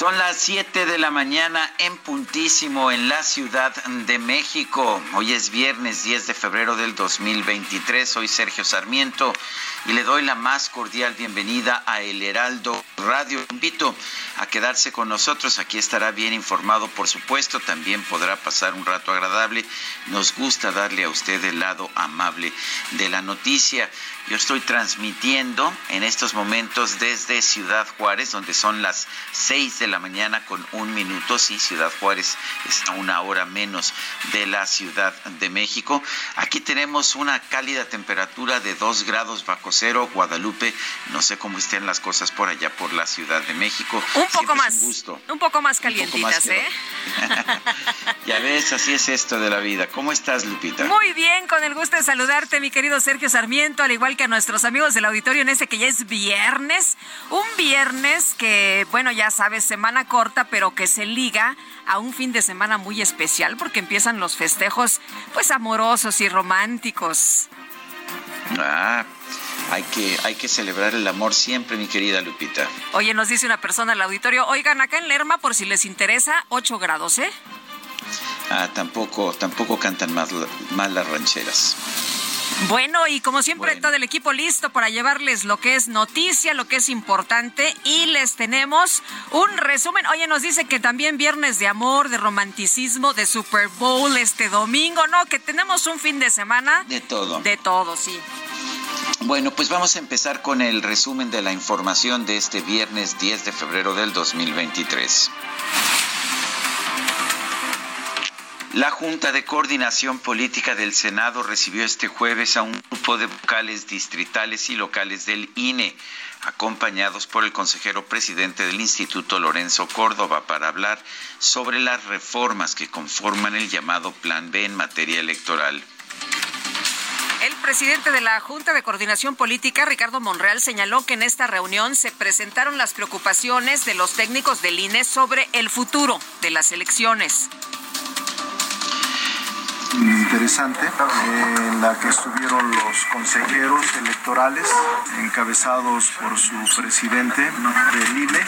Son las 7 de la mañana en puntísimo en la Ciudad de México. Hoy es viernes 10 de febrero del 2023. Soy Sergio Sarmiento y le doy la más cordial bienvenida a El Heraldo Radio. Invito a quedarse con nosotros. Aquí estará bien informado, por supuesto. También podrá pasar un rato agradable. Nos gusta darle a usted el lado amable de la noticia. Yo estoy transmitiendo en estos momentos desde Ciudad Juárez, donde son las 6 de la mañana con un minuto. Sí, Ciudad Juárez está una hora menos de la Ciudad de México. Aquí tenemos una cálida temperatura de 2 grados bajo cero. Guadalupe, no sé cómo estén las cosas por allá por la Ciudad de México. Un poco Siempre más, un gusto. un poco más poco calientitas, más ¿eh? ya ves, así es esto de la vida. ¿Cómo estás, Lupita? Muy bien, con el gusto de saludarte, mi querido Sergio Sarmiento, al igual que a nuestros amigos del auditorio en este que ya es viernes. Un viernes que, bueno, ya sabes, semana corta, pero que se liga a un fin de semana muy especial porque empiezan los festejos, pues amorosos y románticos. Ah, hay que, hay que celebrar el amor siempre, mi querida Lupita. Oye, nos dice una persona al auditorio, oigan, acá en Lerma, por si les interesa, 8 grados, ¿eh? Ah, tampoco, tampoco cantan más, mal las rancheras. Bueno, y como siempre, Bueno. todo el equipo listo para llevarles lo que es noticia, lo que es importante, y les tenemos un resumen. Oye, nos dice que también viernes de amor, de romanticismo, de Super Bowl este domingo, ¿no? Que tenemos un fin de semana De todo. de todo, sí. Bueno, pues vamos a empezar con el resumen de la información de este viernes 10 de febrero del 2023. La Junta de Coordinación Política del Senado recibió este jueves a un grupo de vocales distritales y locales del INE, acompañados por el consejero presidente del Instituto Lorenzo Córdoba, para hablar sobre las reformas que conforman el llamado Plan B en materia electoral. El presidente de la Junta de Coordinación Política, Ricardo Monreal, señaló que en esta reunión se presentaron las preocupaciones de los técnicos del INE sobre el futuro de las elecciones. Interesante en la que estuvieron los consejeros electorales encabezados por su presidente del INE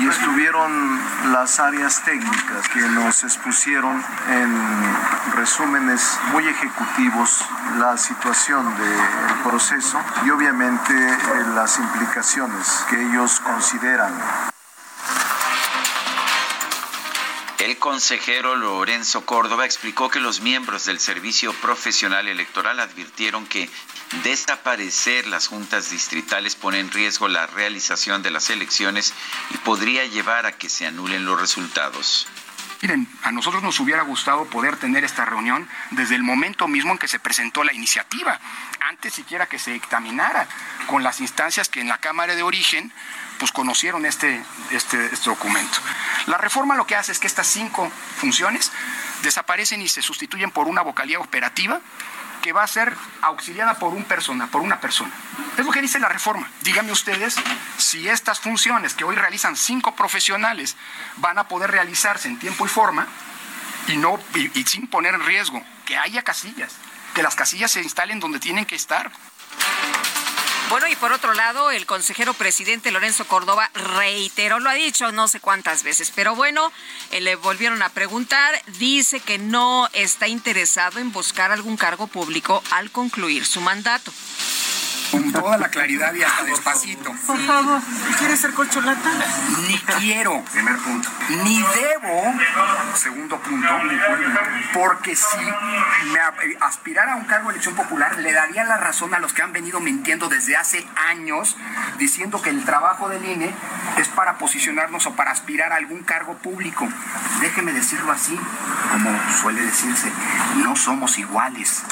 y estuvieron las áreas técnicas que nos expusieron en resúmenes muy ejecutivos la situación del proceso y obviamente eh, las implicaciones que ellos consideran El consejero Lorenzo Córdoba explicó que los miembros del Servicio Profesional Electoral advirtieron que desaparecer las juntas distritales pone en riesgo la realización de las elecciones y podría llevar a que se anulen los resultados. Miren, a nosotros nos hubiera gustado poder tener esta reunión desde el momento mismo en que se presentó la iniciativa, antes siquiera que se dictaminara con las instancias que en la Cámara de Origen pues conocieron este, este, este documento. La reforma lo que hace es que estas cinco funciones desaparecen y se sustituyen por una vocalía operativa que va a ser auxiliada por un persona, por una persona. Es lo que dice la reforma. Díganme ustedes si estas funciones que hoy realizan cinco profesionales van a poder realizarse en tiempo y forma y no y, y sin poner en riesgo que haya casillas, que las casillas se instalen donde tienen que estar. Bueno, y por otro lado, el consejero presidente Lorenzo Córdoba reiteró, lo ha dicho no sé cuántas veces, pero bueno, eh, le volvieron a preguntar, dice que no está interesado en buscar algún cargo público al concluir su mandato con toda la claridad y hasta despacito. Por favor, ¿quieres ser colcholata? Ni quiero. Primer punto. Ni debo. Segundo punto. Porque si me aspirara a un cargo de elección popular, le daría la razón a los que han venido mintiendo desde hace años, diciendo que el trabajo del INE es para posicionarnos o para aspirar a algún cargo público. Déjeme decirlo así, como suele decirse, no somos iguales.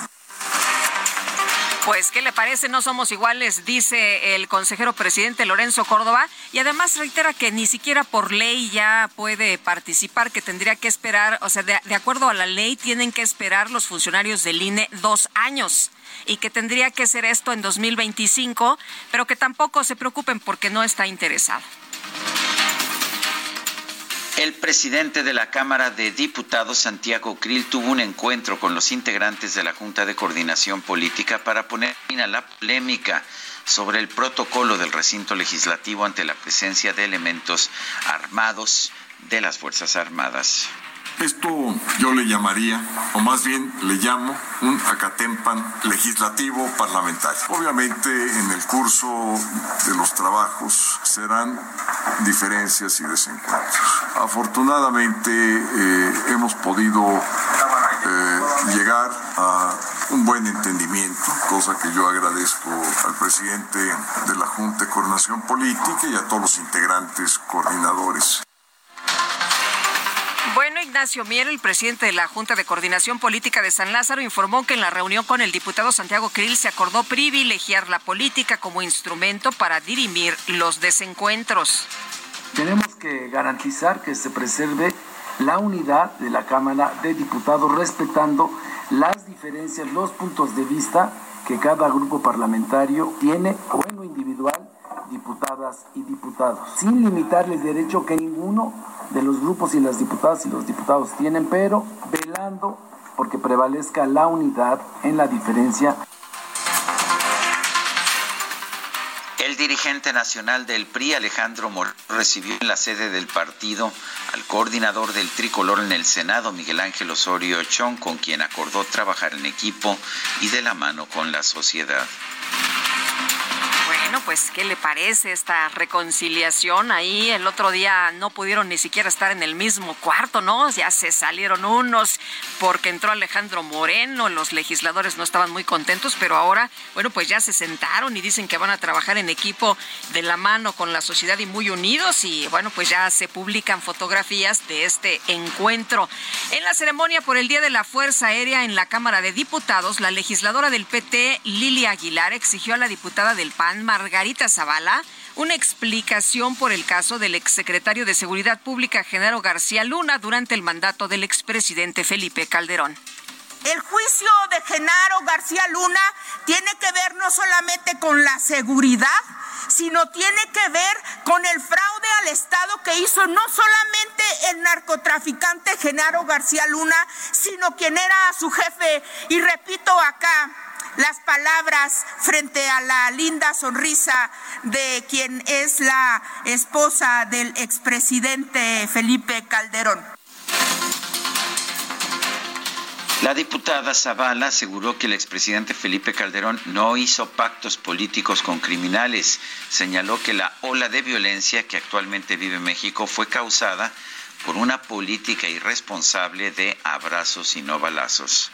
Pues, ¿qué le parece? No somos iguales, dice el consejero presidente Lorenzo Córdoba. Y además reitera que ni siquiera por ley ya puede participar, que tendría que esperar, o sea, de, acuerdo a la ley, tienen que esperar los funcionarios del INE dos años y que tendría que ser esto en 2025, pero que tampoco se preocupen porque no está interesado. El presidente de la Cámara de Diputados, Santiago Krill, tuvo un encuentro con los integrantes de la Junta de Coordinación Política para poner fin a la polémica sobre el protocolo del recinto legislativo ante la presencia de elementos armados de las Fuerzas Armadas. Esto yo le llamaría, o más bien le llamo, un acatempan legislativo parlamentario. Obviamente en el curso de los trabajos serán diferencias y desencuentros. Afortunadamente eh, hemos podido eh, llegar a un buen entendimiento, cosa que yo agradezco al presidente de la Junta de Coordinación Política y a todos los integrantes coordinadores. Bueno, Ignacio Mier, el presidente de la Junta de Coordinación Política de San Lázaro, informó que en la reunión con el diputado Santiago Krill se acordó privilegiar la política como instrumento para dirimir los desencuentros. Tenemos que garantizar que se preserve la unidad de la Cámara de Diputados respetando las diferencias, los puntos de vista que cada grupo parlamentario tiene o en lo individual diputadas y diputados, sin limitarle el derecho que ninguno de los grupos y las diputadas y los diputados tienen, pero velando porque prevalezca la unidad en la diferencia. El dirigente nacional del PRI, Alejandro Moreno, recibió en la sede del partido al coordinador del tricolor en el Senado, Miguel Ángel Osorio Chong, con quien acordó trabajar en equipo y de la mano con la sociedad. Bueno, pues, ¿qué le parece esta reconciliación? Ahí el otro día no pudieron ni siquiera estar en el mismo cuarto, ¿no? Ya se salieron unos porque entró Alejandro Moreno, los legisladores no estaban muy contentos, pero ahora, bueno, pues ya se sentaron y dicen que van a trabajar en equipo de la mano con la sociedad y muy unidos y bueno, pues ya se publican fotografías de este encuentro. En la ceremonia por el Día de la Fuerza Aérea en la Cámara de Diputados, la legisladora del PT, Lilia Aguilar, exigió a la diputada del PAN, Margarita Zavala una explicación por el caso del exsecretario de Seguridad Pública, Genaro García Luna, durante el mandato del expresidente Felipe Calderón. El juicio de Genaro García Luna tiene que ver no solamente con la seguridad, sino tiene que ver con el fraude al Estado que hizo no solamente el narcotraficante Genaro García Luna, sino quien era su jefe. Y repito acá, las palabras frente a la linda sonrisa de quien es la esposa del expresidente Felipe Calderón. La diputada Zavala aseguró que el expresidente Felipe Calderón no hizo pactos políticos con criminales. Señaló que la ola de violencia que actualmente vive México fue causada por una política irresponsable de abrazos y no balazos.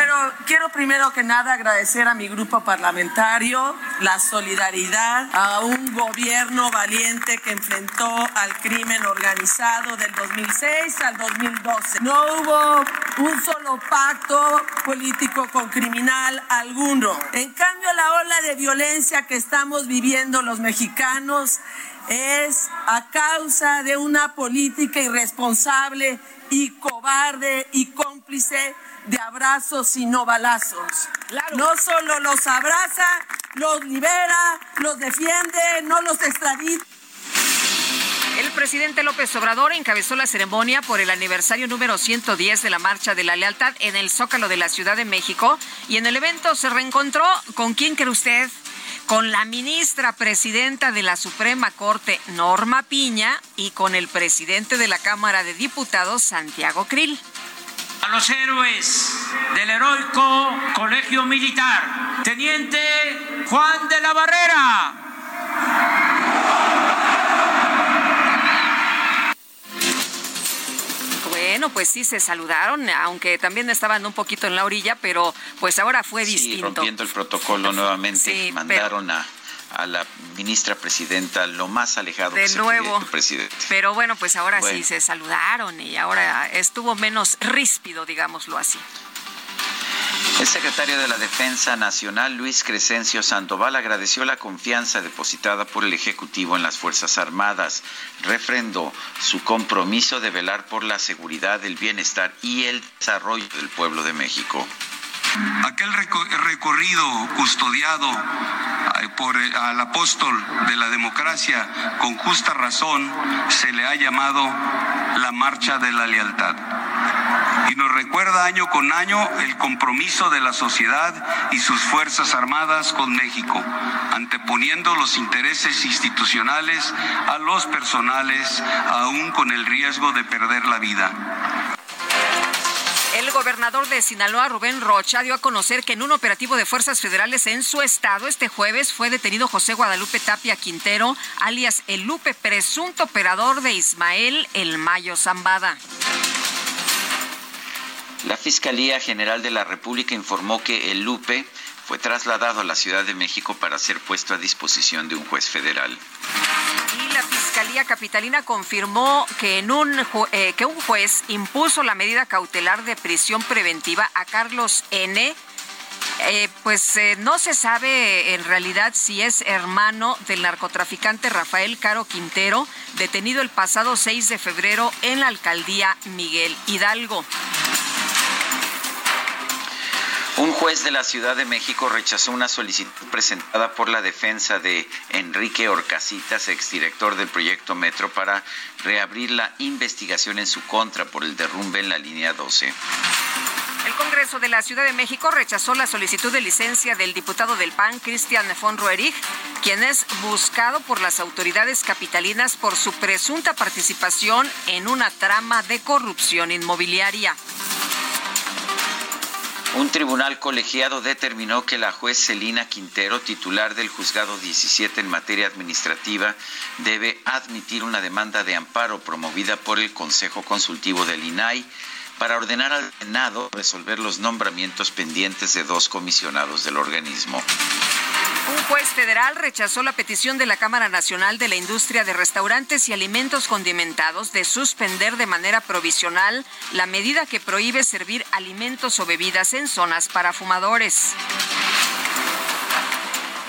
Pero quiero primero que nada agradecer a mi grupo parlamentario la solidaridad, a un gobierno valiente que enfrentó al crimen organizado del 2006 al 2012. No hubo un solo pacto político con criminal alguno. En cambio, la ola de violencia que estamos viviendo los mexicanos es a causa de una política irresponsable y cobarde y cómplice de abrazos y no balazos. No solo los abraza, los libera, los defiende, no los extradita. El presidente López Obrador encabezó la ceremonia por el aniversario número 110 de la Marcha de la Lealtad en el Zócalo de la Ciudad de México y en el evento se reencontró con quién cree usted con la ministra presidenta de la Suprema Corte, Norma Piña, y con el presidente de la Cámara de Diputados, Santiago Krill. A los héroes del heroico Colegio Militar, Teniente Juan de la Barrera. Bueno, pues sí se saludaron, aunque también estaban un poquito en la orilla, pero pues ahora fue sí, distinto. rompiendo el protocolo nuevamente, Sí, mandaron a, a la ministra presidenta lo más alejado De que se nuevo. presidente. Pero bueno, pues ahora sí se saludaron y ahora estuvo menos ríspido, digámoslo así. El secretario de la Defensa Nacional, Luis Crescencio Sandoval, agradeció la confianza depositada por el Ejecutivo en las Fuerzas Armadas. Refrendó su compromiso de velar por la seguridad, el bienestar y el desarrollo del pueblo de México. Aquel reco- recorrido custodiado eh, por eh, al apóstol de la democracia, con justa razón, se le ha llamado la marcha de la lealtad. Y nos recuerda año con año el compromiso de la sociedad y sus Fuerzas Armadas con México, anteponiendo los intereses institucionales a los personales, aún con el riesgo de perder la vida. El gobernador de Sinaloa, Rubén Rocha, dio a conocer que en un operativo de fuerzas federales en su estado este jueves fue detenido José Guadalupe Tapia Quintero, alias El Lupe, presunto operador de Ismael El Mayo Zambada. La Fiscalía General de la República informó que el Lupe fue trasladado a la Ciudad de México para ser puesto a disposición de un juez federal. Y la Fiscalía Capitalina confirmó que, eh, un juez impuso la medida cautelar de prisión preventiva a Carlos N. Eh, pues eh, no se sabe en realidad si es hermano del narcotraficante Rafael Caro Quintero, detenido el pasado 6 de febrero en la alcaldía Miguel Hidalgo. Un juez de la Ciudad de México rechazó una solicitud presentada por la defensa de Enrique Orcasitas, exdirector del proyecto Metro, para reabrir la investigación en su contra por el derrumbe en la línea 12. El Congreso de la Ciudad de México rechazó la solicitud de licencia del diputado del PAN, Cristian von Roerich, quien es buscado por las autoridades capitalinas por su presunta participación en una trama de corrupción inmobiliaria. Un tribunal colegiado determinó que la juez Celina Quintero, titular del juzgado 17 en materia administrativa, debe admitir una demanda de amparo promovida por el Consejo Consultivo del INAI para ordenar al Senado resolver los nombramientos pendientes de dos comisionados del organismo. Un juez federal rechazó la petición de la Cámara Nacional de la Industria de Restaurantes y Alimentos Condimentados de suspender de manera provisional la medida que prohíbe servir alimentos o bebidas en zonas para fumadores.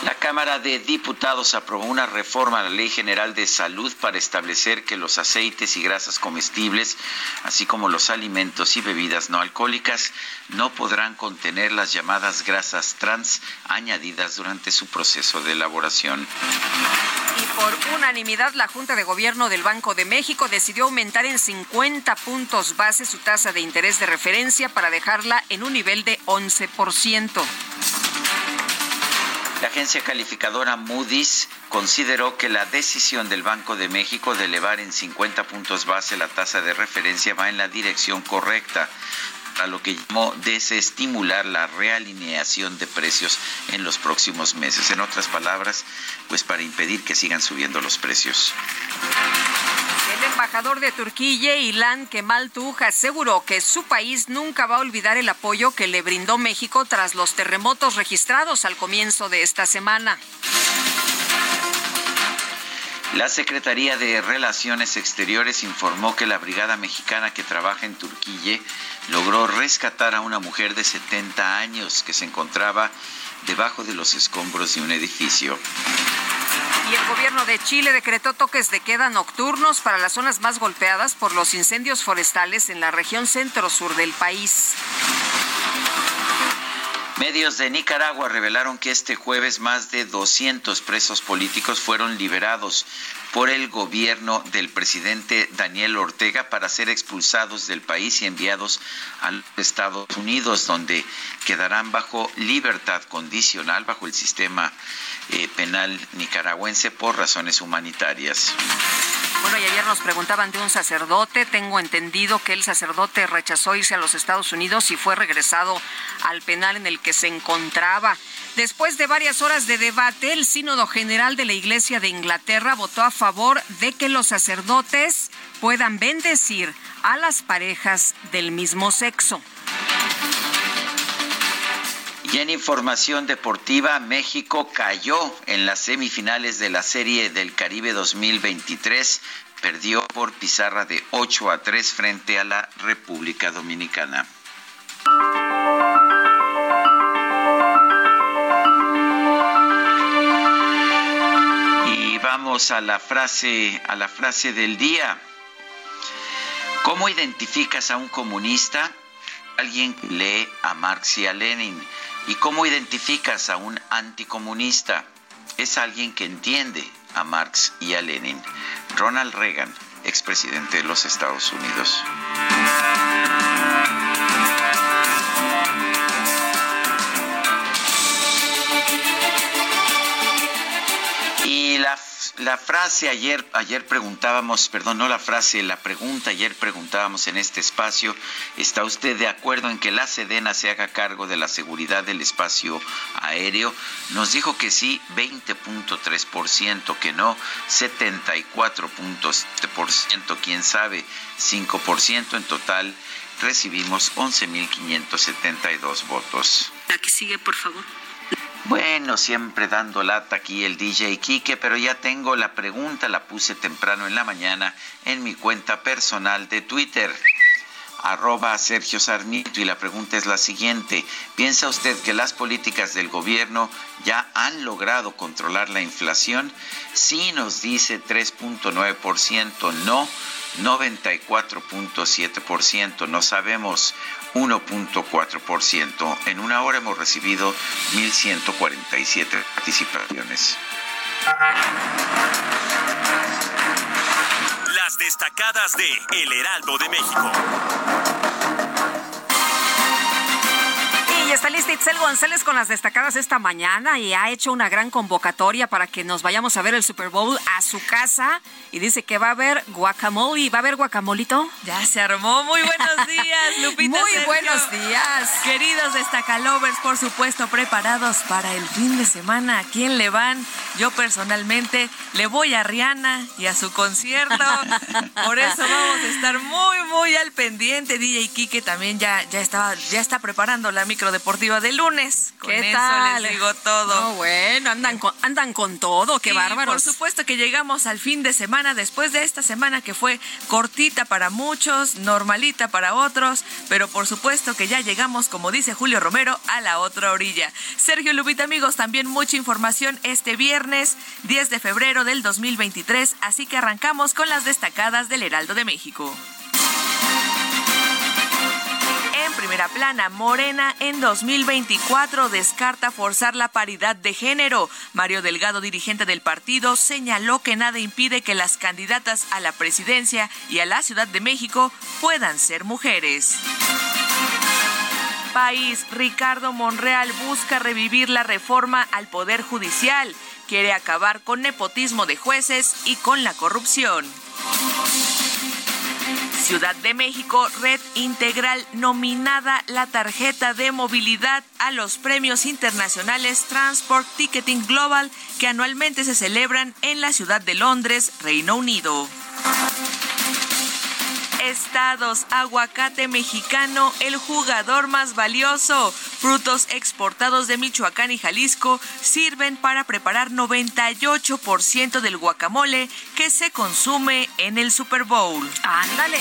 La Cámara de Diputados aprobó una reforma a la Ley General de Salud para establecer que los aceites y grasas comestibles, así como los alimentos y bebidas no alcohólicas, no podrán contener las llamadas grasas trans añadidas durante su proceso de elaboración. Y por unanimidad, la Junta de Gobierno del Banco de México decidió aumentar en 50 puntos base su tasa de interés de referencia para dejarla en un nivel de 11%. La agencia calificadora Moody's consideró que la decisión del Banco de México de elevar en 50 puntos base la tasa de referencia va en la dirección correcta, a lo que llamó desestimular la realineación de precios en los próximos meses. En otras palabras, pues para impedir que sigan subiendo los precios. El embajador de Turquía, Ilan Kemal Tuj, aseguró que su país nunca va a olvidar el apoyo que le brindó México tras los terremotos registrados al comienzo de esta semana. La Secretaría de Relaciones Exteriores informó que la brigada mexicana que trabaja en Turquía logró rescatar a una mujer de 70 años que se encontraba debajo de los escombros de un edificio. Y el gobierno de Chile decretó toques de queda nocturnos para las zonas más golpeadas por los incendios forestales en la región centro-sur del país. Medios de Nicaragua revelaron que este jueves más de 200 presos políticos fueron liberados por el gobierno del presidente Daniel Ortega para ser expulsados del país y enviados a Estados Unidos, donde quedarán bajo libertad condicional bajo el sistema eh, penal nicaragüense por razones humanitarias. Bueno, y ayer nos preguntaban de un sacerdote. Tengo entendido que el sacerdote rechazó irse a los Estados Unidos y fue regresado al penal en el que se encontraba. Después de varias horas de debate, el Sínodo General de la Iglesia de Inglaterra votó a favor de que los sacerdotes puedan bendecir a las parejas del mismo sexo. Y en información deportiva, México cayó en las semifinales de la Serie del Caribe 2023. Perdió por pizarra de 8 a 3 frente a la República Dominicana. Y vamos a la frase, a la frase del día. ¿Cómo identificas a un comunista? Alguien que lee a Marx y a Lenin. ¿Y cómo identificas a un anticomunista? Es alguien que entiende a Marx y a Lenin. Ronald Reagan, expresidente de los Estados Unidos. La frase ayer, ayer preguntábamos, perdón, no la frase, la pregunta ayer preguntábamos en este espacio, ¿está usted de acuerdo en que la Sedena se haga cargo de la seguridad del espacio aéreo? Nos dijo que sí, 20.3%, que no, 74.7%, quién sabe, 5% en total. Recibimos 11.572 votos. La sigue, por favor. Bueno, siempre dando lata aquí el DJ Kike, pero ya tengo la pregunta, la puse temprano en la mañana en mi cuenta personal de Twitter arroba Sergio Sarmiento y la pregunta es la siguiente. ¿Piensa usted que las políticas del gobierno ya han logrado controlar la inflación? Sí nos dice 3.9%, no 94.7%, no sabemos 1.4%. En una hora hemos recibido 1.147 participaciones. Las destacadas de El Heraldo de México. Y está lista Itzel González con las destacadas esta mañana y ha hecho una gran convocatoria para que nos vayamos a ver el Super Bowl a su casa y dice que va a haber guacamole. ¿Va a haber guacamolito? Ya se armó. Muy buenos días, Lupita. Muy buenos días. Queridos destacalovers, por supuesto, preparados para el fin de semana. ¿A quién le van? Yo personalmente le voy a Rihanna y a su concierto. Por eso vamos a estar muy, muy al pendiente. DJ Kike también ya, ya, estaba, ya está preparando la micro deportiva de lunes. Con ¿Qué eso tal? les digo todo. No, bueno, andan con, andan con todo, qué Sí, bárbaros. Por supuesto que llegamos al fin de semana después de esta semana que fue cortita para muchos, normalita para otros, pero por supuesto que ya llegamos, como dice Julio Romero, a la otra orilla. Sergio Lupita, amigos, también mucha información este viernes 10 de febrero del 2023, así que arrancamos con las destacadas del Heraldo de México. Primera plana, Morena en 2024 descarta forzar la paridad de género. Mario Delgado, dirigente del partido, señaló que nada impide que las candidatas a la presidencia y a la Ciudad de México puedan ser mujeres. País, Ricardo Monreal busca revivir la reforma al Poder Judicial. Quiere acabar con nepotismo de jueces y con la corrupción. Ciudad de México, Red Integral nominada la tarjeta de movilidad a los premios internacionales Transport Ticketing Global que anualmente se celebran en la ciudad de Londres, Reino Unido. Estados, aguacate mexicano, el jugador más valioso. Frutos exportados de Michoacán y Jalisco sirven para preparar 98% del guacamole que se consume en el Super Bowl. Ándale.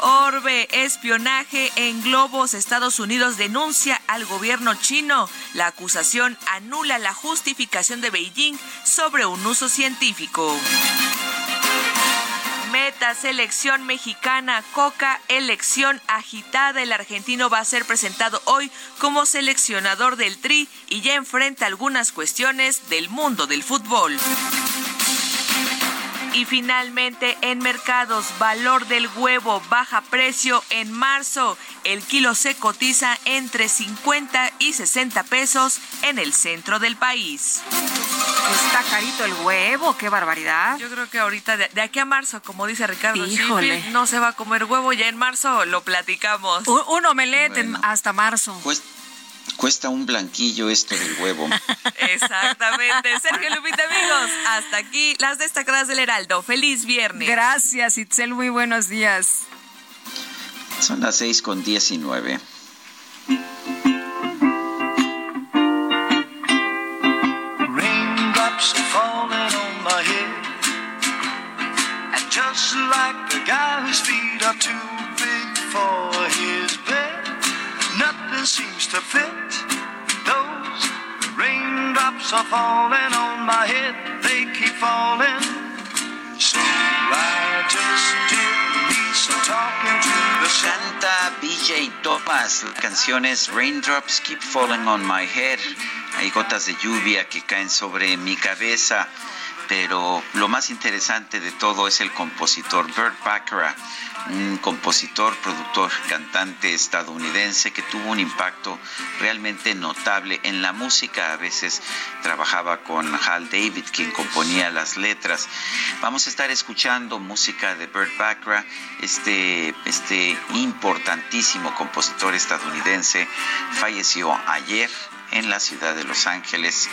Orbe, espionaje en globos. Estados Unidos denuncia al gobierno chino. La acusación anula la justificación de Beijing sobre un uso científico. Selección mexicana, Coca, elección agitada. El argentino va a ser presentado hoy como seleccionador del Tri y ya enfrenta algunas cuestiones del mundo del fútbol. Y finalmente, en mercados, valor del huevo baja precio en marzo. El kilo se cotiza entre 50 y 60 pesos en el centro del país. Está carito el huevo, qué barbaridad. Yo creo que ahorita, de, aquí a marzo, como dice Ricardo, no se va a comer huevo, ya en marzo lo platicamos. Un, un omelette hasta marzo. Pues Cuesta un blanquillo esto del huevo. Exactamente. Sergio Lupita, amigos, hasta aquí las destacadas del Heraldo. Feliz viernes. Gracias, Itzel. Muy buenos días. Son las seis con diecinueve. Raindrops are falling on my head. And just like the guy whose feet are too big for to fit. raindrops are. Canta BJ Thomas, la canción es Raindrops Keep Falling on My Head. Hay gotas de lluvia que caen sobre mi cabeza pero lo más interesante de todo es el compositor Burt Bacharach, un compositor, productor, cantante estadounidense que tuvo un impacto realmente notable en la música. A veces trabajaba con Hal David, quien componía las letras. Vamos a estar escuchando música de Burt Bacharach, este, este importantísimo compositor estadounidense, falleció ayer en la ciudad de Los Ángeles.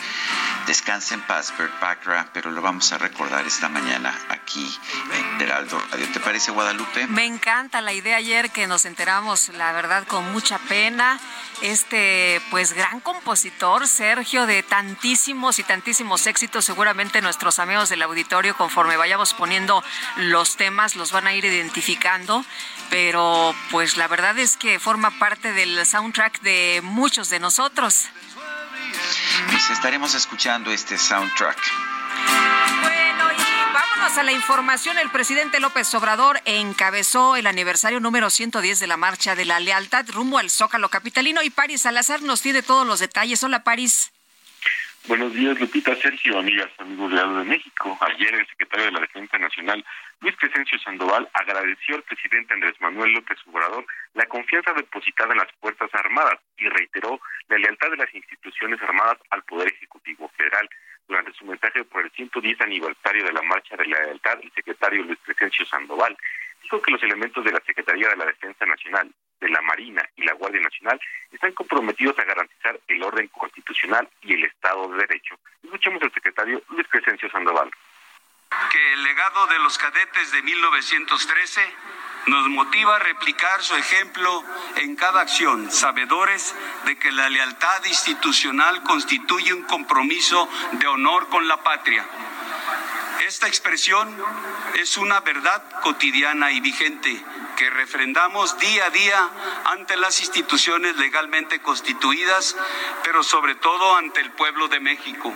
Descansa en paz, Bert Bacra, pero lo vamos a recordar esta mañana aquí en Heraldo Radio. ¿Te parece, Guadalupe? Me encanta la idea ayer que nos enteramos, la verdad, con mucha pena. Este, pues, gran compositor, Sergio, de tantísimos y tantísimos éxitos. Seguramente nuestros amigos del auditorio, conforme vayamos poniendo los temas, los van a ir identificando. Pero, pues, la verdad es que forma parte del soundtrack de muchos de nosotros. Pues estaremos escuchando este soundtrack. Bueno, y vámonos a la información. El presidente López Obrador encabezó el aniversario número 110 de la Marcha de la Lealtad rumbo al Zócalo Capitalino y París Salazar nos tiene todos los detalles. Hola, París. Buenos días, Lupita, Sergio, amigas, amigos de de México. Ayer el secretario de la Defensa Nacional, Luis Crescencio Sandoval, agradeció al presidente Andrés Manuel López Obrador la confianza depositada en las Fuerzas Armadas y reiteró la lealtad de las instituciones armadas al Poder Ejecutivo Federal. Durante su mensaje por el 110 aniversario de la Marcha de la Lealtad, el secretario Luis Crescencio Sandoval dijo que los elementos de la Secretaría de la Defensa Nacional, de la Marina y la Guardia Nacional están comprometidos a garantizar el orden constitucional y el Estado de Derecho. Escuchemos al secretario Luis Crescencio Sandoval. Que el legado de los cadetes de 1913 nos motiva a replicar su ejemplo en cada acción, sabedores de que la lealtad institucional constituye un compromiso de honor con la patria. Esta expresión es una verdad cotidiana y vigente que refrendamos día a día ante las instituciones legalmente constituidas, pero sobre todo ante el pueblo de México.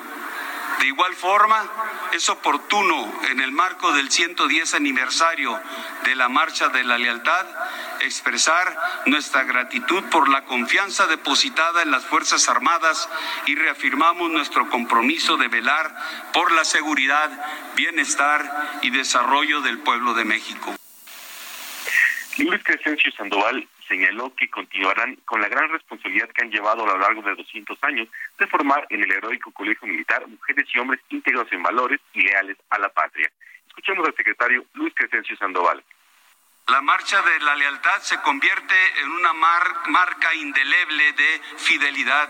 De igual forma, es oportuno, en el marco del 110 aniversario de la Marcha de la Lealtad, expresar nuestra gratitud por la confianza depositada en las Fuerzas Armadas y reafirmamos nuestro compromiso de velar por la seguridad, bienestar y desarrollo del pueblo de México. Luis Crescencio Sandoval señaló que continuarán con la gran responsabilidad que han llevado a lo largo de 200 años de formar en el heroico colegio militar mujeres y hombres íntegros en valores y leales a la patria. Escuchemos al secretario Luis Crescencio Sandoval. La marcha de la lealtad se convierte en una marca indeleble de fidelidad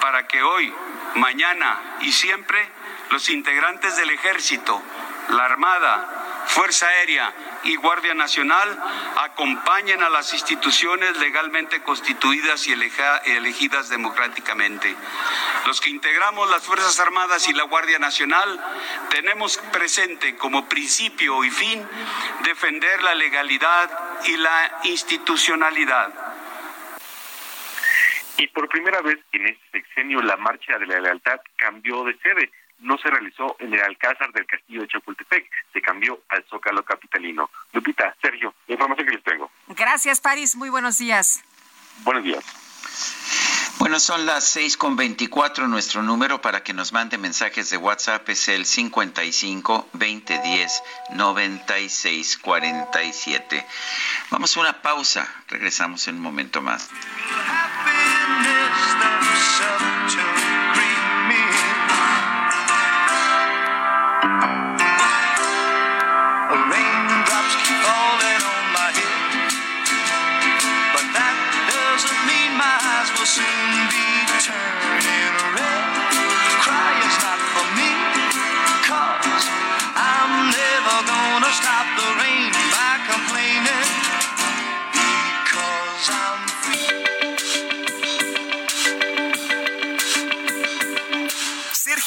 para que hoy, mañana y siempre los integrantes del ejército, la Armada, Fuerza Aérea, y Guardia Nacional acompañen a las instituciones legalmente constituidas y elegidas democráticamente. Los que integramos las Fuerzas Armadas y la Guardia Nacional tenemos presente como principio y fin defender la legalidad y la institucionalidad. Y por primera vez en este sexenio la marcha de la lealtad cambió de sede no se realizó en el Alcázar del Castillo de Chapultepec, se cambió al Zócalo Capitalino. Lupita, Sergio, la información que les tengo. Gracias, París. Muy buenos días. Buenos días. Bueno, son las seis con veinticuatro. Nuestro número para que nos mande mensajes de WhatsApp es el 55 2010 96 47. Vamos a una pausa. Regresamos en un momento más.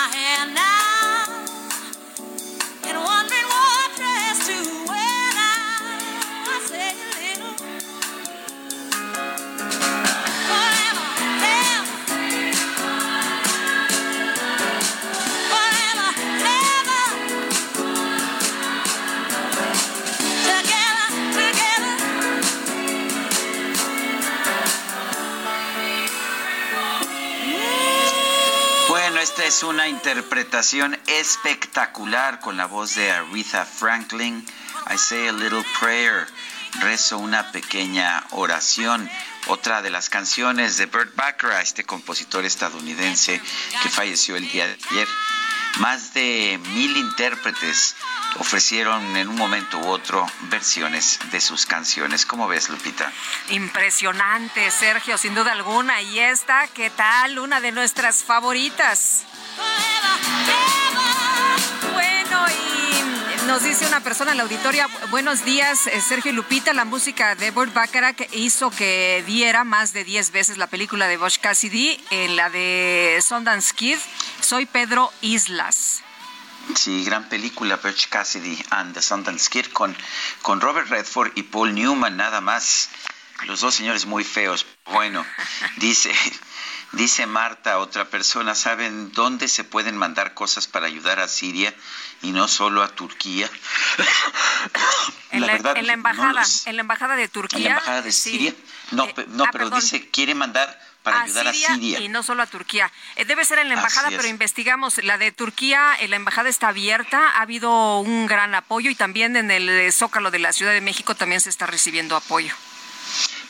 my hair now, esta es una interpretación espectacular con la voz de Aretha Franklin. I say a little prayer. Rezo una pequeña oración. Otra de las canciones de Burt Bacharach, este compositor estadounidense que falleció el día de ayer. Más de mil intérpretes ofrecieron en un momento u otro versiones de sus canciones. ¿Cómo ves, Lupita? Impresionante, Sergio, sin duda alguna. Y esta, ¿qué tal? Una de nuestras favoritas. Bueno, y nos dice una persona en la auditoria, buenos días, eh, Sergio y Lupita, la música de Burt Bacharach hizo que diera más de 10 veces la película de Bosch Cassidy en la de Sundance Kid. Soy Pedro Islas. Sí, gran película, Butch Cassidy and the Sundance Kid con, con Robert Redford y Paul Newman, nada más. Los dos señores muy feos. Bueno, dice, dice Marta, otra persona, ¿saben dónde se pueden mandar cosas para ayudar a Siria y no solo a Turquía? En la, verdad, en la no embajada, en la embajada de Turquía. ¿En la embajada de sí. Siria? No, Eh, no ah, pero perdón. dice, quiere mandar para a ayudar a Siria. y no solo a Turquía. Eh, debe ser en la embajada, pero investigamos. La de Turquía, eh, la embajada está abierta, ha habido un gran apoyo y también en el eh, Zócalo de la Ciudad de México también se está recibiendo apoyo.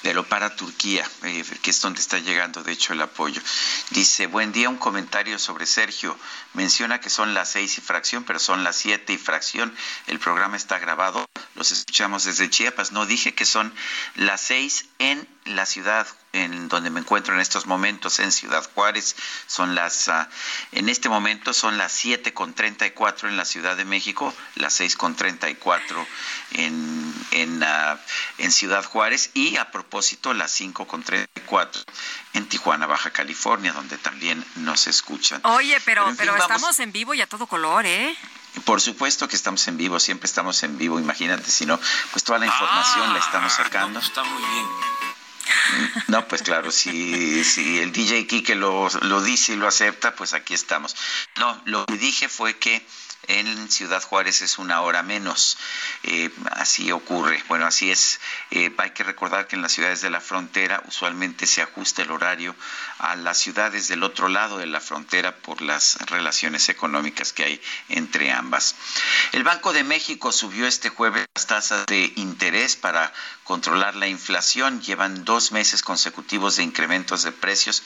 Pero para Turquía, eh, que es donde está llegando, de hecho, el apoyo. Dice, buen día, un comentario sobre Sergio. Menciona que son las seis y fracción, pero son las siete y fracción. El programa está grabado. Los escuchamos desde Chiapas. No dije que son las seis en la ciudad en donde me encuentro en estos momentos en Ciudad Juárez son las uh, en este momento son las siete con treinta y cuatro en la Ciudad de México las seis con treinta y cuatro en en, uh, en Ciudad Juárez y a propósito las cinco con treinta y cuatro en Tijuana Baja California donde también nos escuchan oye pero pero, en fin, pero vamos... estamos en vivo y a todo color eh por supuesto que estamos en vivo, siempre estamos en vivo, imagínate, si no, pues toda la información ah, la estamos sacando. No, está muy bien. No, pues claro, si, si el DJ Kike lo, lo dice y lo acepta, pues aquí estamos. No, lo que dije fue que en Ciudad Juárez es una hora menos. Eh, así ocurre. Bueno, así es. Eh, hay que recordar que en las ciudades de la frontera usualmente se ajusta el horario a las ciudades del otro lado de la frontera por las relaciones económicas que hay entre ambas. El Banco de México subió este jueves las tasas de interés para controlar la inflación. Llevan dos meses consecutivos de incrementos de precios.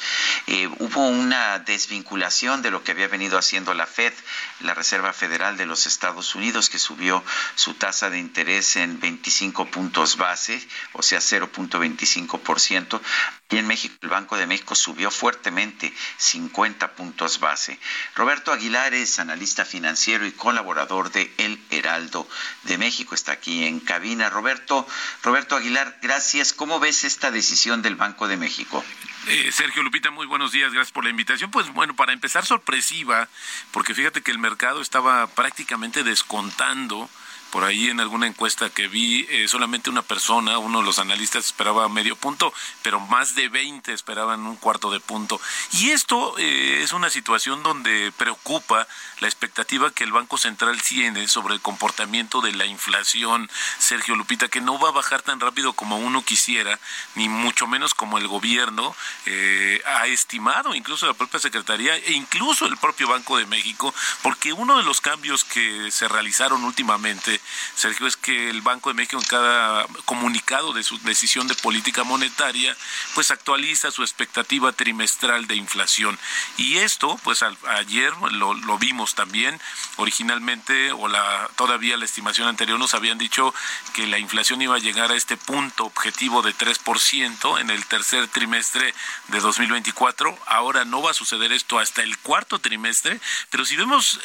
Eh, hubo una desvinculación de lo que había venido haciendo la Fed, la Reserva Federal de los Estados Unidos, que subió su tasa de interés en 25 puntos base, o sea, 0.25%. Y en México, el Banco de México subió fuertemente 50 puntos base. Roberto Aguilar es analista financiero y colaborador de El Heraldo de México. Está aquí en cabina. Roberto, Roberto Aguilar, gracias. ¿Cómo ves esta decisión del Banco de México? Eh, Sergio Lupita, muy buenos días, gracias por la invitación. Pues bueno, para empezar sorpresiva, porque fíjate que el mercado estaba prácticamente descontando por ahí en alguna encuesta que vi, eh, solamente una persona, uno de los analistas esperaba medio punto, pero más de 20 esperaban un cuarto de punto. Y esto eh, es una situación donde preocupa la expectativa que el Banco Central tiene sobre el comportamiento de la inflación, Sergio Lupita, que no va a bajar tan rápido como uno quisiera, ni mucho menos como el gobierno eh, ha estimado, incluso la propia Secretaría e incluso el propio Banco de México, porque uno de los cambios que se realizaron últimamente Sergio, es que el Banco de México en cada comunicado de su decisión de política monetaria, pues actualiza su expectativa trimestral de inflación. Y esto, pues ayer lo, vimos también, originalmente, o la todavía la estimación anterior nos habían dicho que la inflación iba a llegar a este punto objetivo de 3% en el tercer trimestre de 2024. Ahora no va a suceder esto hasta el cuarto trimestre, pero si vemos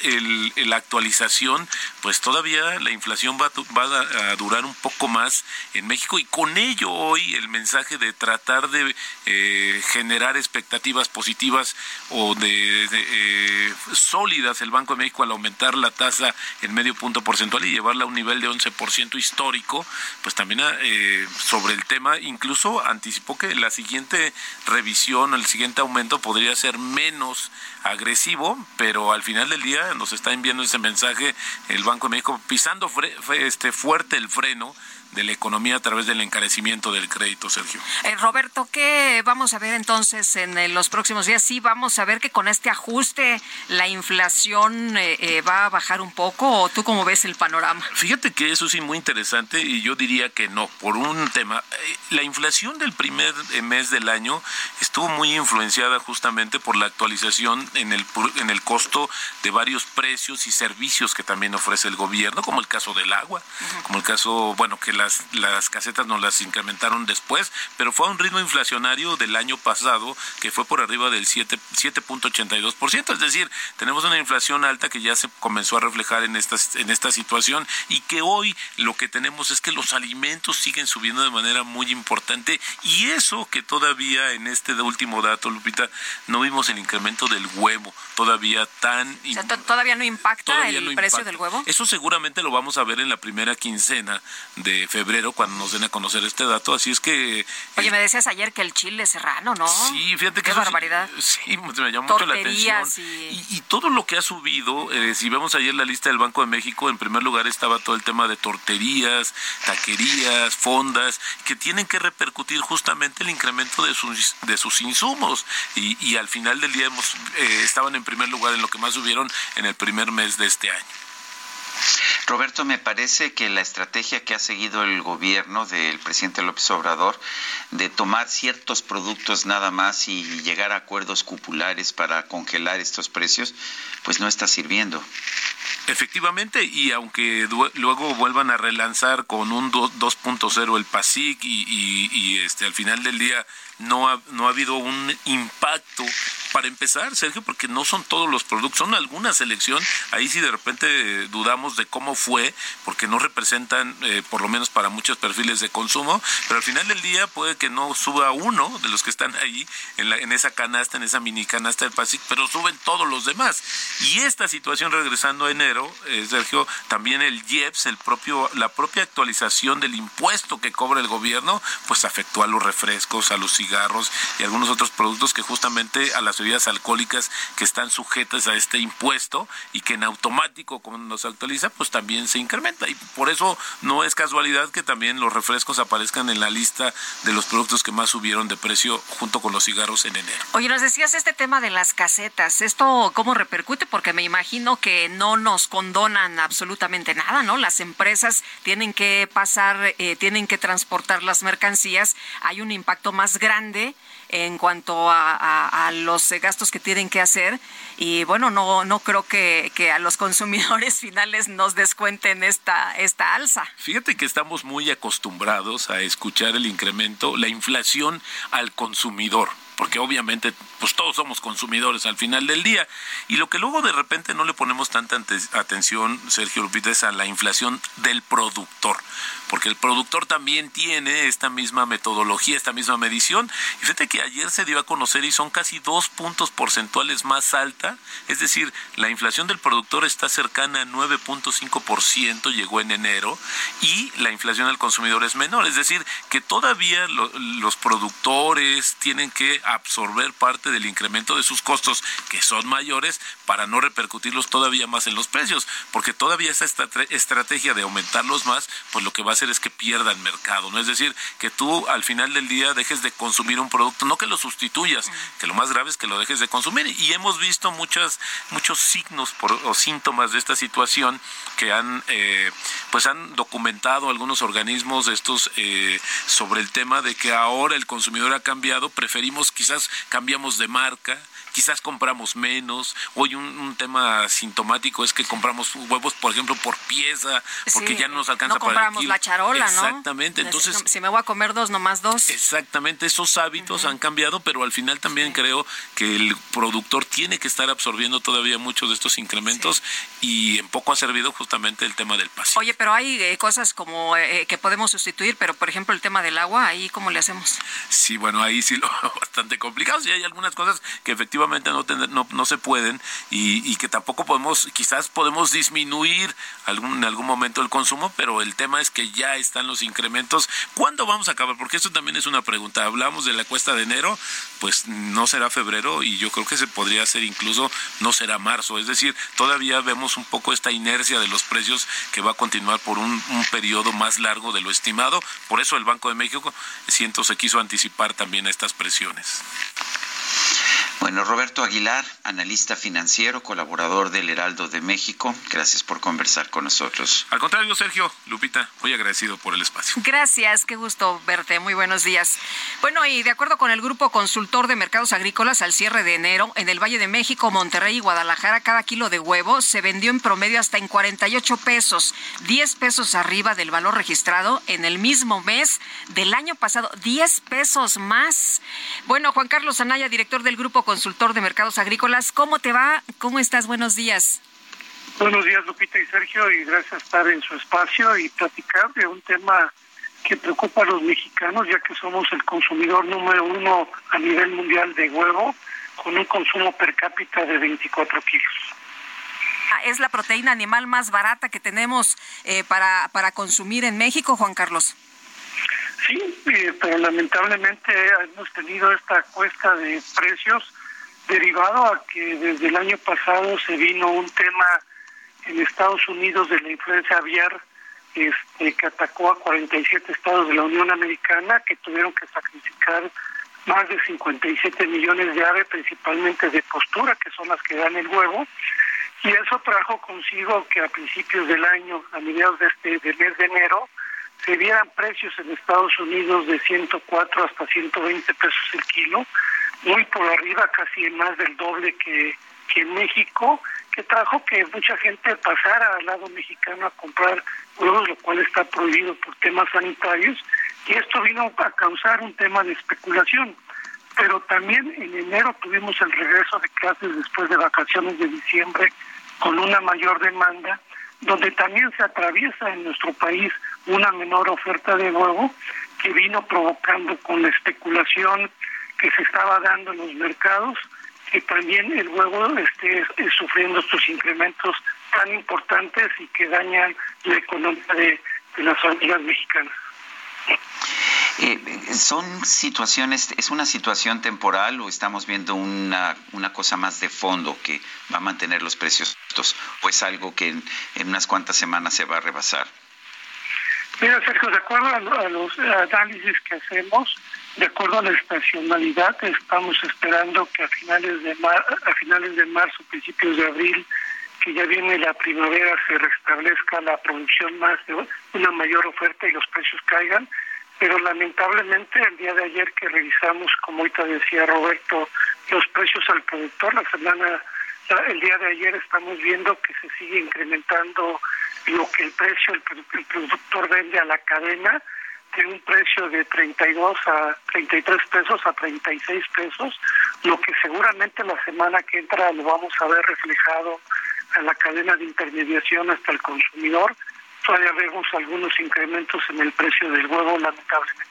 la actualización, pues todavía la inflación inflación va, va a, durar un poco más en México y con ello hoy el mensaje de tratar de eh, generar expectativas positivas o de, eh, sólidas el Banco de México al aumentar la tasa en medio punto porcentual y llevarla a un nivel de 11% histórico, pues también eh, sobre el tema incluso anticipó que la siguiente revisión, el siguiente aumento podría ser menos agresivo, pero al final del día nos está enviando ese mensaje el Banco de México pisando este, fuerte el freno de la economía a través del encarecimiento del crédito, Sergio. Eh, Roberto, ¿qué vamos a ver entonces en, en, los próximos días? Sí, vamos a ver que con este ajuste la inflación eh, eh, va a bajar un poco o tú cómo ves el panorama? Fíjate que eso sí muy interesante y yo diría que no, por un tema. Eh, la inflación del primer eh, mes del año estuvo muy influenciada justamente por la actualización en el, en el costo de varios precios y servicios que también ofrece el gobierno, como el caso del agua, uh -huh. como el caso, bueno, que las, las casetas nos las incrementaron después, pero fue a un ritmo inflacionario del año pasado que fue por arriba del 7.82%, es decir, tenemos una inflación alta que ya se comenzó a reflejar en esta, en esta situación y que hoy lo que tenemos es que los alimentos siguen subiendo de manera muy importante y eso que todavía en este último dato, Lupita, no vimos el incremento del huevo todavía tan... O sea, ¿Todavía no impacta todavía el no precio impacta. del huevo? Eso seguramente lo vamos a ver en la primera quincena de febrero cuando nos den a conocer este dato, así es que... Oye, eh, me decías ayer que el chile serrano, ¿no? Sí, fíjate que... Qué barbaridad. Sí, sí, me llamó mucho la atención. Y... Y, y... todo lo que ha subido, eh, si vemos ayer la lista del Banco de México, en primer lugar estaba todo el tema de torterías, taquerías, fondas, que tienen que repercutir justamente el incremento de sus, de sus insumos. Y, y al final del día hemos, eh, estaban en primer lugar en lo que más subieron en el primer mes de este año. Roberto, me parece que la estrategia que ha seguido el gobierno del presidente López Obrador de tomar ciertos productos nada más y llegar a acuerdos cupulares para congelar estos precios, pues no está sirviendo. Efectivamente, y aunque luego vuelvan a relanzar con un 2.0 el PASIC y, este al final del día no ha, no ha habido un impacto para empezar, Sergio, porque no son todos los productos, son alguna selección, ahí sí de repente dudamos de cómo fue, porque no representan, eh, por lo menos para muchos perfiles de consumo, pero al final del día puede que no suba uno de los que están ahí en, la, en esa canasta, en esa mini canasta del PASIC, pero suben todos los demás. Y esta situación regresando a enero, eh, Sergio, también el IEPS, el propio, la propia actualización del impuesto que cobra el gobierno, pues afectó a los refrescos, a los cigarros y algunos otros productos que justamente a las bebidas alcohólicas que están sujetas a este impuesto y que en automático cuando se actualiza pues también se incrementa y por eso no es casualidad que también los refrescos aparezcan en la lista de los productos que más subieron de precio junto con los cigarros en enero. Oye, nos decías este tema de las casetas, ¿esto cómo repercute? Porque me imagino que no nos condonan absolutamente nada, ¿no? Las empresas tienen que pasar, eh, tienen que transportar las mercancías, hay un impacto más grande en cuanto a, los gastos que tienen que hacer. Y bueno, no, no creo que, que, a los consumidores finales nos descuenten esta, esta alza. Fíjate que estamos muy acostumbrados a escuchar el incremento, la inflación al consumidor porque obviamente pues todos somos consumidores al final del día. Y lo que luego de repente no le ponemos tanta atención Sergio Lupita es a la inflación del productor porque el productor también tiene esta misma metodología, esta misma medición. Y fíjate que ayer se dio a conocer y son casi dos puntos porcentuales más alta, es decir, la inflación del productor está cercana a 9.5%, llegó en enero, y la inflación del consumidor es menor, es decir, que todavía los productores tienen que absorber parte del incremento de sus costos, que son mayores, para no repercutirlos todavía más en los precios, porque todavía esa estrategia de aumentarlos más, pues lo que va a hacer es que pierda el mercado, ¿no? Es decir, que tú al final del día dejes de consumir un producto, no que lo sustituyas, que lo más grave es que lo dejes de consumir. Y hemos visto muchas, muchos signos o síntomas de esta situación que han, eh, pues han documentado algunos organismos estos eh, sobre el tema de que ahora el consumidor ha cambiado, preferimos quizás cambiamos de marca, quizás compramos menos. Hoy un, tema sintomático es que compramos huevos, por ejemplo, por pieza, porque ya no nos alcanza no para el la charola, ¿no? Exactamente. Entonces, si me voy a comer dos, nomás dos. Exactamente, esos hábitos han cambiado, pero al final también creo que el productor tiene que estar absorbiendo todavía muchos de estos incrementos y en poco ha servido justamente el tema del paso. Oye, pero hay eh, cosas como eh, que podemos sustituir, pero por ejemplo el tema del agua, ahí cómo le hacemos? Sí, bueno, ahí sí lo bastante complicado. Sí hay algunas cosas que efectivamente no, no, no se pueden y, que tampoco podemos, quizás podemos disminuir algún, en algún momento el consumo, pero el tema es que ya están los incrementos. ¿Cuándo vamos a acabar? Porque esto también es una pregunta. Hablamos de la cuesta de enero, pues no será febrero y yo creo que se podría hacer incluso no será marzo. Es decir, todavía vemos un poco esta inercia de los precios que va a continuar por un, un periodo más largo de lo estimado. Por eso el Banco de México siento se quiso anticipar también a estas presiones. Bueno, Roberto Aguilar, analista financiero, colaborador del Heraldo de México, gracias por conversar con nosotros. Al contrario, Sergio, Lupita, muy agradecido por el espacio. Gracias, qué gusto verte, muy buenos días. Bueno, y de acuerdo con el Grupo Consultor de Mercados Agrícolas, al cierre de enero, en el Valle de México, Monterrey y Guadalajara, cada kilo de huevo se vendió en promedio hasta en 48 pesos, 10 pesos arriba del valor registrado en el mismo mes del año pasado, 10 pesos más. Bueno, Juan Carlos Anaya, director del Grupo consultor de mercados agrícolas. ¿Cómo te va? ¿Cómo estás? Buenos días. Buenos días, Lupita y Sergio, y gracias por estar en su espacio y platicar de un tema que preocupa a los mexicanos, ya que somos el consumidor número uno a nivel mundial de huevo, con un consumo per cápita de 24 kilos. Ah, es la proteína animal más barata que tenemos eh, para, para consumir en México, Juan Carlos. Sí, eh, pero lamentablemente hemos tenido esta cuesta de precios derivado a que desde el año pasado se vino un tema en Estados Unidos de la influencia aviar este, que atacó a 47 estados de la Unión Americana que tuvieron que sacrificar más de 57 millones de aves, principalmente de postura, que son las que dan el huevo. y eso trajo consigo que a principios del año, a mediados de este del mes de enero, se vieran precios en Estados Unidos de 104 hasta 120 pesos el kilo, muy por arriba, casi más del doble que, que en México, que trajo que mucha gente pasara al lado mexicano a comprar huevos, lo cual está prohibido por temas sanitarios, y esto vino a causar un tema de especulación. Pero también en enero tuvimos el regreso de clases después de vacaciones de diciembre con una mayor demanda, donde también se atraviesa en nuestro país una menor oferta de huevo que vino provocando con la especulación que se estaba dando en los mercados que también el huevo esté sufriendo estos incrementos tan importantes y que dañan la economía de, las familias mexicanas. Eh, ¿Son situaciones, es una situación temporal o estamos viendo una, una cosa más de fondo que va a mantener los precios altos o es algo que en, unas cuantas semanas se va a rebasar? Mira, Sergio, de acuerdo a, los análisis que hacemos, de acuerdo a la estacionalidad, estamos esperando que a finales de a finales de marzo, principios de abril, que ya viene la primavera, se restablezca la producción más de una mayor oferta y los precios caigan. Pero lamentablemente el día de ayer que revisamos, como ahorita decía Roberto, los precios al productor, la semana, el día de ayer estamos viendo que se sigue incrementando lo que el precio, el, productor vende a la cadena, de un precio de 32 a 33 pesos a 36 pesos, lo que seguramente la semana que entra lo vamos a ver reflejado a la cadena de intermediación hasta el consumidor todavía vemos algunos incrementos en el precio del huevo, lamentablemente.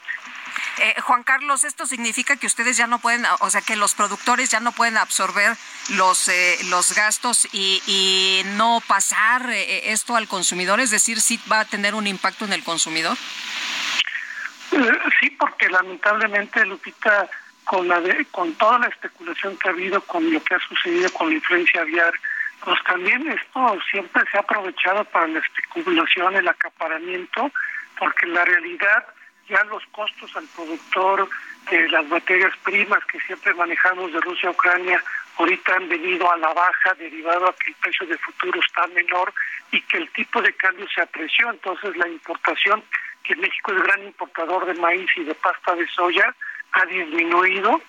Eh, Juan Carlos, esto significa que ustedes ya no pueden, o sea, que los productores ya no pueden absorber los eh, los gastos y, y no pasar eh, esto al consumidor, es decir, sí va a tener un impacto en el consumidor. Sí, porque lamentablemente Lupita, con la con toda la especulación que ha habido con lo que ha sucedido con la influencia aviar pues también esto siempre se ha aprovechado para la especulación, el acaparamiento, porque en la realidad ya los costos al productor de las materias primas que siempre manejamos de Rusia a Ucrania ahorita han venido a la baja derivado a que el precio de futuro está menor y que el tipo de cambio se apreció. Entonces la importación, que México es gran importador de maíz y de pasta de soya, ha disminuido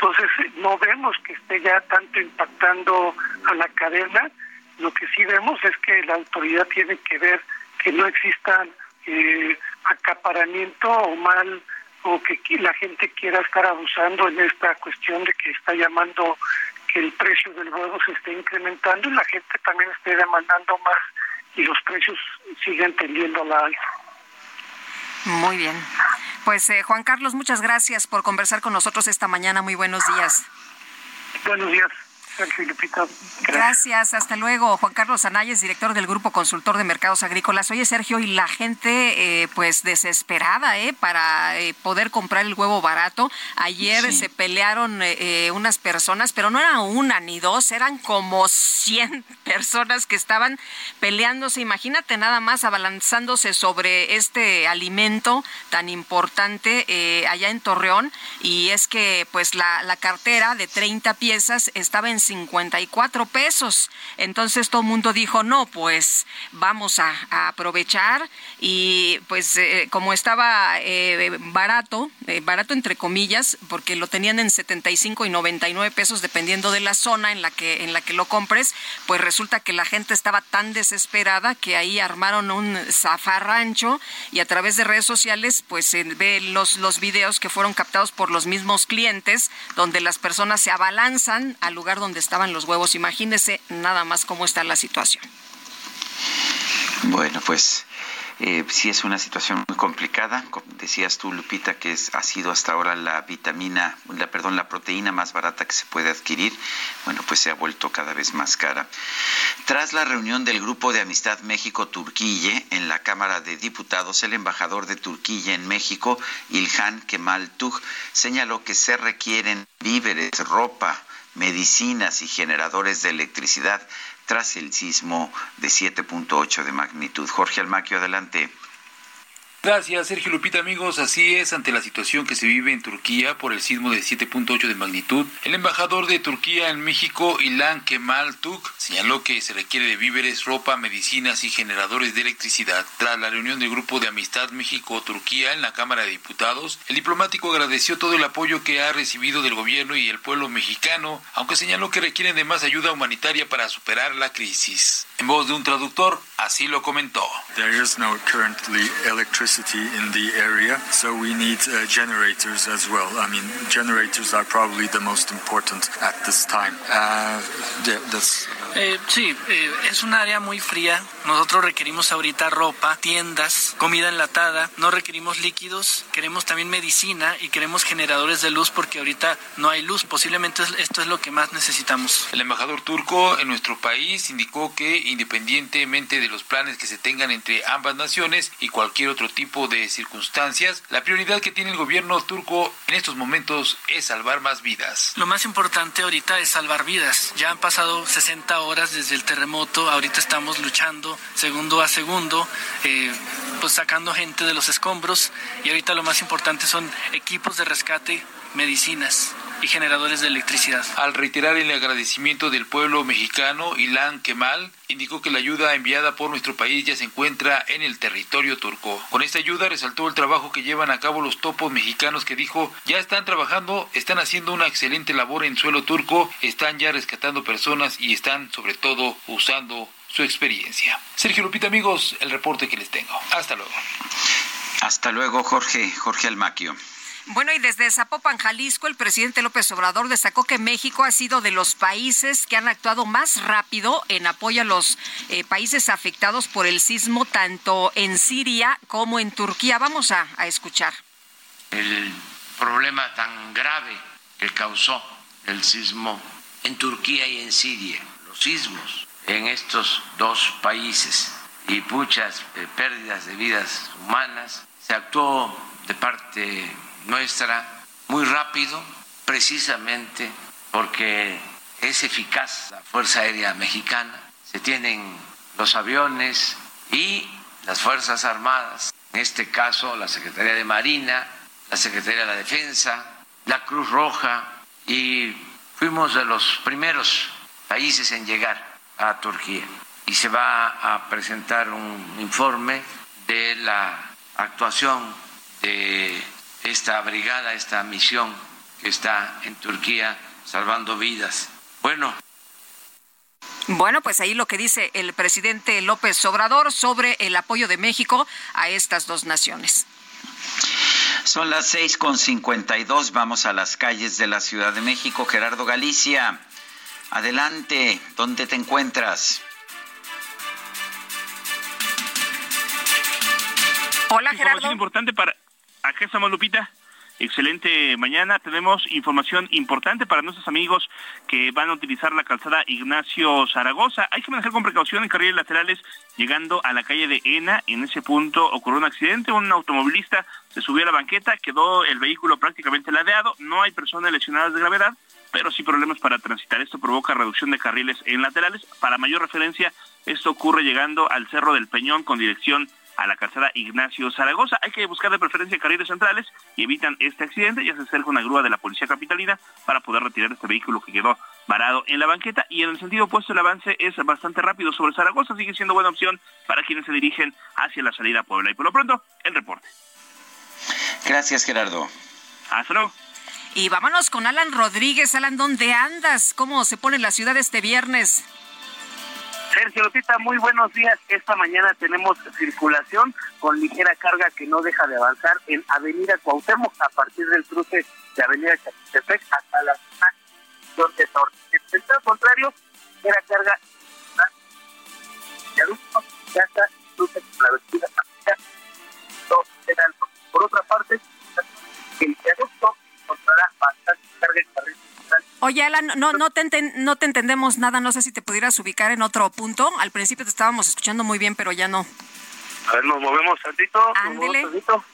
entonces no vemos que esté ya tanto impactando a la cadena, lo que sí vemos es que la autoridad tiene que ver que no existan eh, acaparamiento o mal o que la gente quiera estar abusando en esta cuestión de que está llamando que el precio del huevo se esté incrementando y la gente también esté demandando más y los precios siguen tendiendo a la alza. Muy bien. Pues eh, Juan Carlos, muchas gracias por conversar con nosotros esta mañana. Muy buenos días. Buenos días. Gracias. hasta luego. Juan Carlos Anayes, director del Grupo Consultor de Mercados Agrícolas. Oye, Sergio, y la gente, eh, pues desesperada, ¿eh? Para eh, poder comprar el huevo barato. Ayer se pelearon eh, unas personas, pero no era una ni dos, eran como 100 personas que estaban peleándose. Imagínate nada más abalanzándose sobre este alimento tan importante allá en Torreón. Y es que, pues, la, la cartera de 30 piezas estaba en 54 pesos. Entonces todo el mundo dijo, no, pues vamos a, aprovechar y pues eh, como estaba eh, barato, eh, barato entre comillas, porque lo tenían en 75 y 99 pesos dependiendo de la zona en la que en la que lo compres, pues resulta que la gente estaba tan desesperada que ahí armaron un zafarrancho y a través de redes sociales pues se ve los los videos que fueron captados por los mismos clientes donde las personas se abalanzan al lugar donde estaban los huevos. Imagínese nada más cómo está la situación. Bueno, pues eh, sí es una situación muy complicada. Decías tú, Lupita, que es, ha sido hasta ahora la vitamina, la, perdón, la proteína más barata que se puede adquirir. Bueno, pues se ha vuelto cada vez más cara. Tras la reunión del Grupo de Amistad México-Turquille en la Cámara de Diputados, el embajador de Turquía en México, Ilhan Kemal Tug, señaló que se requieren víveres, ropa, medicinas y generadores de electricidad tras el sismo de 7.8 de magnitud. Jorge Almaquio, adelante. Gracias, Sergio Lupita, amigos. Así es, ante la situación que se vive en Turquía por el sismo de 7.8 de magnitud, el embajador de Turquía en México, Ilan Kemal Tuk, señaló que se requiere de víveres, ropa, medicinas y generadores de electricidad. Tras la reunión del Grupo de Amistad México-Turquía en la Cámara de Diputados, el diplomático agradeció todo el apoyo que ha recibido del gobierno y el pueblo mexicano, aunque señaló que requieren de más ayuda humanitaria para superar la crisis. En voz de un traductor, así lo comentó. There is no currently electricity in the area, so we need uh, generators as well. I mean, generators are probably the most important at this time. Uh, yeah, that's Eh, sí, eh, es un área muy fría. Nosotros requerimos ahorita ropa, tiendas, comida enlatada. No requerimos líquidos. Queremos también medicina y queremos generadores de luz porque ahorita no hay luz. Posiblemente es- esto es lo que más necesitamos. El embajador turco en nuestro país indicó que independientemente de los planes que se tengan entre ambas naciones y cualquier otro tipo de circunstancias, la prioridad que tiene el gobierno turco en estos momentos es salvar más vidas. Lo más importante ahorita es salvar vidas. Ya han pasado 60 horas desde el terremoto. Ahorita estamos luchando segundo a segundo, eh, pues sacando gente de los escombros. Y ahorita lo más importante son equipos de rescate, medicinas y generadores de electricidad. Al reiterar el agradecimiento del pueblo mexicano, Ilan Kemal indicó que la ayuda enviada por nuestro país ya se encuentra en el territorio turco. Con esta ayuda resaltó el trabajo que llevan a cabo los topos mexicanos que dijo ya están trabajando, están haciendo una excelente labor en suelo turco, están ya rescatando personas y están sobre todo usando su experiencia. Sergio Lupita, amigos, el reporte que les tengo. Hasta luego. Hasta luego, Jorge, Jorge Almaquio. Bueno, y desde Zapopan, Jalisco, el presidente López Obrador destacó que México ha sido de los países que han actuado más rápido en apoyo a los eh, países afectados por el sismo, tanto en Siria como en Turquía. Vamos a, escuchar. el problema tan grave que causó el sismo en Turquía y en Siria, los sismos en estos dos países y muchas eh, pérdidas de vidas humanas, se actuó de parte nuestra muy rápido, precisamente porque es eficaz la Fuerza Aérea Mexicana, se tienen los aviones y las Fuerzas Armadas, en este caso la Secretaría de Marina, la Secretaría de la Defensa, la Cruz Roja, y fuimos de los primeros países en llegar a Turquía. Y se va a presentar un informe de la actuación de esta brigada, esta misión que está en Turquía salvando vidas. Bueno, Bueno, pues ahí lo que dice el presidente López Obrador sobre el apoyo de México a estas dos naciones. Son las seis con cincuenta y dos. Vamos a las calles de la Ciudad de México. Gerardo Galicia, adelante. ¿Dónde te encuentras? Hola, Información importante para... Acá estamos, Lupita. Excelente mañana. Tenemos información importante para nuestros amigos que van a utilizar la calzada Ignacio Zaragoza. Hay que manejar con precaución en carriles laterales llegando a la calle de Ena. En ese punto ocurrió un accidente. Un automovilista se subió a la banqueta, quedó el vehículo prácticamente ladeado. No hay personas lesionadas de gravedad, pero sí problemas para transitar. Esto provoca reducción de carriles en laterales. Para mayor referencia, esto ocurre llegando al Cerro del Peñón con dirección a la calzada Ignacio Zaragoza. Hay que buscar de preferencia carriles centrales y evitan este accidente. Ya se acerca una grúa de la Policía Capitalina para poder retirar este vehículo que quedó varado en la banqueta. Y en el sentido opuesto, el avance es bastante rápido sobre Zaragoza. Sigue siendo buena opción para quienes se dirigen hacia la salida a Puebla. Y por lo pronto, el reporte. Gracias, Gerardo. Hasta luego. Y vámonos con Alan Rodríguez. Alan, ¿dónde andas? ¿Cómo se pone la ciudad este viernes? Sergio Lupita, muy buenos días. Esta mañana tenemos circulación con ligera carga que no deja de avanzar en Avenida Cuauhtémoc a partir del cruce de Avenida Chapultepec hasta la zona norte norte. En sentido contrario, ligera carga ya está cruce la los- Por otra parte, el viaducto encontrará bastante carga en carril Oye, Alan, no, no, te no te entendemos nada. No sé si te pudieras ubicar en otro punto. Al principio te estábamos escuchando muy bien, pero ya no. A ver, nos movemos tantito. Ándele.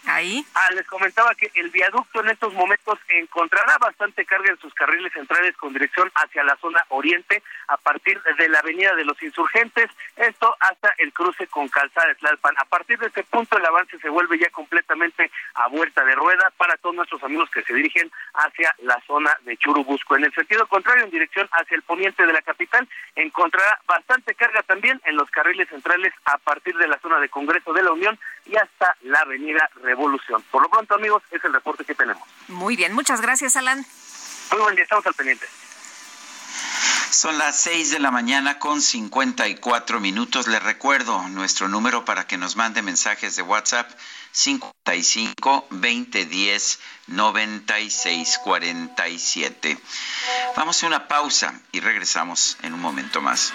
Ahí. Ah, les comentaba que el viaducto en estos momentos encontrará bastante carga en sus carriles centrales con dirección hacia la zona oriente a partir de la avenida de los insurgentes, esto hasta el cruce con calzada de Tlalpan. A partir de este punto el avance se vuelve ya completamente a vuelta de rueda para todos nuestros amigos que se dirigen hacia la zona de Churubusco. En el sentido contrario, en dirección hacia el poniente de la capital, encontrará bastante carga también en los carriles centrales a partir de la zona de Congreso de la Unión y hasta la avenida Revolución. Por lo pronto, amigos, es el reporte que tenemos. Muy bien, muchas gracias, Alan. Muy buen día, estamos al pendiente. Son las 6 de la mañana con 54 minutos. Les recuerdo nuestro número para que nos mande mensajes de WhatsApp 55 20 10 96 47. Vamos a una pausa y regresamos en un momento más.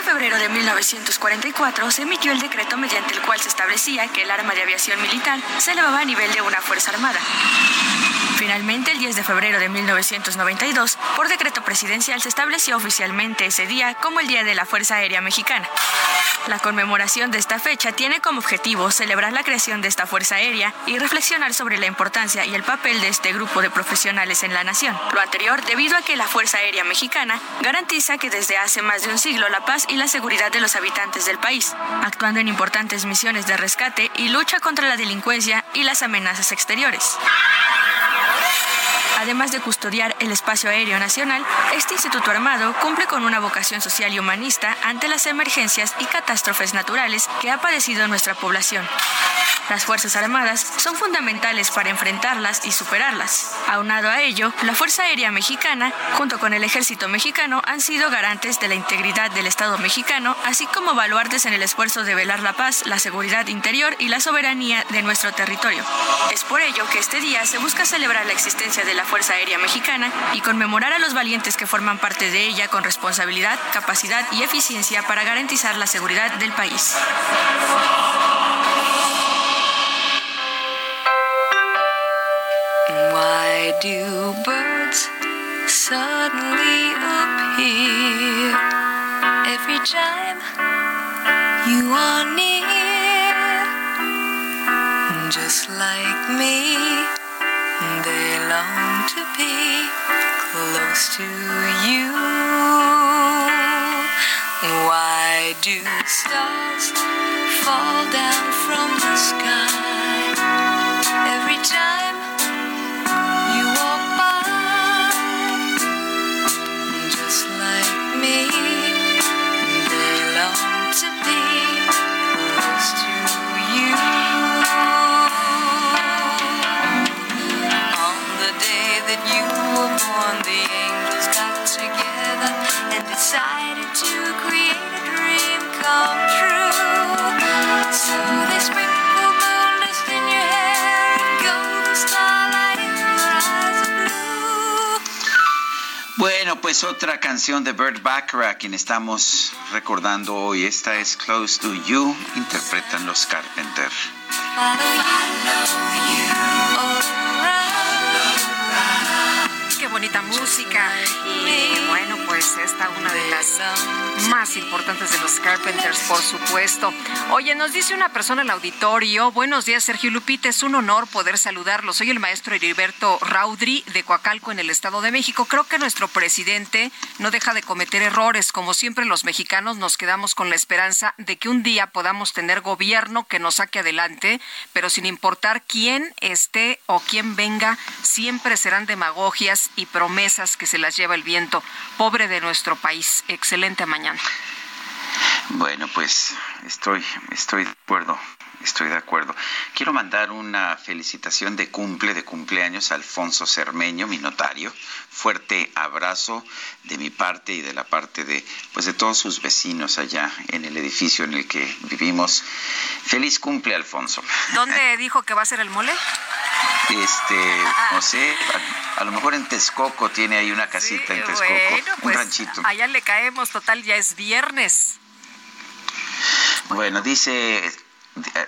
de febrero de 1944 se emitió el decreto mediante el cual se establecía que el arma de aviación militar se elevaba a nivel de una fuerza armada. Finalmente, el 10 de febrero de 1992, por decreto presidencial se estableció oficialmente ese día como el Día de la Fuerza Aérea Mexicana. La conmemoración de esta fecha tiene como objetivo celebrar la creación de esta Fuerza Aérea y reflexionar sobre la importancia y el papel de este grupo de profesionales en la nación. Lo anterior debido a que la Fuerza Aérea Mexicana garantiza que desde hace más de un siglo la paz y la seguridad de los habitantes del país, actuando en importantes misiones de rescate y lucha contra la delincuencia y las amenazas exteriores. Además de custodiar el espacio aéreo nacional, este Instituto Armado cumple con una vocación social y humanista ante las emergencias y catástrofes naturales que ha padecido nuestra población. Las Fuerzas Armadas son fundamentales para enfrentarlas y superarlas. Aunado a ello, la Fuerza Aérea Mexicana, junto con el Ejército Mexicano, han sido garantes de la integridad del Estado mexicano, así como baluartes en el esfuerzo de velar la paz, la seguridad interior y la soberanía de nuestro territorio. Es por ello que este día se busca celebrar la existencia de la Fuerza Aérea Mexicana y conmemorar a los valientes que forman parte de ella con responsabilidad, capacidad y eficiencia para garantizar la seguridad del país. Why do birds suddenly appear every time you are near? Just like me, long to be close to you. Why do stars fall down from the sky every time? Decided to create a dream come true so they sprinkled moon dust in your hair and golden starlight in your eyes of blue Bueno, pues otra canción de Burt Bacharach, quien estamos recordando hoy. Esta es Close to You, interpretan los Carpenter. Qué bonita música. Y bueno, pues esta una de las más importantes de los Carpenters, por supuesto. Oye, nos dice una persona el auditorio, buenos días Sergio Lupita, es un honor poder saludarlo. Soy el maestro Heriberto Raudri de Coacalco en el Estado de México. Creo que nuestro presidente no deja de cometer errores. Como siempre los mexicanos nos quedamos con la esperanza de que un día podamos tener gobierno que nos saque adelante, pero sin importar quién esté o quién venga, siempre serán demagogias y promesas que se las lleva el viento. Pobre de nuestro país. Excelente mañana. Bueno, pues estoy, estoy de acuerdo. Estoy de acuerdo. Quiero mandar una felicitación de cumple, de cumpleaños a Alfonso Cermeño, mi notario. Fuerte abrazo de mi parte y de la parte de, pues de todos sus vecinos allá en el edificio en el que vivimos. Feliz cumple, Alfonso. ¿Dónde dijo que va a ser el mole? Este, no sé, a, a lo mejor en Texcoco tiene ahí una casita en Texcoco, Bueno, un pues ranchito. allá le caemos, total, ya es viernes. Bueno, dice,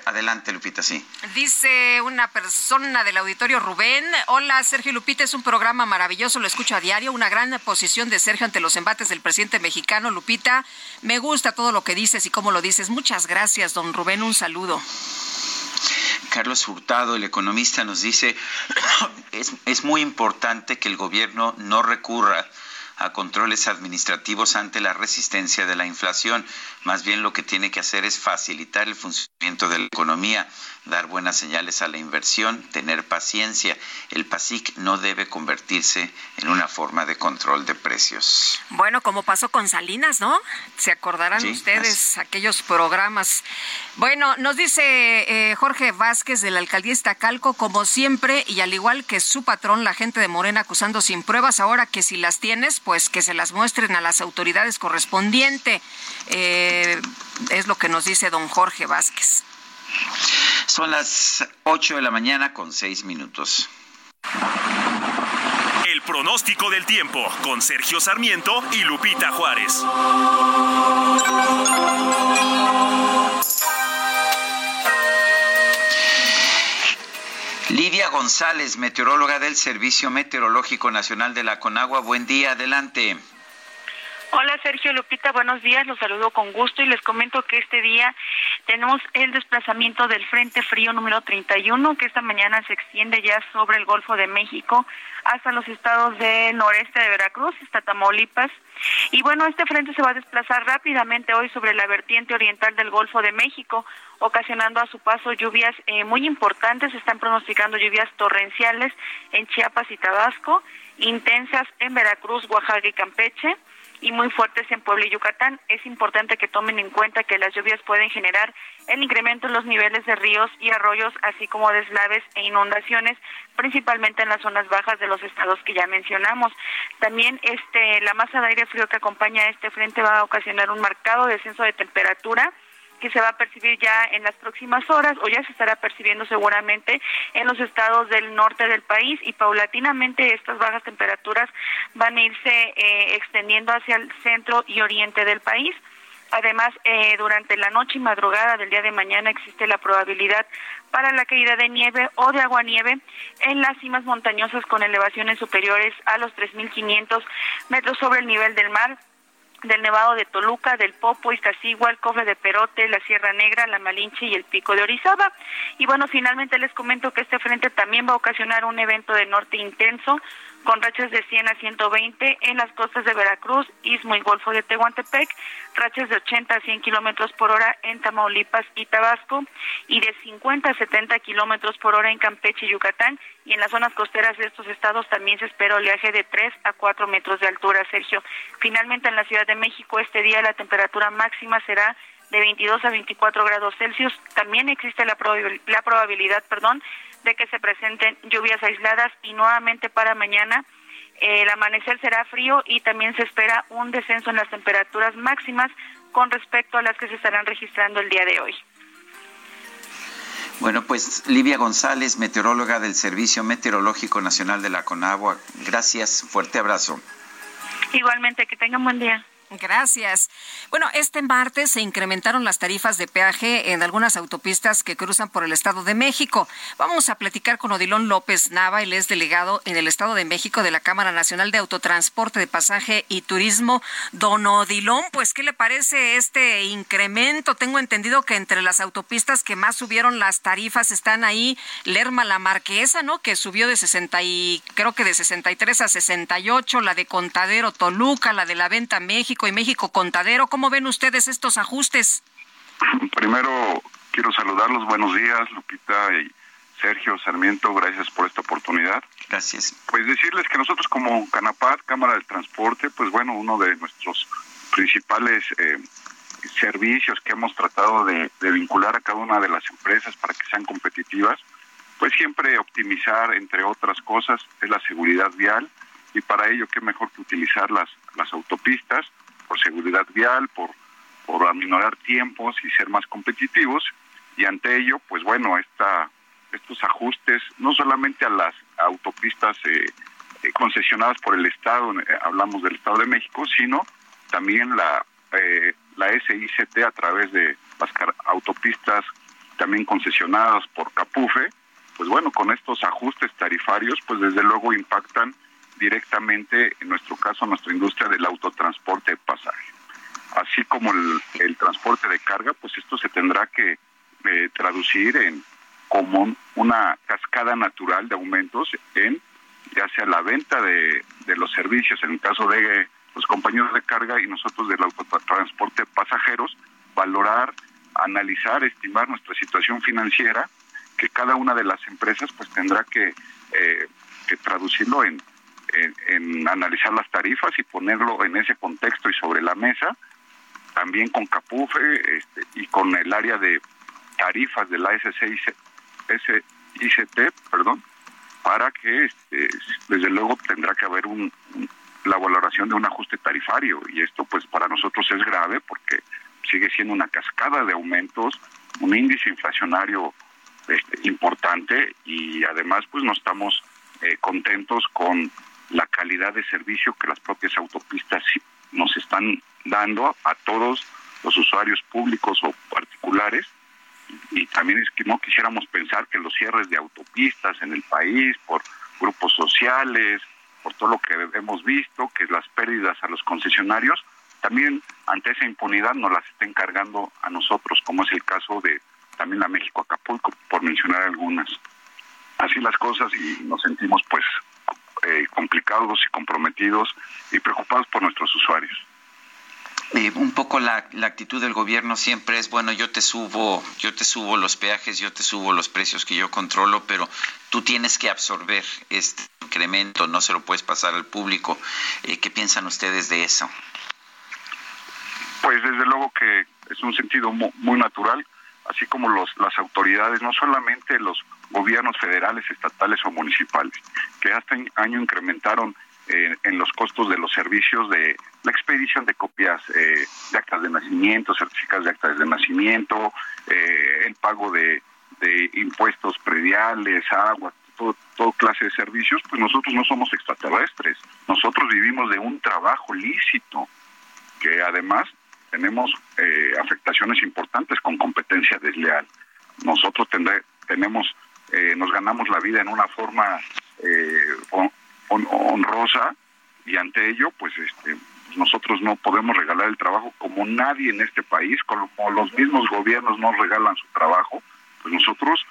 adelante Lupita, sí. Dice una persona del auditorio Rubén, hola Sergio Lupita, es un programa maravilloso, lo escucho a diario, una gran posición de Sergio ante los embates del presidente mexicano. Lupita, me gusta todo lo que dices y cómo lo dices. Muchas gracias, don Rubén, un saludo. Carlos Hurtado, el economista, nos dice, es, es muy importante que el gobierno no recurra a controles administrativos ante la resistencia de la inflación. Más bien lo que tiene que hacer es facilitar el funcionamiento de la economía, dar buenas señales a la inversión, tener paciencia. El PASIC no debe convertirse en una forma de control de precios. Bueno, como pasó con Salinas, ¿no? Se acordarán Sí, ustedes aquellos programas. Bueno, nos dice eh, Jorge Vázquez de la alcaldía Iztacalco, como siempre, y al igual que su patrón, la gente de Morena acusando sin pruebas, ahora que si las tienes, pues que se las muestren a las autoridades correspondientes. Eh, es lo que nos dice don Jorge Vázquez. Son las 8 de la mañana con 6 minutos. El pronóstico del tiempo con Sergio Sarmiento y Lupita Juárez. Lidia González, meteoróloga del Servicio Meteorológico Nacional de la Conagua. Buen día, adelante. Hola Sergio Lupita, buenos días, los saludo con gusto y les comento que este día tenemos el desplazamiento del Frente Frío número 31 que esta mañana se extiende ya sobre el Golfo de México hasta los estados del noreste de Veracruz, hasta Tamaulipas. Y bueno, este frente se va a desplazar rápidamente hoy sobre la vertiente oriental del Golfo de México, ocasionando a su paso lluvias eh, muy importantes. Se están pronosticando lluvias torrenciales en Chiapas y Tabasco, intensas en Veracruz, Oaxaca y Campeche y muy fuertes en Puebla y Yucatán. Es importante que tomen en cuenta que las lluvias pueden generar el incremento en los niveles de ríos y arroyos, así como deslaves e inundaciones, principalmente en las zonas bajas de los estados que ya mencionamos. También este la masa de aire frío que acompaña a este frente va a ocasionar un marcado descenso de temperatura que se va a percibir ya en las próximas horas o ya se estará percibiendo seguramente en los estados del norte del país y paulatinamente estas bajas temperaturas van a irse eh, extendiendo hacia el centro y oriente del país. Además, eh, durante la noche y madrugada del día de mañana existe la probabilidad para la caída de nieve o de aguanieve en las cimas montañosas con elevaciones superiores a los 3.500 metros sobre el nivel del mar del Nevado de Toluca, del Popo, Iztaccíhuatl, el Cofre de Perote, la Sierra Negra, la Malinche y el Pico de Orizaba. Y bueno, finalmente les comento que este frente también va a ocasionar un evento de norte intenso con rachas de 100 a 120 en las costas de Veracruz, Istmo y Golfo de Tehuantepec, rachas de 80 a 100 kilómetros por hora en Tamaulipas y Tabasco, y de 50 a 70 kilómetros por hora en Campeche y Yucatán, y en las zonas costeras de estos estados también se espera oleaje de 3 a 4 metros de altura, Sergio. Finalmente, en la Ciudad de México, este día la temperatura máxima será de 22 a 24 grados Celsius. También existe la, probabil- la probabilidad, perdón, de que se presenten lluvias aisladas y nuevamente para mañana eh, el amanecer será frío y también se espera un descenso en las temperaturas máximas con respecto a las que se estarán registrando el día de hoy. Bueno, pues Livia González, meteoróloga del Servicio Meteorológico Nacional de la Conagua. Gracias, fuerte abrazo. Igualmente, que tengan buen día. Gracias. Bueno, este martes se incrementaron las tarifas de peaje en algunas autopistas que cruzan por el Estado de México. Vamos a platicar con Odilón López Nava, él es delegado en el Estado de México de la Cámara Nacional de Autotransporte de Pasaje y Turismo. Don Odilón, pues, ¿qué le parece este incremento? Tengo entendido que entre las autopistas que más subieron las tarifas están ahí Lerma La Marquesa, ¿no? Que subió de 60 y creo que de 63 a 68, la de Contadero Toluca, la de la Venta México y México Contadero. ¿Cómo ven ustedes estos ajustes? Primero quiero saludarlos. Buenos días, Lupita y Sergio Sarmiento. Gracias por esta oportunidad. Gracias. Pues decirles que nosotros como Canapat, Cámara del Transporte, pues bueno, uno de nuestros principales eh, servicios que hemos tratado de, de vincular a cada una de las empresas para que sean competitivas, pues siempre optimizar, entre otras cosas, es la seguridad vial y para ello qué mejor que utilizar las, las autopistas por seguridad vial, por, por aminorar tiempos y ser más competitivos. Y ante ello, pues bueno, esta, estos ajustes, no solamente a las autopistas eh, eh, concesionadas por el Estado, eh, hablamos del Estado de México, sino también la, eh, la SICT a través de las autopistas también concesionadas por Capufe, pues bueno, con estos ajustes tarifarios, pues desde luego impactan directamente, en nuestro caso, nuestra industria del autotransporte de pasaje. Así como el, transporte de carga, pues esto se tendrá que eh, traducir en como un- una cascada natural de aumentos en ya sea la venta de, de los servicios, en el caso de los compañeros de carga y nosotros del autotransporte de pasajeros, valorar, analizar, estimar nuestra situación financiera, que cada una de las empresas pues tendrá que, eh, que traducirlo en, en, analizar las tarifas y ponerlo en ese contexto y sobre la mesa, también con Capufe este, y con el área de tarifas de la SCIC, SICT, perdón, para que este, desde luego tendrá que haber un, un- la valoración de un ajuste tarifario. Y esto pues para nosotros es grave porque sigue siendo una cascada de aumentos, un índice inflacionario este, importante y además pues no estamos eh, contentos con la calidad de servicio que las propias autopistas nos están dando a todos los usuarios públicos o particulares y también es que no quisiéramos pensar que los cierres de autopistas en el país por grupos sociales, por todo lo que hemos visto, que las pérdidas a los concesionarios, también ante esa impunidad nos las estén cargando a nosotros, como es el caso de también la México Acapulco, por mencionar algunas. Así las cosas y nos sentimos pues eh, complicados y comprometidos y preocupados por nuestros usuarios. Eh, un poco la, la actitud del gobierno siempre es bueno yo te subo yo te subo los peajes yo te subo los precios que yo controlo pero tú tienes que absorber este incremento no se lo puedes pasar al público Eh, qué piensan ustedes de eso Pues desde luego que es un sentido mu- muy, natural, así como los, las autoridades, no solamente los gobiernos federales, estatales o municipales, que hasta año incrementaron eh, en los costos de los servicios de la expedición de copias eh, de actas de nacimiento, certificados de actas de nacimiento, eh, el pago de, de impuestos prediales, agua, todo, todo clase de servicios, pues nosotros no somos extraterrestres, nosotros vivimos de un trabajo lícito que además tenemos eh, afectaciones importantes con competencia desleal. Nosotros tendré- tenemos, eh, nos ganamos la vida en una forma eh, hon- hon- honrosa y ante ello, pues este, nosotros no podemos regalar el trabajo como nadie en este país, como los mismos gobiernos nos regalan su trabajo, pues nosotros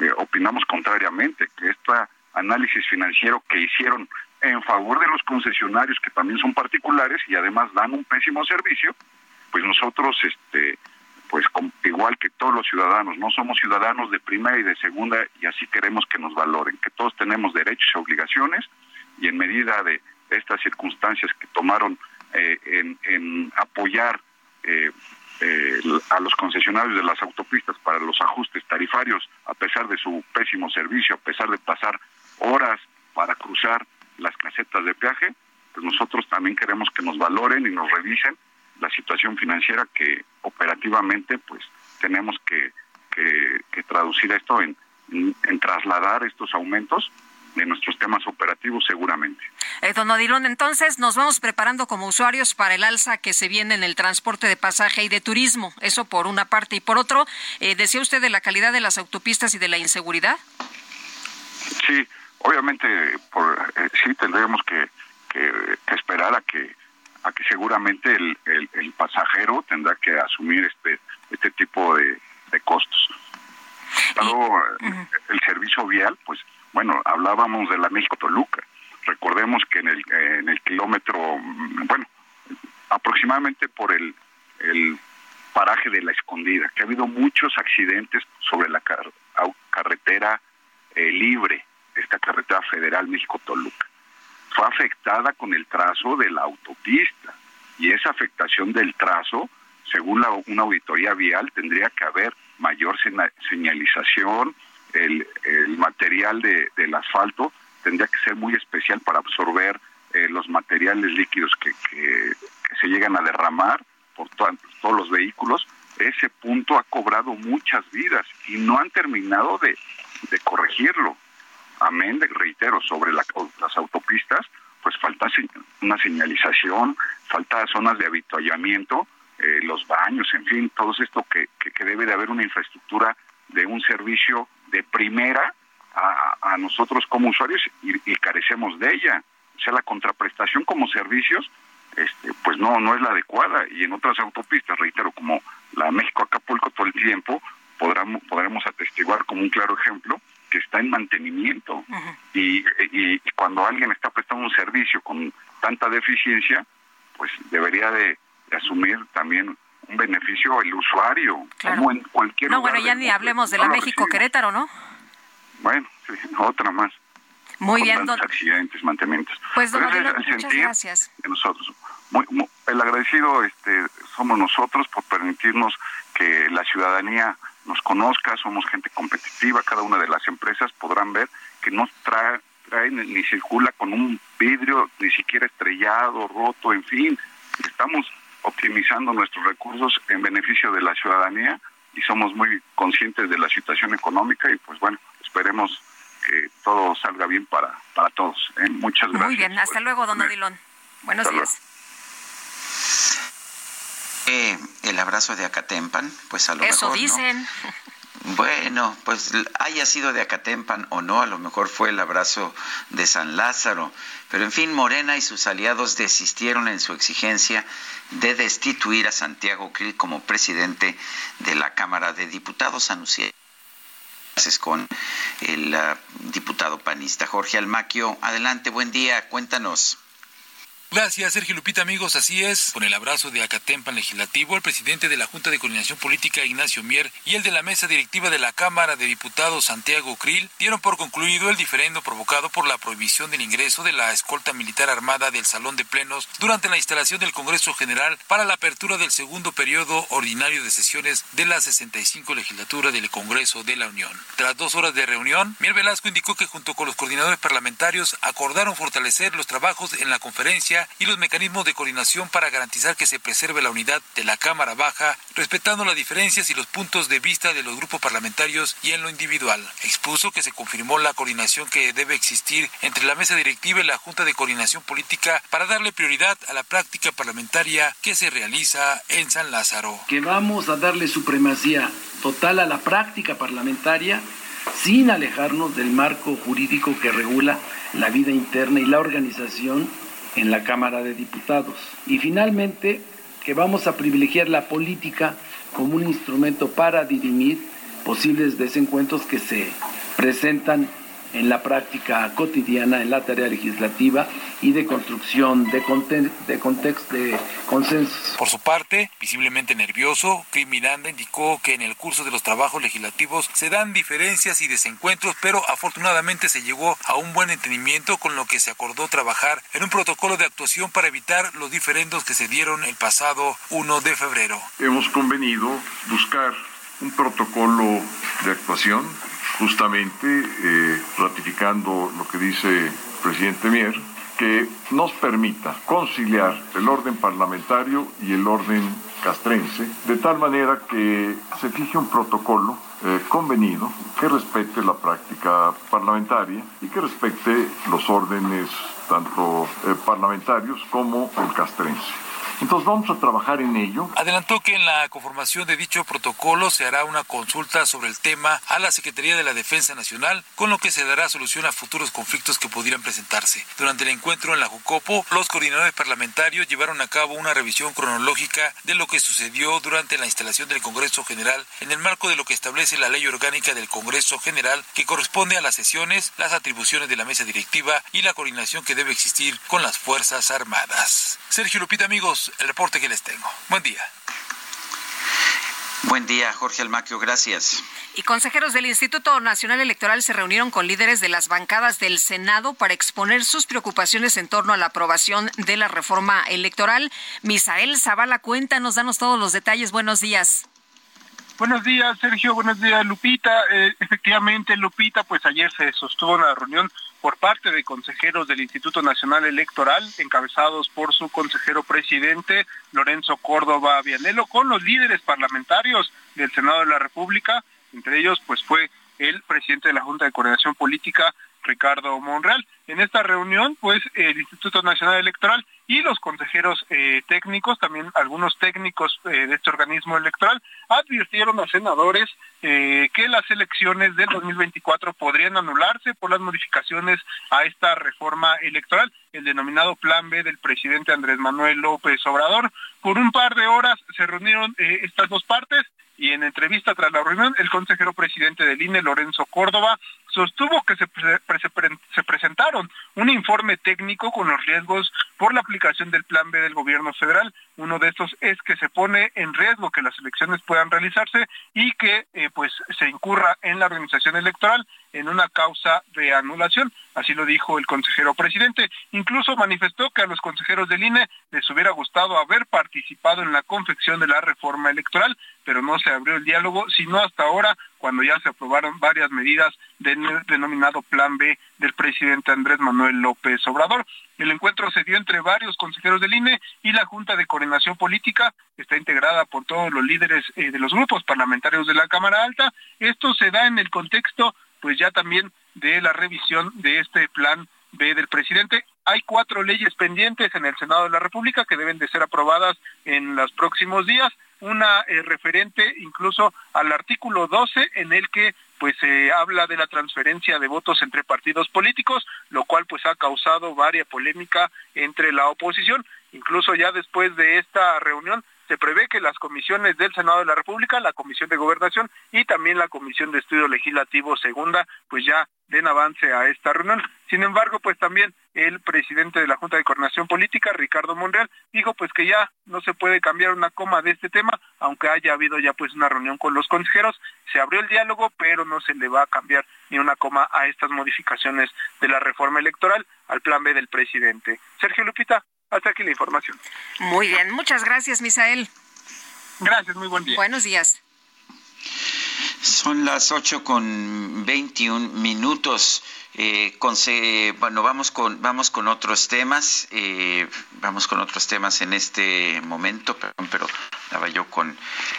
eh, opinamos contrariamente, que este análisis financiero que hicieron en favor de los concesionarios que también son particulares y además dan un pésimo servicio, pues nosotros, este, pues igual que todos los ciudadanos, no somos ciudadanos de primera y de segunda y así queremos que nos valoren, que todos tenemos derechos y obligaciones y en medida de estas circunstancias que tomaron eh, en, en apoyar eh, eh, a los concesionarios de las autopistas para los ajustes tarifarios, a pesar de su pésimo servicio, a pesar de pasar horas para cruzar las casetas de peaje, pues nosotros también queremos que nos valoren y nos revisen la situación financiera que operativamente pues tenemos que, que- que traducir esto en, en- en trasladar estos aumentos de nuestros temas operativos seguramente. Eh, don Odilon, entonces nos vamos preparando como usuarios para el alza que se viene en el transporte de pasaje y de turismo. Eso por una parte. Y por otro, eh, decía usted de la calidad de las autopistas y de la inseguridad. Sí, obviamente por, eh, sí tendremos que, que- que esperar a que a que seguramente el, el- el pasajero tendrá que asumir este este tipo de, de costos. Luego, eh, el servicio vial, pues bueno, hablábamos de la México Toluca. Recordemos que en el en el kilómetro, mm, bueno, aproximadamente por el el paraje de la escondida, que ha habido muchos accidentes sobre la car- carretera eh, libre, esta carretera federal México-Toluca. Fue afectada con el trazo de la autopista y esa afectación del trazo, según la- una auditoría vial, tendría que haber mayor señalización, el, material de- del asfalto tendría que ser muy especial para absorber eh, los materiales líquidos que, se llegan a derramar por to- todos los vehículos. Ese punto ha cobrado muchas vidas y no han terminado de corregirlo. Amén, reitero, sobre la- las autopistas, pues falta una señalización, falta zonas de habituallamiento, eh, los baños, en fin, todo esto que, que, que debe de haber una infraestructura de un servicio de primera a, nosotros como usuarios y, carecemos de ella. O sea, la contraprestación como servicios, este, pues no, no es la adecuada. Y en otras autopistas, reitero, como la México-Acapulco todo el tiempo, podremos, podremos atestiguar como un claro ejemplo que está en mantenimiento. y, y- y cuando alguien está prestando un servicio con tanta deficiencia, pues debería de, de asumir también un beneficio el usuario, Claro. como en cualquier No, lugar bueno, ya ni hablemos de la México-Querétaro, ¿no? Bueno, sí, otra más. Muy con bien, don- accidentes, mantenimientos. Pues, don muchas gracias. de nosotros. Muy- muy- el agradecido este, somos nosotros por permitirnos que la ciudadanía nos conozca, somos gente competitiva, cada una de las empresas podrán ver que no trae, trae ni, circula con un vidrio ni siquiera estrellado, roto, en fin, estamos optimizando nuestros recursos en beneficio de la ciudadanía y somos muy conscientes de la situación económica y pues bueno, esperemos que todo salga bien para, para todos. ¿eh? Muchas gracias. Muy bien, hasta luego, don Odilon. Buenos Hasta días. Eh, el abrazo de Acatempan, pues a lo Eso mejor, ¿no? dicen. Bueno, pues haya sido de Acatempan o no, a lo mejor fue el abrazo de San Lázaro. Pero en fin, Morena y sus aliados desistieron en su exigencia de destituir a Santiago Krill como presidente de la Cámara de Diputados, anunció con el ah, diputado panista Jorge Almaquio. Adelante, buen día, cuéntanos. Gracias, Sergio Lupita, amigos. Así es. Con el abrazo de Acatempan Legislativo, el presidente de la Junta de Coordinación Política, Ignacio Mier, y el de la mesa directiva de la Cámara de Diputados, Santiago Krill, dieron por concluido el diferendo provocado por la prohibición del ingreso de la escolta militar armada del Salón de Plenos durante la instalación del Congreso General para la apertura del segundo periodo ordinario de sesiones de la 65 legislatura del Congreso de la Unión. Tras dos horas de reunión, Mier Velasco indicó que junto con los coordinadores parlamentarios acordaron fortalecer los trabajos en la conferencia y los mecanismos de coordinación para garantizar que se preserve la unidad de la Cámara Baja, respetando las diferencias y los puntos de vista de los grupos parlamentarios y en lo individual. Expuso que se confirmó la coordinación que debe existir entre la mesa directiva y la Junta de Coordinación Política para darle prioridad a la práctica parlamentaria que se realiza en San Lázaro. que vamos a darle supremacía total a la práctica parlamentaria sin alejarnos del marco jurídico que regula la vida interna y la organización en la Cámara de Diputados. Y finalmente, que vamos a privilegiar la política como un instrumento para dirimir posibles desencuentros que se presentan en la práctica cotidiana, en la tarea legislativa y de construcción de, conten- de contexto, de consensos. Por su parte, visiblemente nervioso, Cris Miranda indicó que en el curso de los trabajos legislativos se dan diferencias y desencuentros, pero afortunadamente se llegó a un buen entendimiento con lo que se acordó trabajar en un protocolo de actuación para evitar los diferendos que se dieron el pasado 1 de febrero. hemos convenido buscar un protocolo de actuación, justamente eh, ratificando lo que dice el presidente Mier, que nos permita conciliar el orden parlamentario y el orden castrense, de tal manera que se fije un protocolo eh, convenido que respete la práctica parlamentaria y que respete los órdenes tanto eh, parlamentarios como el castrense. Entonces vamos a trabajar en ello. Adelantó que en la conformación de dicho protocolo se hará una consulta sobre el tema a la Secretaría de la Defensa Nacional, con lo que se dará solución a futuros conflictos que pudieran presentarse. Durante el encuentro en la Jucopo, los coordinadores parlamentarios llevaron a cabo una revisión cronológica de lo que sucedió durante la instalación del Congreso General en el marco de lo que establece la ley orgánica del Congreso General, que corresponde a las sesiones, las atribuciones de la mesa directiva y la coordinación que debe existir con las Fuerzas Armadas. Sergio Lupita, amigos, el reporte que les tengo. Buen día. Buen día, Jorge Almaquio, gracias. Y consejeros del Instituto Nacional Electoral se reunieron con líderes de las bancadas del Senado para exponer sus preocupaciones en torno a la aprobación de la reforma electoral. Misael Zavala, cuéntanos, danos todos los detalles. Buenos días. Buenos días, Sergio. Buenos días, Lupita. Eh, efectivamente, Lupita, pues ayer se sostuvo una reunión por parte de consejeros del Instituto Nacional Electoral, encabezados por su consejero presidente, Lorenzo Córdoba Vianelo, con los líderes parlamentarios del Senado de la República. Entre ellos, pues fue el presidente de la Junta de Coordinación Política, Ricardo Monreal. En esta reunión, pues el Instituto Nacional Electoral y los consejeros eh, técnicos, también algunos técnicos eh, de este organismo electoral, advirtieron a senadores eh, que las elecciones del 2024 podrían anularse por las modificaciones a esta reforma electoral, el denominado Plan B del presidente Andrés Manuel López Obrador. Por un par de horas se reunieron estas dos partes y en entrevista tras la reunión, el consejero presidente del INE, Lorenzo Córdoba, sostuvo que se, se, presentaron un informe técnico con los riesgos por la aplicación del Plan B del gobierno federal. Uno de estos es que se pone en riesgo que las elecciones puedan realizarse y que eh, pues se incurra en la organización electoral en una causa de anulación. Así lo dijo el consejero presidente. Incluso manifestó que a los consejeros del INE les hubiera gustado haber participado en la confección de la reforma electoral, pero no se abrió el diálogo, sino hasta ahora, cuando ya se aprobaron varias medidas del denominado Plan B del presidente Andrés Manuel López Obrador. El encuentro se dio entre varios consejeros del INE y la Junta de Coordinación Política, está integrada por todos los líderes eh, de los grupos parlamentarios de la Cámara Alta. Esto se da en el contexto pues ya también de la revisión de este plan B del presidente. Hay cuatro leyes pendientes en el Senado de la República que deben de ser aprobadas en los próximos días. Una eh, referente incluso al artículo 12 en el que pues se habla de la transferencia de votos entre partidos políticos, lo cual pues ha causado varia polémica entre la oposición. Incluso ya después de esta reunión se prevé que las comisiones del Senado de la República, la Comisión de Gobernación y también la Comisión de Estudio Legislativo Segunda, pues ya den avance a esta reunión. Sin embargo, pues también el presidente de la Junta de Coordinación Política, Ricardo Monreal, dijo pues que ya no se puede cambiar una coma de este tema, aunque haya habido ya pues una reunión con los consejeros, se abrió el diálogo, pero no se le va a cambiar ni una coma a estas modificaciones de la reforma electoral al plan B del presidente. Sergio Lupita, hasta aquí la información. Muy bien, muchas gracias, Misael. Gracias, muy buen día. Buenos días. Son las ocho con 21 minutos. Eh, bueno, vamos con, vamos con otros temas. Eh, vamos con otros temas en este momento, perdón, pero estaba yo con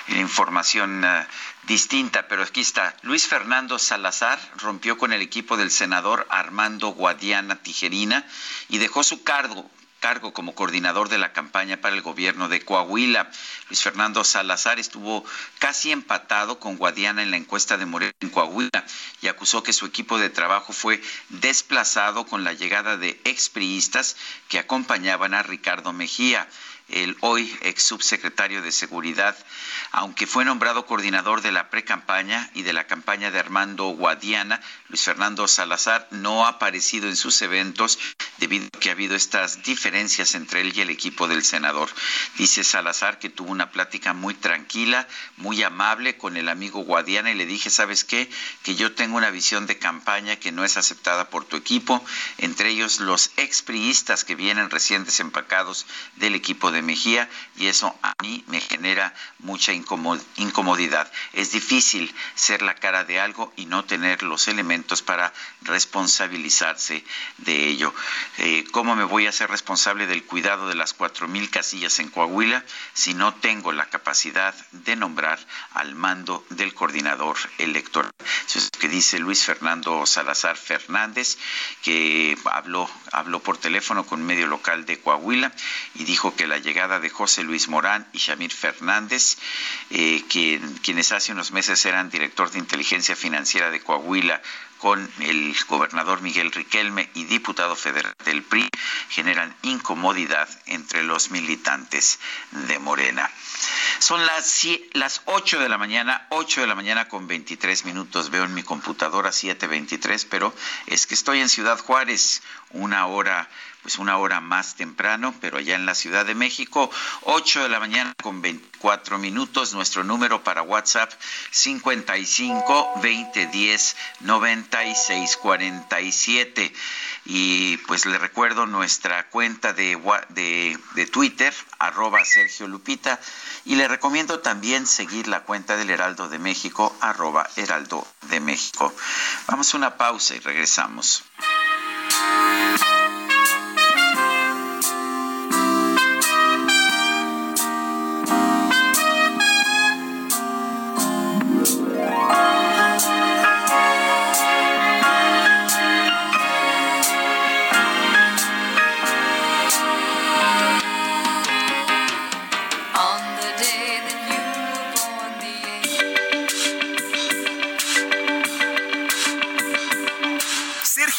información uh, distinta, pero aquí está. Luis Fernando Salazar rompió con el equipo del senador Armando Guadiana Tijerina y dejó su cargo cargo como coordinador de la campaña para el gobierno de Coahuila. Luis Fernando Salazar estuvo casi empatado con Guadiana en la encuesta de Moreno en Coahuila y acusó que su equipo de trabajo fue desplazado con la llegada de expriistas que acompañaban a Ricardo Mejía el hoy ex subsecretario de Seguridad, aunque fue nombrado coordinador de la pre-campaña y de la campaña de Armando Guadiana, Luis Fernando Salazar no ha aparecido en sus eventos debido a que ha habido estas diferencias entre él y el equipo del senador. Dice Salazar que tuvo una plática muy tranquila, muy amable con el amigo Guadiana y le dije, ¿sabes qué? Que yo tengo una visión de campaña que no es aceptada por tu equipo, entre ellos los expriistas que vienen recién desempacados del equipo de de Mejía y eso a mí me genera mucha incomodidad. Es difícil ser la cara de algo y no tener los elementos para responsabilizarse de ello. Eh, ¿Cómo me voy a ser responsable del cuidado de las cuatro mil casillas en Coahuila si no tengo la capacidad de nombrar al mando del coordinador electoral? Eso es lo que dice Luis Fernando Salazar Fernández, que habló, habló por teléfono con medio local de Coahuila y dijo que la llegada de José Luis Morán y Shamir Fernández, eh, quienes hace unos meses eran director de inteligencia financiera de Coahuila, con el gobernador Miguel Riquelme y diputado federal del PRI generan incomodidad entre los militantes de Morena. Son las, las 8 de la mañana, 8 de la mañana con 23 minutos. Veo en mi computadora 7.23, pero es que estoy en Ciudad Juárez, una hora pues una hora más temprano, pero allá en la Ciudad de México, 8 de la mañana con 24 minutos, nuestro número para WhatsApp 55 20 10 96 47. Y pues le recuerdo nuestra cuenta de, de, de Twitter, arroba Sergio Lupita, y le recomiendo también seguir la cuenta del Heraldo de México, arroba Heraldo de México. Vamos a una pausa y regresamos.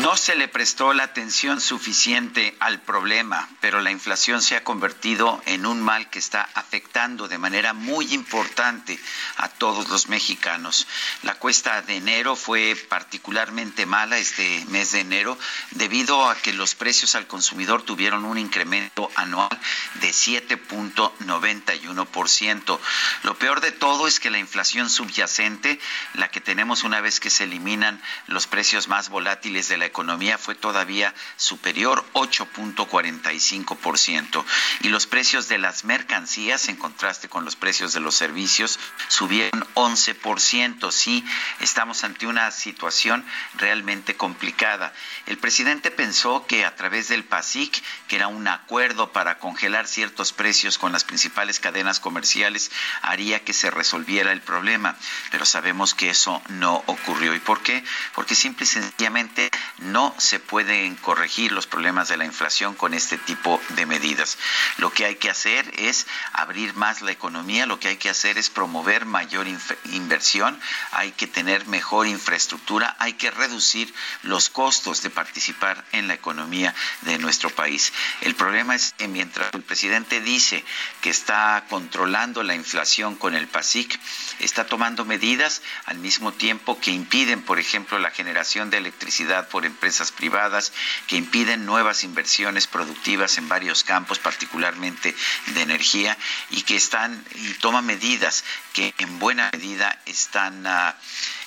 No se le prestó la atención suficiente al problema, pero la inflación se ha convertido en un mal que está afectando de manera muy importante a todos los mexicanos. La cuesta de enero fue particularmente mala este mes de enero debido a que los precios al consumidor tuvieron un incremento anual de 7.91%. Lo peor de todo es que la inflación subyacente, la que tenemos una vez que se eliminan los precios más volátiles de la economía fue todavía superior, 8.45%. Y los precios de las mercancías, en contraste con los precios de los servicios, subieron 11%. Sí, estamos ante una situación realmente complicada. El presidente pensó que a través del PASIC, que era un acuerdo para congelar ciertos precios con las principales cadenas comerciales, haría que se resolviera el problema. Pero sabemos que eso no ocurrió. ¿Y por qué? Porque simple y sencillamente no se pueden corregir los problemas de la inflación con este tipo de medidas. Lo que hay que hacer es abrir más la economía, lo que hay que hacer es promover mayor inversión, hay que tener mejor infraestructura, hay que reducir los costos de participar en la economía de nuestro país. El problema es que mientras el presidente dice que está controlando la inflación con el PASIC, está tomando medidas al mismo tiempo que impiden, por ejemplo, la generación de electricidad por empresas privadas que impiden nuevas inversiones productivas en varios campos, particularmente de energía, y que están y toma medidas que en buena medida están, ah,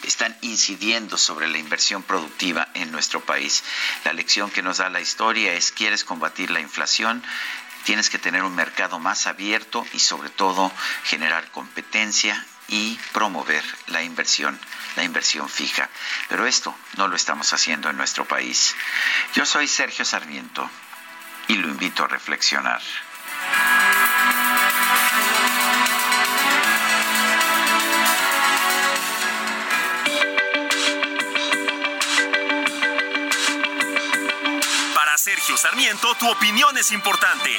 están incidiendo sobre la inversión productiva en nuestro país. La lección que nos da la historia es, ¿quieres combatir la inflación? Tienes que tener un mercado más abierto y sobre todo generar competencia y promover la inversión, la inversión fija. Pero esto no lo estamos haciendo en nuestro país. Yo soy Sergio Sarmiento y lo invito a reflexionar. Para Sergio Sarmiento, tu opinión es importante.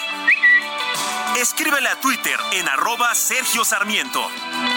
Escríbele a Twitter en arroba Sergio Sarmiento.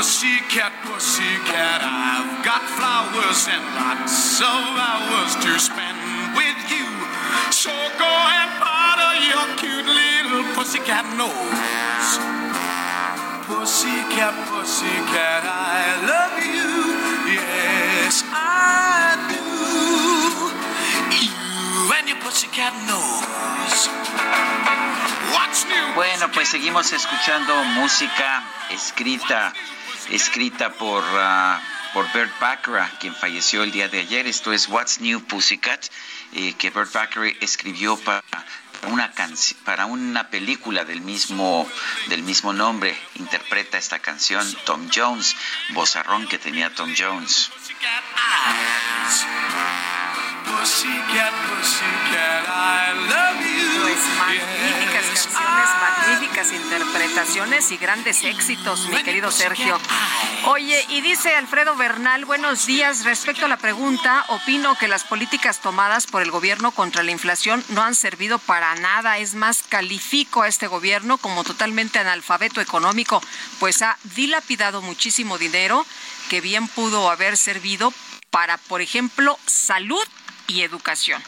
Pussycat, pussycat, I've got flowers and lots of hours to spend with you. So go and powder your cute little pussycat nose. Pussycat, pussycat, I love you. Yes, I do. Bueno, pues seguimos escuchando música escrita, escrita por, ah, por Bert Bacharach, quien falleció el día de ayer. Esto es What's New Pussycat, eh, que Bert Bacharach escribió para una para una película del mismo del mismo nombre. Interpreta esta canción Tom Jones, vozarrón que tenía Tom Jones. Pussycat, pussycat, I love you. Pues magníficas canciones, magníficas interpretaciones y grandes éxitos, mi querido Sergio. Oye, y dice Alfredo Bernal, buenos días. Respecto a la pregunta, opino que las políticas tomadas por el gobierno contra la inflación no han servido para nada. Es más, califico a este gobierno como totalmente analfabeto económico, pues ha dilapidado muchísimo dinero que bien pudo haber servido para, por ejemplo, salud y educación.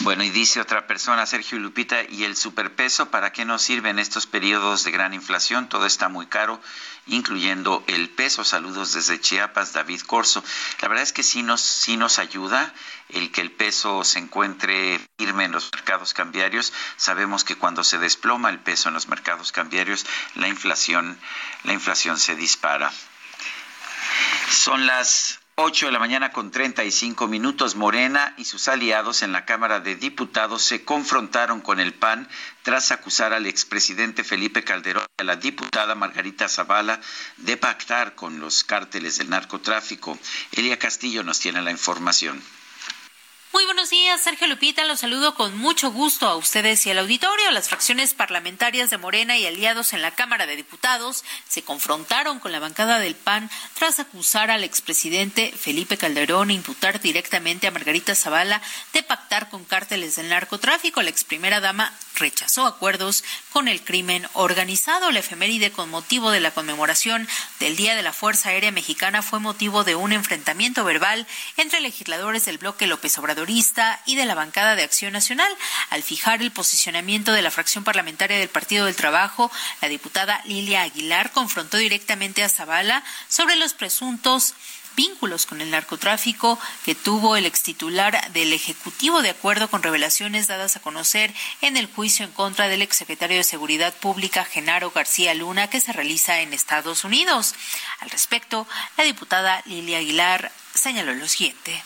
Bueno, y dice otra persona, Sergio Lupita, ¿y el superpeso para qué nos sirve en estos periodos de gran inflación? Todo está muy caro, incluyendo el peso. Saludos desde Chiapas, David Corso. La verdad es que sí nos, sí nos ayuda el que el peso se encuentre firme en los mercados cambiarios. Sabemos que cuando se desploma el peso en los mercados cambiarios, la inflación, la inflación se dispara. Son las 8 de la mañana con 35 minutos. Morena y sus aliados en la Cámara de Diputados se confrontaron con el PAN tras acusar al expresidente Felipe Calderón y a la diputada Margarita Zavala de pactar con los cárteles del narcotráfico. Elia Castillo nos tiene la información. Muy buenos días, Sergio Lupita. Los saludo con mucho gusto a ustedes y al auditorio. Las fracciones parlamentarias de Morena y aliados en la Cámara de Diputados se confrontaron con la bancada del PAN tras acusar al expresidente Felipe Calderón e imputar directamente a Margarita Zavala de pactar con cárteles del narcotráfico. La ex primera dama rechazó acuerdos con el crimen organizado. La efeméride con motivo de la conmemoración del Día de la Fuerza Aérea Mexicana fue motivo de un enfrentamiento verbal entre legisladores del bloque López Y de la bancada de Acción Nacional. Al fijar el posicionamiento de la fracción parlamentaria del Partido del Trabajo, la diputada Lilia Aguilar confrontó directamente a Zavala sobre los presuntos vínculos con el narcotráfico que tuvo el extitular del Ejecutivo de acuerdo con revelaciones dadas a conocer en el juicio en contra del exsecretario de Seguridad Pública Genaro García Luna que se realiza en Estados Unidos. Al respecto, la diputada Lilia Aguilar señaló lo siguiente.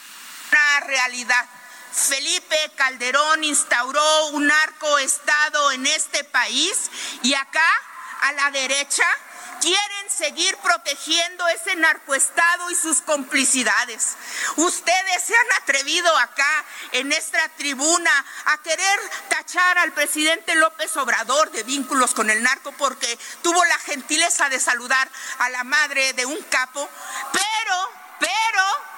Realidad. Felipe Calderón instauró un narcoestado en este país y acá, a la derecha, quieren seguir protegiendo ese narcoestado y sus complicidades. Ustedes se han atrevido acá en esta tribuna a querer tachar al presidente López Obrador de vínculos con el narco porque tuvo la gentileza de saludar a la madre de un capo, pero, pero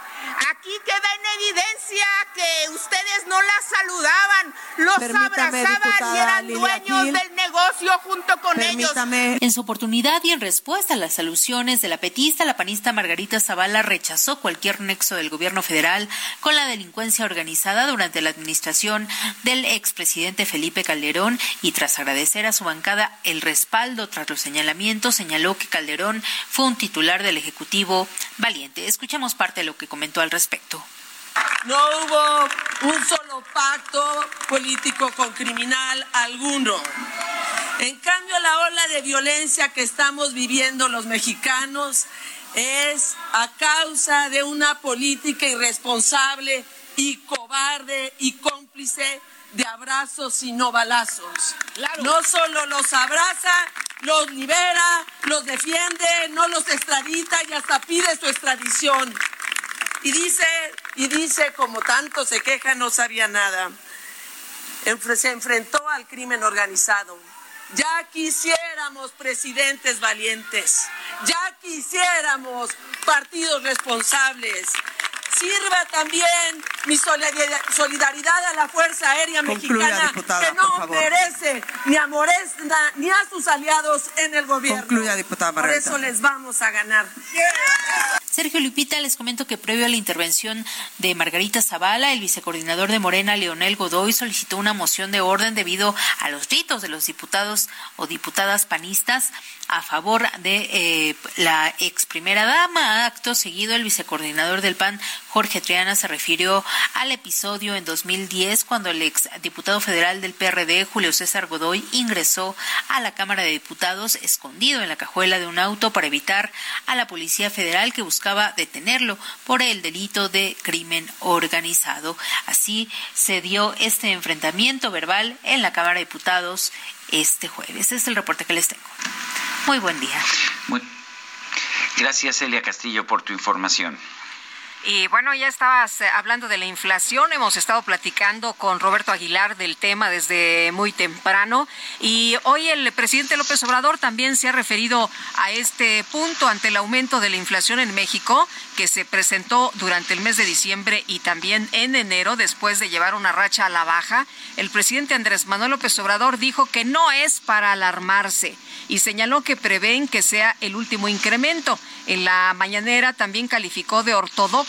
Aquí queda en evidencia que ustedes no la saludaban, los abrazaban y eran dueños del negocio junto con ellos. En su oportunidad y en respuesta a las alusiones de la petista, la panista Margarita Zavala rechazó cualquier nexo del gobierno federal con la delincuencia organizada durante la administración del expresidente Felipe Calderón y tras agradecer a su bancada el respaldo tras los señalamientos, señaló que Calderón fue un titular del Ejecutivo valiente. Escuchamos parte de lo que comentó al respecto. No hubo un solo pacto político con criminal alguno. En cambio, la ola de violencia que estamos viviendo los mexicanos es a causa de una política irresponsable y cobarde y cómplice de abrazos y no balazos. No solo los abraza, los libera, los defiende, no los extradita y hasta pide su extradición. Y dice, y dice, como tanto se queja, no sabía nada. Se enfrentó al crimen organizado. Ya quisiéramos presidentes valientes, ya quisiéramos partidos responsables. Sirva también mi solidaridad a la Fuerza Aérea Mexicana que no merece ni a Morena ni a sus aliados en el gobierno. Concluya, diputada Por eso les vamos a ganar. Sergio Lupita, les comento que previo a la intervención de Margarita Zavala, el vicecoordinador de Morena, Leonel Godoy, solicitó una moción de orden debido a los gritos de los diputados o diputadas panistas a favor de eh, la ex primera dama. Acto seguido, el vicecoordinador del PAN, Jorge Triana, se refirió al episodio en 2010 cuando el ex diputado federal del PRD, Julio César Godoy, ingresó a la Cámara de Diputados escondido en la cajuela de un auto para evitar a la Policía Federal que buscaba buscaba detenerlo por el delito de crimen organizado. Así se dio este enfrentamiento verbal en la Cámara de Diputados este jueves. Este es el reporte que les tengo. Muy buen día. Gracias, Elia Castillo, por tu información. Y bueno, ya estabas eh, hablando de la inflación, hemos estado platicando con Roberto Aguilar del tema desde muy temprano y hoy el presidente López Obrador también se ha referido a este punto ante el aumento de la inflación en México que se presentó durante el mes de diciembre y también en enero después de llevar una racha a la baja. El presidente Andrés Manuel López Obrador dijo que no es para alarmarse y señaló que prevén que sea el último incremento. En la mañanera también calificó de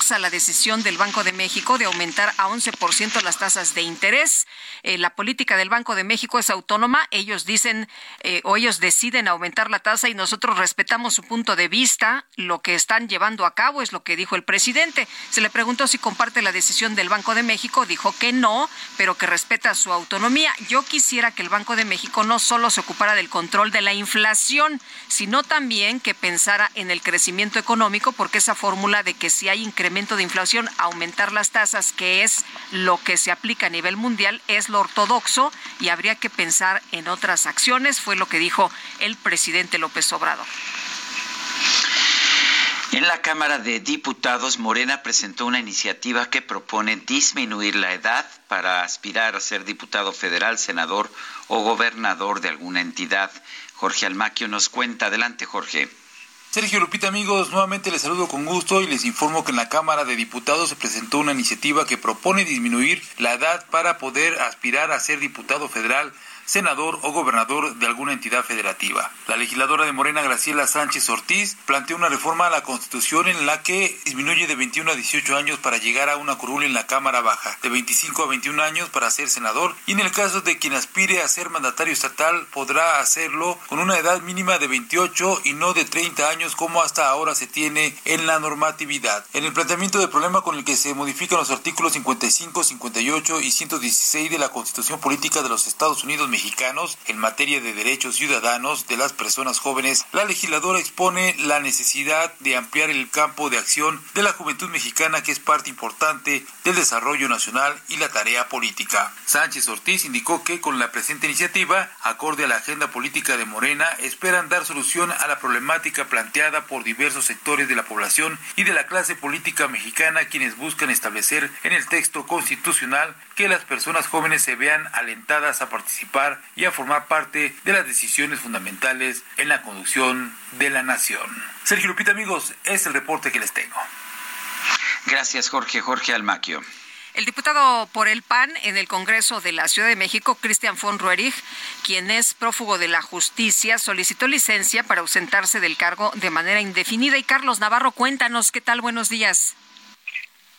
ortodoxa la decisión del Banco de México de aumentar a 11% las tasas de interés. Eh, la política del Banco de México es autónoma. Ellos dicen eh, o ellos deciden aumentar la tasa y nosotros respetamos su punto de vista. Lo que están llevando a cabo es lo que dijo el presidente. Se le preguntó si comparte la decisión del Banco de México. Dijo que no, pero que respeta su autonomía. Yo quisiera que el Banco de México no solo se ocupara del control de la inflación, sino también que pensara en el crecimiento económico, porque esa fórmula de que si hay incremento de inflación, aumentar las tasas, que es lo que se aplica a nivel mundial, es lo ortodoxo y habría que pensar en otras acciones, fue lo que dijo el presidente López Obrador. En la Cámara de Diputados, Morena presentó una iniciativa que propone disminuir la edad para aspirar a ser diputado federal, senador o gobernador de alguna entidad. Jorge Almaquio nos cuenta. Adelante, Jorge. Sergio Lupita, amigos, nuevamente les saludo con gusto y les informo que en la Cámara de Diputados se presentó una iniciativa que propone disminuir la edad para poder aspirar a ser diputado federal senador o gobernador de alguna entidad federativa. La legisladora de Morena, Graciela Sánchez Ortiz, planteó una reforma a la Constitución en la que disminuye de 21 a 18 años para llegar a una curul en la Cámara Baja, de 25 a 21 años para ser senador y en el caso de quien aspire a ser mandatario estatal podrá hacerlo con una edad mínima de 28 y no de 30 años como hasta ahora se tiene en la normatividad. En el planteamiento del problema con el que se modifican los artículos 55, 58 y 116 de la Constitución Política de los Estados Unidos mexicanos en materia de derechos ciudadanos de las personas jóvenes, la legisladora expone la necesidad de ampliar el campo de acción de la juventud mexicana que es parte importante del desarrollo nacional y la tarea política. Sánchez Ortiz indicó que con la presente iniciativa, acorde a la agenda política de Morena, esperan dar solución a la problemática planteada por diversos sectores de la población y de la clase política mexicana quienes buscan establecer en el texto constitucional que las personas jóvenes se vean alentadas a participar y a formar parte de las decisiones fundamentales en la conducción de la nación. Sergio Lupita, amigos, es el reporte que les tengo. Gracias, Jorge. Jorge Almaquio. El diputado por el PAN en el Congreso de la Ciudad de México, Cristian von Roerich, quien es prófugo de la justicia, solicitó licencia para ausentarse del cargo de manera indefinida. Y Carlos Navarro, cuéntanos, ¿qué tal? Buenos días.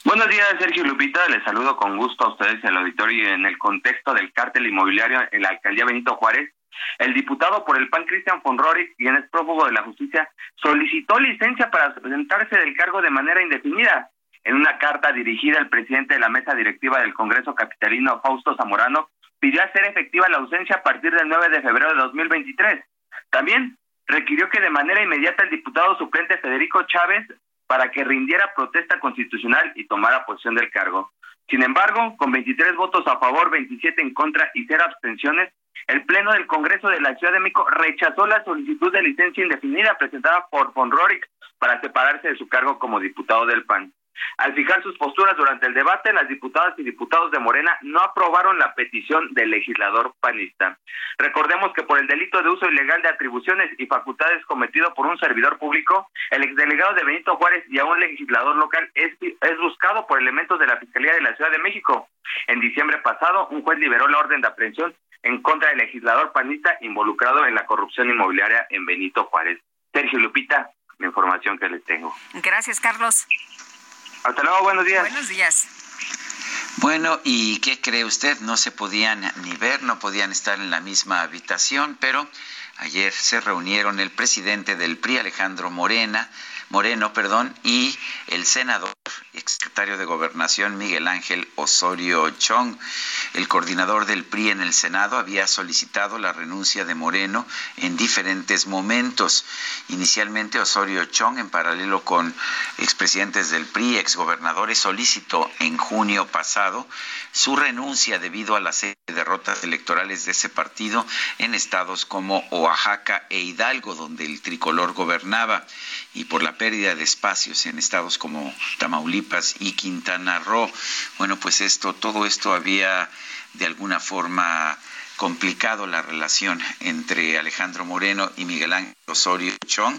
Buenos días, Sergio Lupita. Les saludo con gusto a ustedes en el auditorio en el contexto del cártel inmobiliario en la alcaldía Benito Juárez. El diputado por el PAN, Cristian von Roerich, quien es prófugo de la justicia, solicitó licencia para ausentarse del cargo de manera indefinida. En una carta dirigida al presidente de la mesa directiva del Congreso Capitalino, Fausto Zamorano, pidió hacer efectiva la ausencia a partir del 9 de febrero de 2023. También requirió que de manera inmediata el diputado suplente Federico Chávez para que rindiera protesta constitucional y tomara posesión del cargo. Sin embargo, con 23 votos a favor, 27 en contra y 0 abstenciones, el Pleno del Congreso de la Ciudad de México rechazó la solicitud de licencia indefinida presentada por von Rorik para separarse de su cargo como diputado del PAN. Al fijar sus posturas durante el debate, las diputadas y diputados de Morena no aprobaron la petición del legislador panista. Recordemos que por el delito de uso ilegal de atribuciones y facultades cometido por un servidor público, el exdelegado de Benito Juárez y a un legislador local es, es buscado por elementos de la Fiscalía de la Ciudad de México. En diciembre pasado, un juez liberó la orden de aprehensión en contra del legislador panista involucrado en la corrupción inmobiliaria en Benito Juárez. Sergio Lupita, la información que les tengo. Gracias, Carlos. Hasta luego, buenos días. Buenos días. Bueno, ¿y qué cree usted? No se podían ni ver, no podían estar en la misma habitación, pero ayer se reunieron el presidente del PRI, Alejandro Morena, Moreno, perdón, y el senador, exsecretario de Gobernación, Miguel Ángel Osorio Chong. El coordinador del PRI en el Senado había solicitado la renuncia de Moreno en diferentes momentos. Inicialmente Osorio Chong, en paralelo con expresidentes del PRI, exgobernadores, solicitó en junio pasado su renuncia debido a las derrotas electorales de ese partido en estados como Oaxaca e Hidalgo, donde el tricolor gobernaba, y por la pérdida de espacios en estados como Tamaulipas y Quintana Roo. Bueno, pues esto, todo esto había de alguna forma complicado la relación entre Alejandro Moreno y Miguel Ángel Osorio Chong.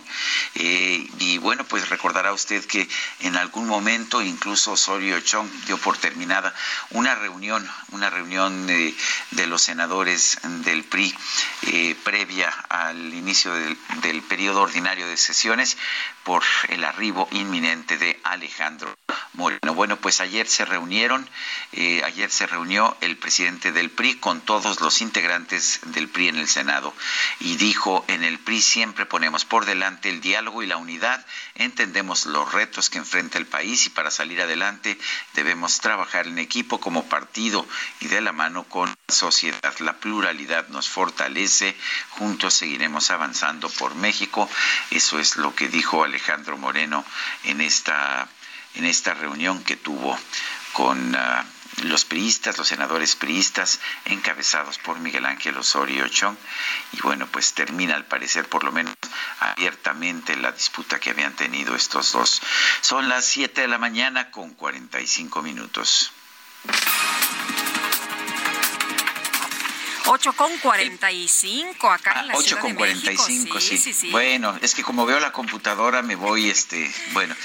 Eh, y bueno, pues recordará usted que en algún momento incluso Osorio Chong dio por terminada una reunión, una reunión de, de los senadores del PRI eh, previa al inicio del, del periodo ordinario de sesiones por el arribo inminente de Alejandro Moreno. Bueno, pues ayer se reunieron, eh, ayer se reunió el presidente del PRI con todos los integrantes del PRI en el Senado y dijo, en el PRI siempre ponemos por delante el diálogo y la unidad, entendemos los retos que enfrenta el país y para salir adelante debemos trabajar en equipo como partido y de la mano con la sociedad. La pluralidad nos fortalece, juntos seguiremos avanzando por México. Eso es lo que dijo Alejandro Moreno en esta en esta reunión que tuvo con uh, los priistas, los senadores priistas, encabezados por Miguel Ángel Osorio Chong. Y bueno, pues termina al parecer, por lo menos abiertamente, la disputa que habían tenido estos dos. Son las 7 de la mañana con 45 minutos. 8 con 45 acá en la 8 Ciudad con de México. 45, sí, sí, sí. Bueno, es que como veo la computadora me voy, este, bueno,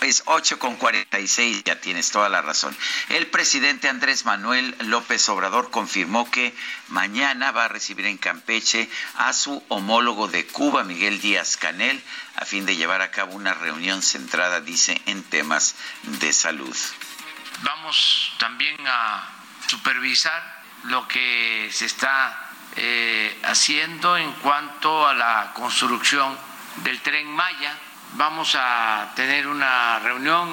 es 8 con 46, ya tienes toda la razón. El presidente Andrés Manuel López Obrador confirmó que mañana va a recibir en Campeche a su homólogo de Cuba, Miguel Díaz Canel, a fin de llevar a cabo una reunión centrada, dice, en temas de salud. Vamos también a supervisar lo que se está eh, haciendo en cuanto a la construcción del tren Maya. Vamos a tener una reunión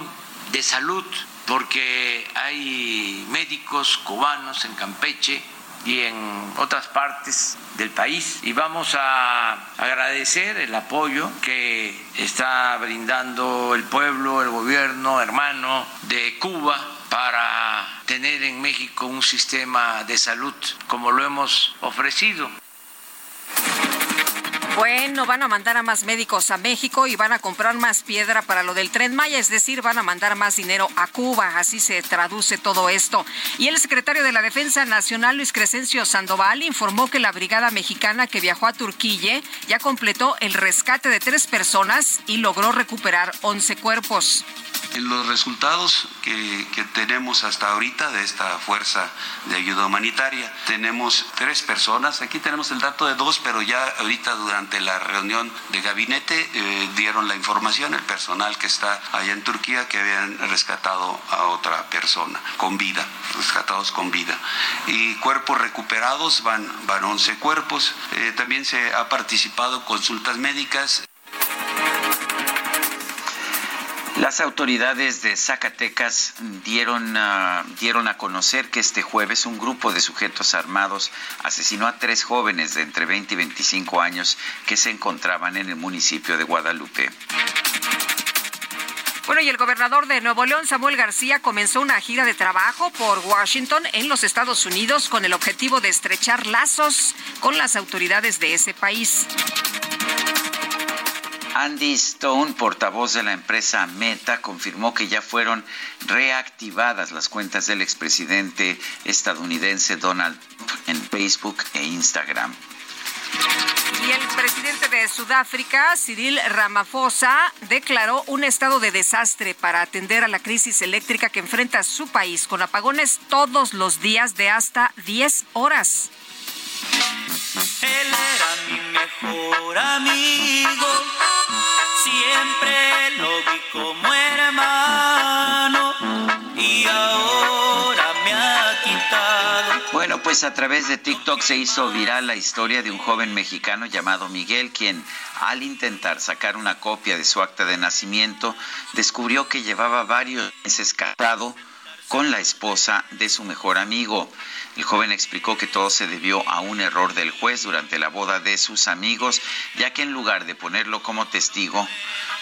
de salud porque hay médicos cubanos en Campeche y en otras partes del país y vamos a agradecer el apoyo que está brindando el pueblo, el gobierno hermano de Cuba para tener en México un sistema de salud como lo hemos ofrecido. Bueno, van a mandar a más médicos a México y van a comprar más piedra para lo del tren Maya, es decir, van a mandar más dinero a Cuba, así se traduce todo esto. Y el secretario de la Defensa Nacional, Luis Crescencio Sandoval, informó que la brigada mexicana que viajó a Turquía ya completó el rescate de tres personas y logró recuperar 11 cuerpos. En los resultados que, que, tenemos hasta ahorita de esta fuerza de ayuda humanitaria, tenemos tres personas, aquí tenemos el dato de dos, pero ya ahorita durante la reunión de gabinete eh, dieron la información, el personal que está allá en Turquía, que habían rescatado a otra persona con vida, rescatados con vida. Y cuerpos recuperados van, van 11 cuerpos, eh, también se ha participado consultas médicas. Las autoridades de Zacatecas dieron, uh, dieron a conocer que este jueves un grupo de sujetos armados asesinó a tres jóvenes de entre 20 y 25 años que se encontraban en el municipio de Guadalupe. Bueno, y el gobernador de Nuevo León, Samuel García, comenzó una gira de trabajo por Washington en los Estados Unidos con el objetivo de estrechar lazos con las autoridades de ese país. Andy Stone, portavoz de la empresa Meta, confirmó que ya fueron reactivadas las cuentas del expresidente estadounidense Donald Trump en Facebook e Instagram. Y el presidente de Sudáfrica, Cyril Ramaphosa, declaró un estado de desastre para atender a la crisis eléctrica que enfrenta su país con apagones todos los días de hasta 10 horas. Él era mi mejor amigo, siempre lo vi como hermano y ahora me ha quitado. Bueno, pues a través de TikTok se hizo viral la historia de un joven mexicano llamado Miguel, quien al intentar sacar una copia de su acta de nacimiento, descubrió que llevaba varios meses casado con la esposa de su mejor amigo. El joven explicó que todo se debió a un error del juez durante la boda de sus amigos, ya que en lugar de ponerlo como testigo,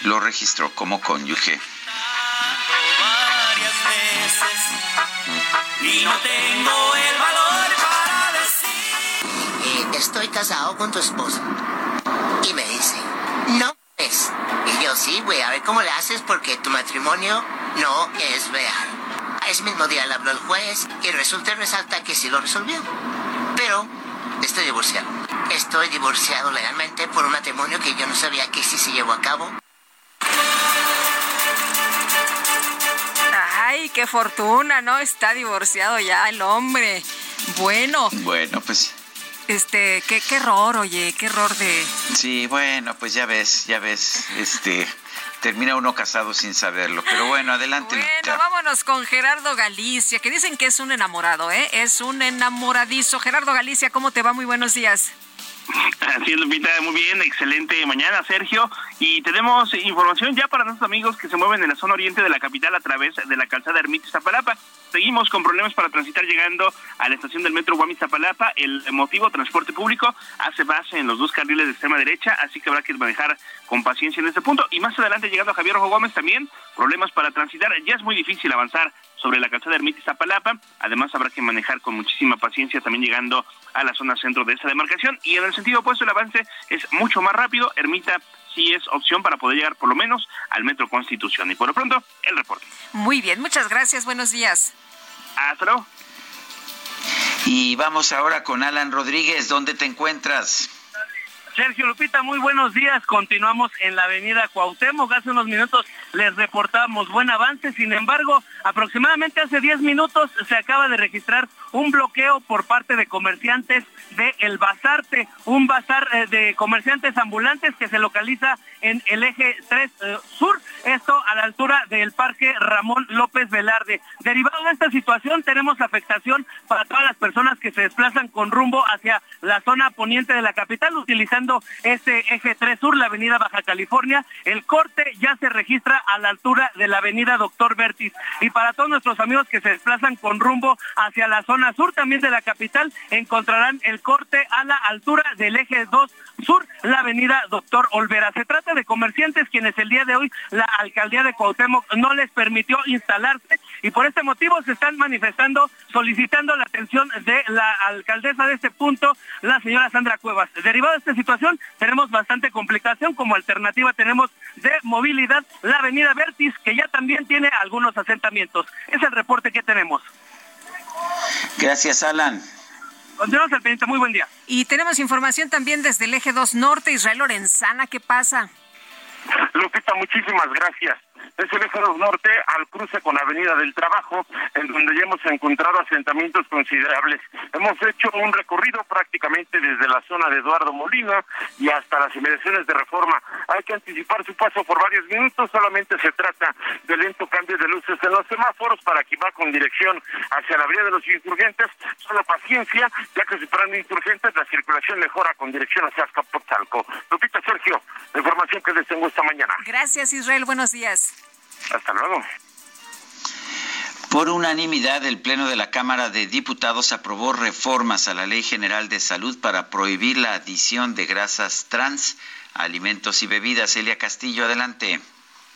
lo registró como cónyuge. Varias veces y no tengo el valor para decir. Estoy casado con tu esposa. Y me dice, no es. Y yo sí, güey, a ver cómo le haces porque tu matrimonio no es real. Ese mismo día le habló el juez y resulta y resalta que sí lo resolvió. Pero estoy divorciado. Estoy divorciado legalmente por un matrimonio que yo no sabía que sí se llevó a cabo. Ay, qué fortuna, ¿no? Está divorciado ya el hombre. Bueno. Bueno, pues este, qué, qué error, oye, qué error de... Sí, bueno, pues ya ves, ya ves, este, termina uno casado sin saberlo. Pero bueno, adelante. Bueno, vámonos con Gerardo Galicia, que dicen que es un enamorado, ¿eh? Es un enamoradizo. Gerardo Galicia, ¿cómo te va? Muy buenos días. Así es, Lupita, muy bien, excelente mañana, Sergio. Y tenemos información ya para nuestros amigos que se mueven en la zona oriente de la capital a través de la calzada Ermita Zapalapa. Seguimos con problemas para transitar llegando a la estación del metro Guamis Zapalapa. El motivo, transporte público, hace base en los dos carriles de extrema derecha, así que habrá que manejar con paciencia en este punto. Y más adelante, llegando a Javier Rojo Gómez, también problemas para transitar. Ya es muy difícil avanzar sobre la calzada Ermita Zapalapa. Además, habrá que manejar con muchísima paciencia también llegando a la zona centro de esa demarcación. Y en el sentido opuesto, el avance es mucho más rápido. Ermita sí es opción para poder llegar por lo menos al Metro Constitución. Y por lo pronto, el reporte. Muy bien, muchas gracias, buenos días. Hasta luego. Y vamos ahora con Alan Rodríguez, ¿dónde te encuentras? Sergio Lupita, muy buenos días. Continuamos en la avenida Cuauhtémoc. Hace unos minutos les reportamos buen avance. Sin embargo, aproximadamente hace 10 minutos se acaba de registrar un bloqueo por parte de comerciantes de El Bazarte, un bazar eh, de comerciantes ambulantes que se localiza en el eje 3 eh, sur, esto a la altura del Parque Ramón López Velarde. Derivado de esta situación, tenemos afectación para todas las personas que se desplazan con rumbo hacia la zona poniente de la capital, utilizando este eje 3 sur, la avenida Baja California. El corte ya se registra a la altura de la avenida Doctor Vertis. Y para todos nuestros amigos que se desplazan con rumbo hacia la zona sur también de la capital, encontrarán el corte a la altura del eje 2 sur, la avenida Doctor Olvera. Se trata de comerciantes quienes el día de hoy la alcaldía de Cuauhtémoc no les permitió instalarse y por este motivo se están manifestando solicitando la atención de la alcaldesa de este punto, la señora Sandra Cuevas. Derivado de esta situación, tenemos bastante complicación. Como alternativa tenemos de movilidad la avenida Vertis, que ya también tiene algunos asentamientos. Es el reporte que tenemos. Gracias, Alan. Continuamos al pendiente. Muy buen día. Y tenemos información también desde el eje 2 Norte, Israel Lorenzana. ¿Qué pasa? Lupita, muchísimas gracias. Es el eje 2 norte al cruce con Avenida del Trabajo, en donde ya hemos encontrado asentamientos considerables. Hemos hecho un recorrido prácticamente desde la zona de Eduardo Molina y hasta las inmediaciones de reforma. Hay que anticipar su paso por varios minutos, solamente se trata de lento cambio de luces en los semáforos para que va con dirección hacia la vía de los insurgentes. Solo paciencia, ya que superando insurgentes la circulación mejora con dirección hacia Azcapotzalco. Lupita Sergio, la información que les tengo esta mañana. Gracias, Israel. Buenos días. Hasta luego. Por unanimidad, el Pleno de la Cámara de Diputados aprobó reformas a la Ley General de Salud para prohibir la adición de grasas trans alimentos y bebidas. Elia Castillo, adelante.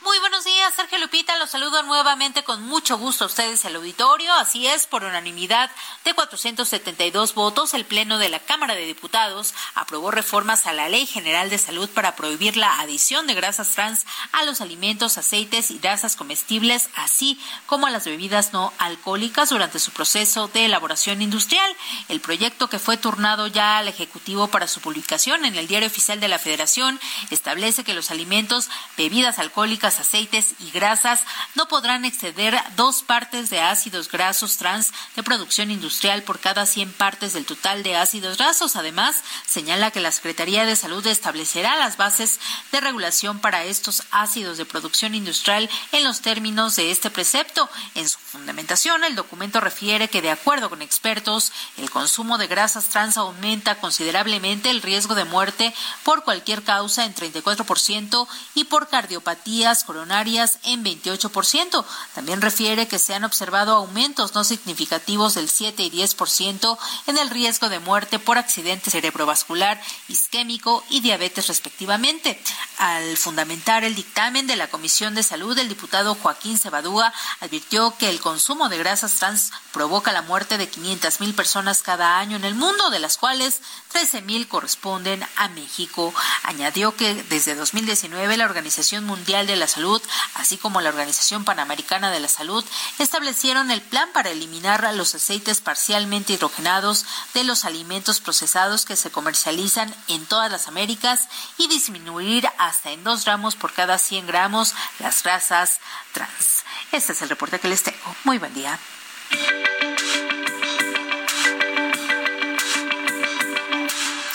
Muy buenos días, Sergio Lupita. Los saludo nuevamente con mucho gusto a ustedes el auditorio. Así es, por unanimidad de 472 votos, el Pleno de la Cámara de Diputados aprobó reformas a la Ley General de Salud para prohibir la adición de grasas trans a los alimentos, aceites y grasas comestibles, así como a las bebidas no alcohólicas durante su proceso de elaboración industrial. El proyecto que fue turnado ya al Ejecutivo para su publicación en el Diario Oficial de la Federación establece que los alimentos, bebidas alcohólicas, aceites y grasas no podrán exceder dos partes de ácidos grasos trans de producción industrial por cada 100 partes del total de ácidos grasos. Además, señala que la Secretaría de Salud establecerá las bases de regulación para estos ácidos de producción industrial en los términos de este precepto. En su fundamentación, el documento refiere que, de acuerdo con expertos, el consumo de grasas trans aumenta considerablemente el riesgo de muerte por cualquier causa en 34% y por cardiopatías coronarias en 28%. También refiere que se han observado aumentos no significativos del 7 y 10% en el riesgo de muerte por accidente cerebrovascular, isquémico y diabetes respectivamente. Al fundamentar el dictamen de la Comisión de Salud, el diputado Joaquín Cebadúa advirtió que el consumo de grasas trans provoca la muerte de 500 mil personas cada año en el mundo, de las cuales 13 mil corresponden a México. Añadió que desde 2019 la Organización Mundial de la Salud, así como la Organización Panamericana de la Salud, establecieron el plan para eliminar los aceites parcialmente hidrogenados de los alimentos procesados que se comercializan en todas las Américas y disminuir hasta en dos gramos por cada 100 gramos las grasas trans. Este es el reporte que les tengo. Muy buen día.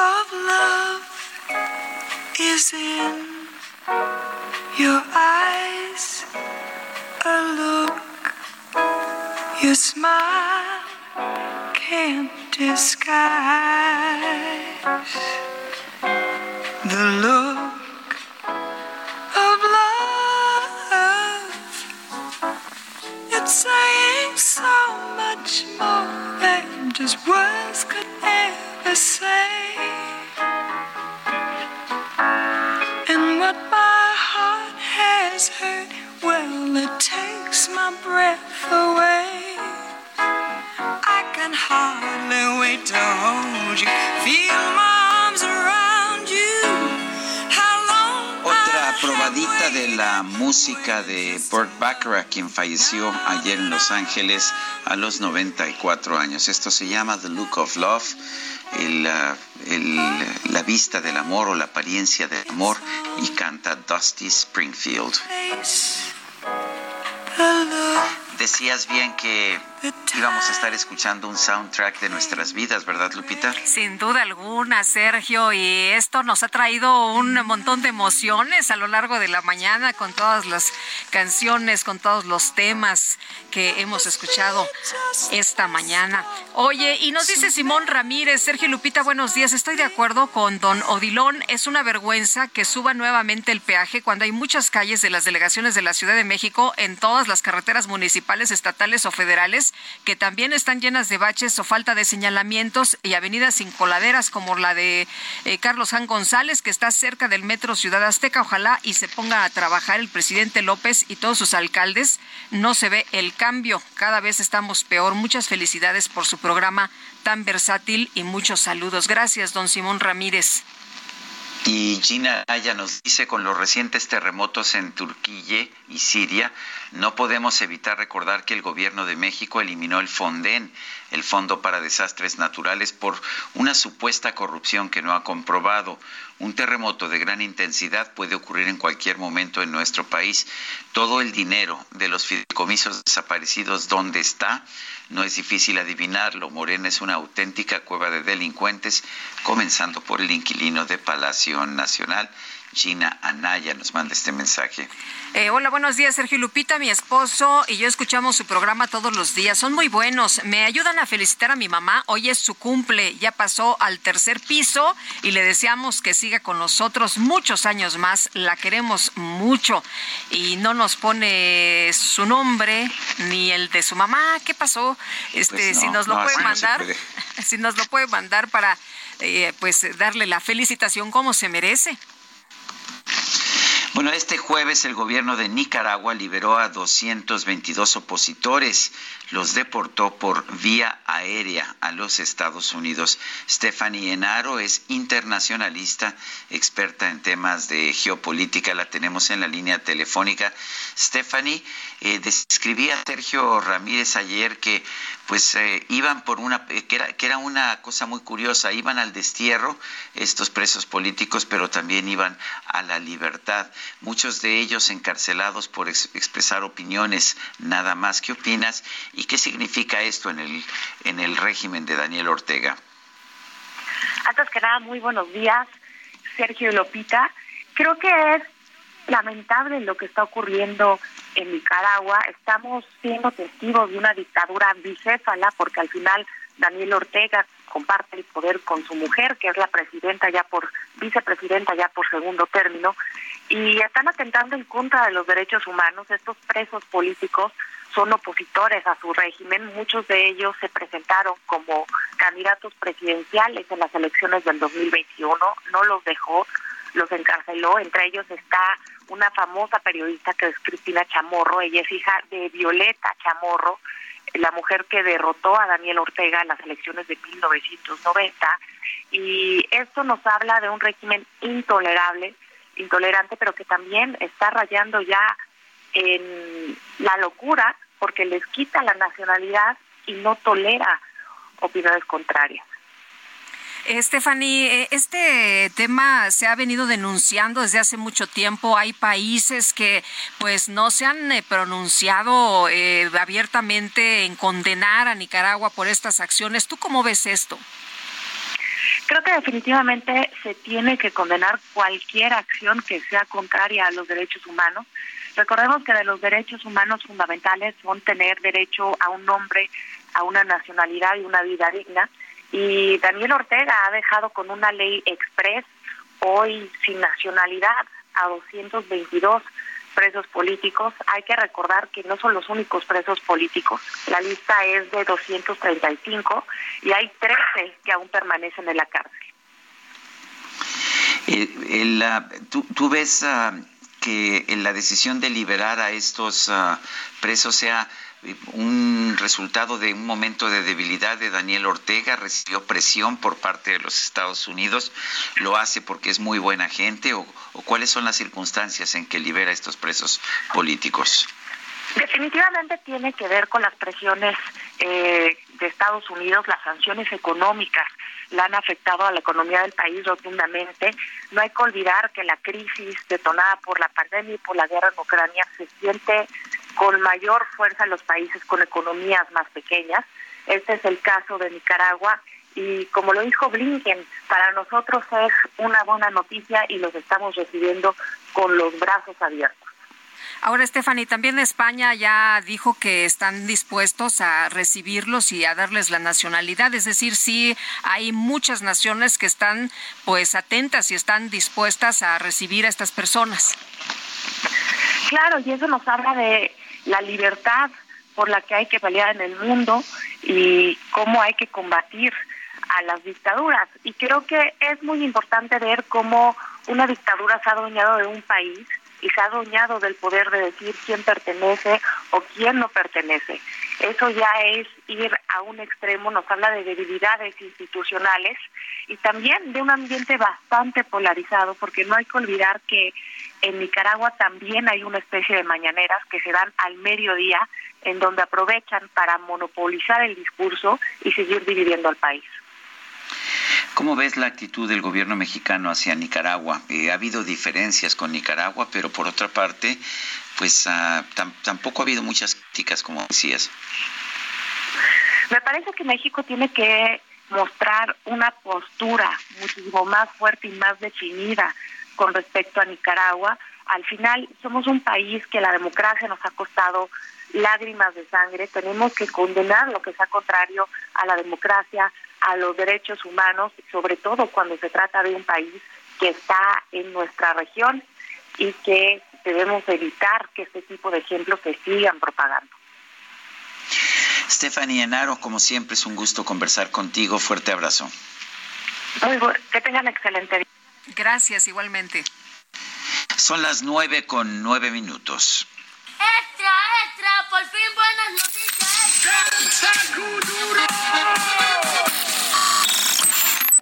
Of love is in your eyes. A look your smile can't disguise the look of love. It's saying so much more than just words could ever say. And what my heart has heard, well, it takes my breath away. I can hardly wait to hold you, feel my arms around you. How long Otra probadita de la música de Burt Bacharach, quien falleció ayer en Los Ángeles a los 94 años. Esto se llama The Look of Love, el, el- la vista del amor o la apariencia del amor, y canta Dusty Springfield. Decías bien que íbamos a estar escuchando un soundtrack de nuestras vidas, ¿verdad, Lupita? Sin duda alguna, Sergio, y esto nos ha traído un montón de emociones a lo largo de la mañana con todas las canciones, con todos los temas que hemos escuchado esta mañana. Oye, y nos dice Simón Ramírez, Sergio y Lupita, buenos días. Estoy de acuerdo con don Odilón. Es una vergüenza que suba nuevamente el peaje cuando hay muchas calles de las delegaciones de la Ciudad de México en todas las carreteras municipales, estatales o federales que también están llenas de baches o falta de señalamientos y avenidas sin coladeras como la de eh, Carlos Jan González, que está cerca del Metro Ciudad Azteca. Ojalá y se ponga a trabajar el presidente López y todos sus alcaldes. No se ve el cambio. Cada vez estamos peor. Muchas felicidades por su programa tan versátil y muchos saludos. Gracias, don Simón Ramírez. Y Gina Aya nos dice, con los recientes terremotos en Turquía y Siria, no podemos evitar recordar que el gobierno de México eliminó el FONDEN, el Fondo para Desastres Naturales, por una supuesta corrupción que no ha comprobado. Un terremoto de gran intensidad puede ocurrir en cualquier momento en nuestro país. Todo el dinero de los fideicomisos desaparecidos, ¿dónde está? No es difícil adivinarlo. Morena es una auténtica cueva de delincuentes, comenzando por el inquilino de Palacio Nacional. Gina Anaya nos manda este mensaje. Eh, hola, buenos días, Sergio Lupita. Mi esposo y yo escuchamos su programa todos los días. Son muy buenos. Me ayudan a felicitar a mi mamá. Hoy es su cumple. Ya pasó al tercer piso y le deseamos que siga con nosotros muchos años más. La queremos mucho. Y no nos pone su nombre ni el de su mamá. ¿Qué pasó? Este, Pues no, si nos lo no, puede no mandar, puede. si nos lo puede mandar para eh, pues darle la felicitación como se merece. Bueno, este jueves el gobierno de Nicaragua liberó a 222 opositores. Los deportó por vía aérea a los Estados Unidos. Stephanie Enaro es internacionalista, experta en temas de geopolítica. La tenemos en la línea telefónica. Stephanie, eh, describía Sergio Ramírez ayer que pues eh, iban por una eh, que era, que era una cosa muy curiosa, iban al destierro estos presos políticos, pero también iban a la libertad. Muchos de ellos encarcelados por ex- expresar opiniones, nada más. ¿Qué opinas? ¿Y qué significa esto en el en el régimen de Daniel Ortega? Antes que nada, muy buenos días, Sergio Lopita. Creo que es lamentable lo que está ocurriendo en Nicaragua. Estamos siendo testigos de una dictadura bicéfala porque al final Daniel Ortega comparte el poder con su mujer, que es la presidenta ya por vicepresidenta ya por segundo término, y están atentando en contra de los derechos humanos. Estos presos políticos son opositores a su régimen. Muchos de ellos se presentaron como candidatos presidenciales en las elecciones del 2021. No los dejó, los encarceló. Entre ellos está una famosa periodista que es Cristina Chamorro. Ella es hija de Violeta Chamorro, la mujer que derrotó a Daniel Ortega en las elecciones de 1990. Y esto nos habla de un régimen intolerable, intolerante, pero que también está rayando ya en la locura porque les quita la nacionalidad y no tolera opiniones contrarias. Stephanie, eh, este tema se ha venido denunciando desde hace mucho tiempo. Hay países que pues no se han eh, pronunciado eh, abiertamente en condenar a Nicaragua por estas acciones. ¿Tú cómo ves esto? Creo que definitivamente se tiene que condenar cualquier acción que sea contraria a los derechos humanos. Recordemos que de los derechos humanos fundamentales son tener derecho a un nombre, a una nacionalidad y una vida digna. Y Daniel Ortega ha dejado con una ley express hoy sin nacionalidad a 222 presos políticos. Hay que recordar que no son los únicos presos políticos. La lista es de 235 y hay 13 que aún permanecen en la cárcel. Eh, ¿tú, ves ah, que la decisión de liberar a estos ah, presos sea un resultado de un momento de debilidad de Daniel Ortega, recibió presión por parte de los Estados Unidos, lo hace porque es muy buena gente o, cuáles son las circunstancias en que libera a estos presos políticos? Definitivamente tiene que ver con las presiones eh, de Estados Unidos, las sanciones económicas la han afectado a la economía del país rotundamente. No hay que olvidar que la crisis detonada por la pandemia y por la guerra en Ucrania se siente con mayor fuerza en los países con economías más pequeñas. Este es el caso de Nicaragua y como lo dijo Blinken, para nosotros es una buena noticia y los estamos recibiendo con los brazos abiertos. Ahora, Stephanie, también España ya dijo que están dispuestos a recibirlos y a darles la nacionalidad. Es decir, sí hay muchas naciones que están pues atentas y están dispuestas a recibir a estas personas. Claro, y eso nos habla de la libertad por la que hay que pelear en el mundo y cómo hay que combatir a las dictaduras. Y creo que es muy importante ver cómo una dictadura se ha adueñado de un país y se ha adueñado del poder de decir quién pertenece o quién no pertenece. Eso ya es ir a un extremo, nos habla de debilidades institucionales y también de un ambiente bastante polarizado, porque no hay que olvidar que en Nicaragua también hay una especie de mañaneras que se dan al mediodía, en donde aprovechan para monopolizar el discurso y seguir dividiendo al país. ¿Cómo ves la actitud del gobierno mexicano hacia Nicaragua? Eh, ha habido diferencias con Nicaragua, pero por otra parte, pues tam- tampoco ha habido muchas críticas, como decías. Me parece que México tiene que mostrar una postura muchísimo más fuerte y más definida con respecto a Nicaragua. Al final somos un país que la democracia nos ha costado lágrimas de sangre. Tenemos que condenar lo que sea contrario a la democracia, a los derechos humanos, sobre todo cuando se trata de un país que está en nuestra región y que debemos evitar que este tipo de ejemplos se sigan propagando. Stephanie Enaro, como siempre, es un gusto conversar contigo. Fuerte abrazo. Muy bu- que tengan excelente día. Gracias, igualmente. Son las nueve con nueve minutos. Extra, extra, por fin buenas noticias.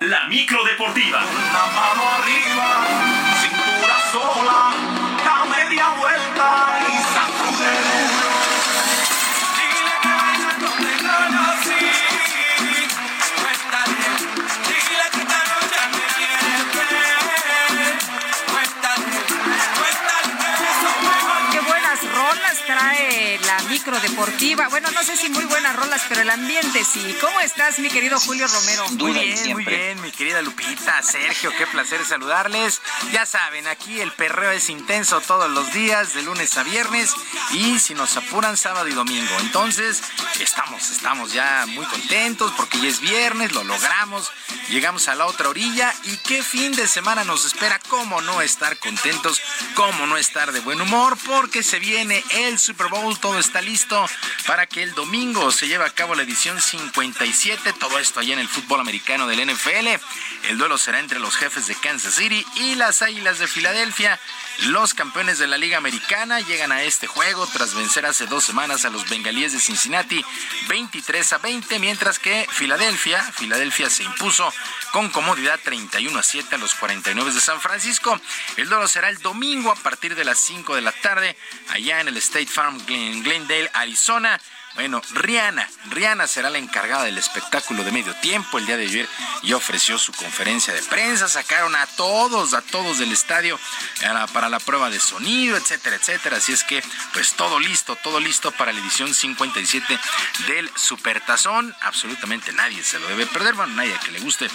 La micro deportiva. Una mano arriba, cintura sola, da media vuelta trae la micro deportiva. Bueno, no sé si muy buenas rolas, pero el ambiente sí. ¿Cómo estás, mi querido Julio Romero? Muy bien, muy bien, mi querida Lupita, Sergio, qué placer saludarles. Ya saben, aquí el perreo es intenso todos los días, de lunes a viernes, y si nos apuran, sábado y domingo. Entonces, estamos, estamos ya muy contentos porque ya es viernes, lo logramos, llegamos a la otra orilla, y qué fin de semana nos espera, cómo no estar contentos, cómo no estar de buen humor, porque se viene el Super Bowl, todo está listo para que el domingo se lleve a cabo la edición 57, todo esto allá en el fútbol americano del NFL. El duelo será entre los jefes de Kansas City y las Águilas de Filadelfia. Los campeones de la Liga Americana llegan a este juego tras vencer hace dos semanas a los bengalíes de Cincinnati 23 a 20, mientras que Filadelfia, Filadelfia se impuso con comodidad 31 a 7 a los 49 de San Francisco. El duelo será el domingo a partir de las 5 de la tarde allá en el State Farm Glen- Glendale, Arizona. Bueno, Rihanna, Rihanna será la encargada del espectáculo de medio tiempo el día de ayer y ofreció su conferencia de prensa. Sacaron a todos, a todos del estadio eh, para la prueba de sonido, etcétera, etcétera. Así es que, pues todo listo, todo listo para la edición 57 del Supertazón. Absolutamente nadie se lo debe perder, bueno, nadie que le guste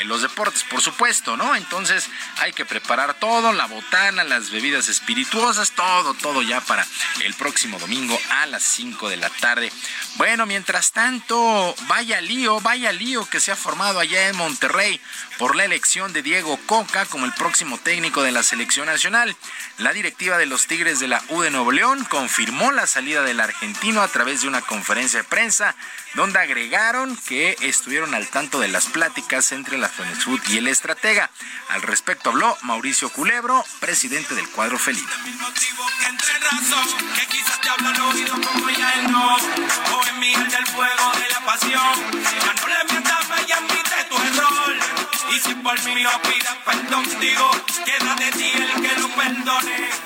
en los deportes, por supuesto, ¿no? Entonces hay que preparar todo, la botana, las bebidas espirituosas, todo, todo ya para el próximo domingo a las 5 de la tarde. Bueno, mientras tanto, vaya lío, vaya lío que se ha formado allá en Monterrey por la elección de Diego Coca como el próximo técnico de la selección nacional. La directiva de los Tigres de la U de Nuevo León confirmó la salida del argentino a través de una conferencia de prensa donde agregaron que estuvieron al tanto de las pláticas entre la Food y el estratega. Al respecto habló Mauricio Culebro, presidente del cuadro felino.